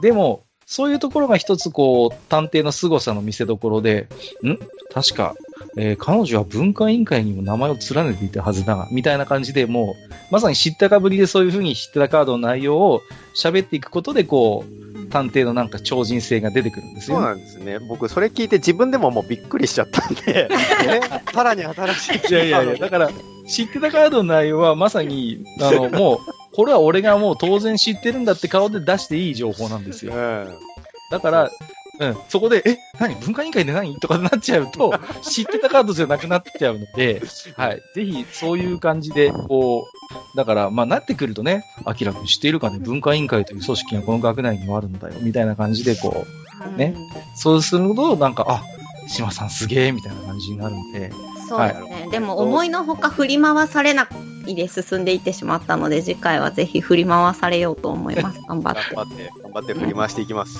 でも、そういうところが一つこう、探偵の凄さの見せ所で、ん？確か、えー彼女は文化委員会にも名前を連ねていたはずだが、みたいな感じで、もう、まさに知ったかぶりでそういうふうに知ってたカードの内容を喋っていくことで、こう、探偵のなんか超人性が出てくるんですよ。そうなんですね。僕、それ聞いて自分でももうびっくりしちゃったんで、<laughs> え？さらに新しい。いやいやいや、だから、知ってたカードの内容はまさに、あの、<laughs> もう、これは俺がもう当然知ってるんだって顔で出していい情報なんですよ。うん。だから、うん、そこで、え、何？文化委員会で何？とかなっちゃうと、<laughs> 知ってたカードじゃなくなっちゃうので、はい。ぜひ、そういう感じで、こう、だから、まあ、なってくるとね、アキラ君知っているかね、文化委員会という組織がこの学内にはあるんだよ、みたいな感じで、こう、ね。そうすると、なんか、あ、島さんすげえ、みたいな感じになるんで、そうですね。でも思いのほか振り回されないで進んでいってしまったので、次回はぜひ振り回されようと思います。<laughs> 頑張って。頑張って、頑張って振り回していきます。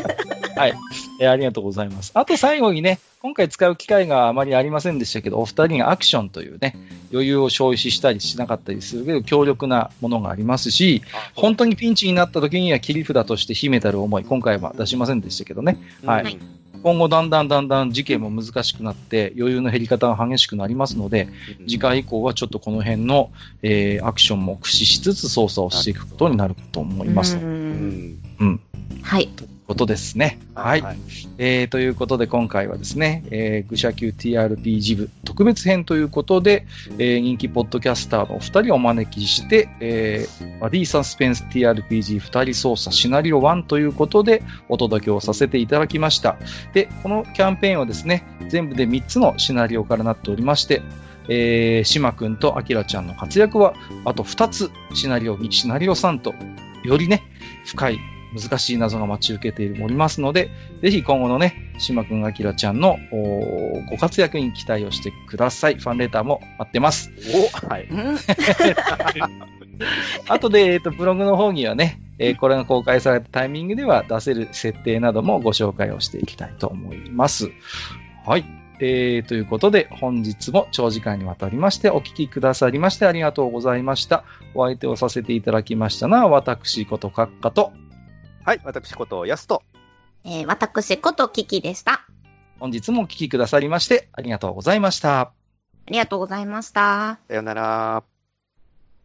<laughs> はい。えーありがとうございます。あと最後にね、今回使う機会があまりありませんでしたけど、お二人がアクションというね、余裕を消費したりしなかったりするけど、強力なものがありますし、本当にピンチになった時には切り札として秘めたる思い、今回は出しませんでしたけどね。はいはい今後だんだんだんだん事件も難しくなって、余裕の減り方が激しくなりますので、次回以降はちょっとこの辺の、えーアクションも駆使しつつ操作をしていくことになると思います。うんんん。はい。うことですね。はい。えーということで今回はですね、えー、愚者級 TRPG 部特別編ということで、えー人気ポッドキャスターのお二人をお招きして、えーバディサスペンス TRPG 二人操作シナリオ1ということでお届けをさせていただきました。で、このキャンペーンはですね、全部で3つのシナリオからなっておりまして、えー、島くんとアキラちゃんの活躍は、あと2つ、シナリオ2、シナリオ3と、よりね、深い難しい謎が待ち受けておりますので、ぜひ今後のね、島くん、あきらちゃんのご活躍に期待をしてください。ファンレターも待ってます。おはい。うん <laughs> あとで、えっ、と、ブログの方にはね、えーこれが公開されたタイミングでは出せる設定などもご紹介をしていきたいと思います。はい。えー、ということで、本日も長時間にわたりましてお聞きくださりましてありがとうございました。お相手をさせていただきましたのは、私こと閣下と、はい、私こと、やすと。えー私ことキキでした。あ本日もお聞きくださりましてありがとうございました。りがとうございました。さよなら。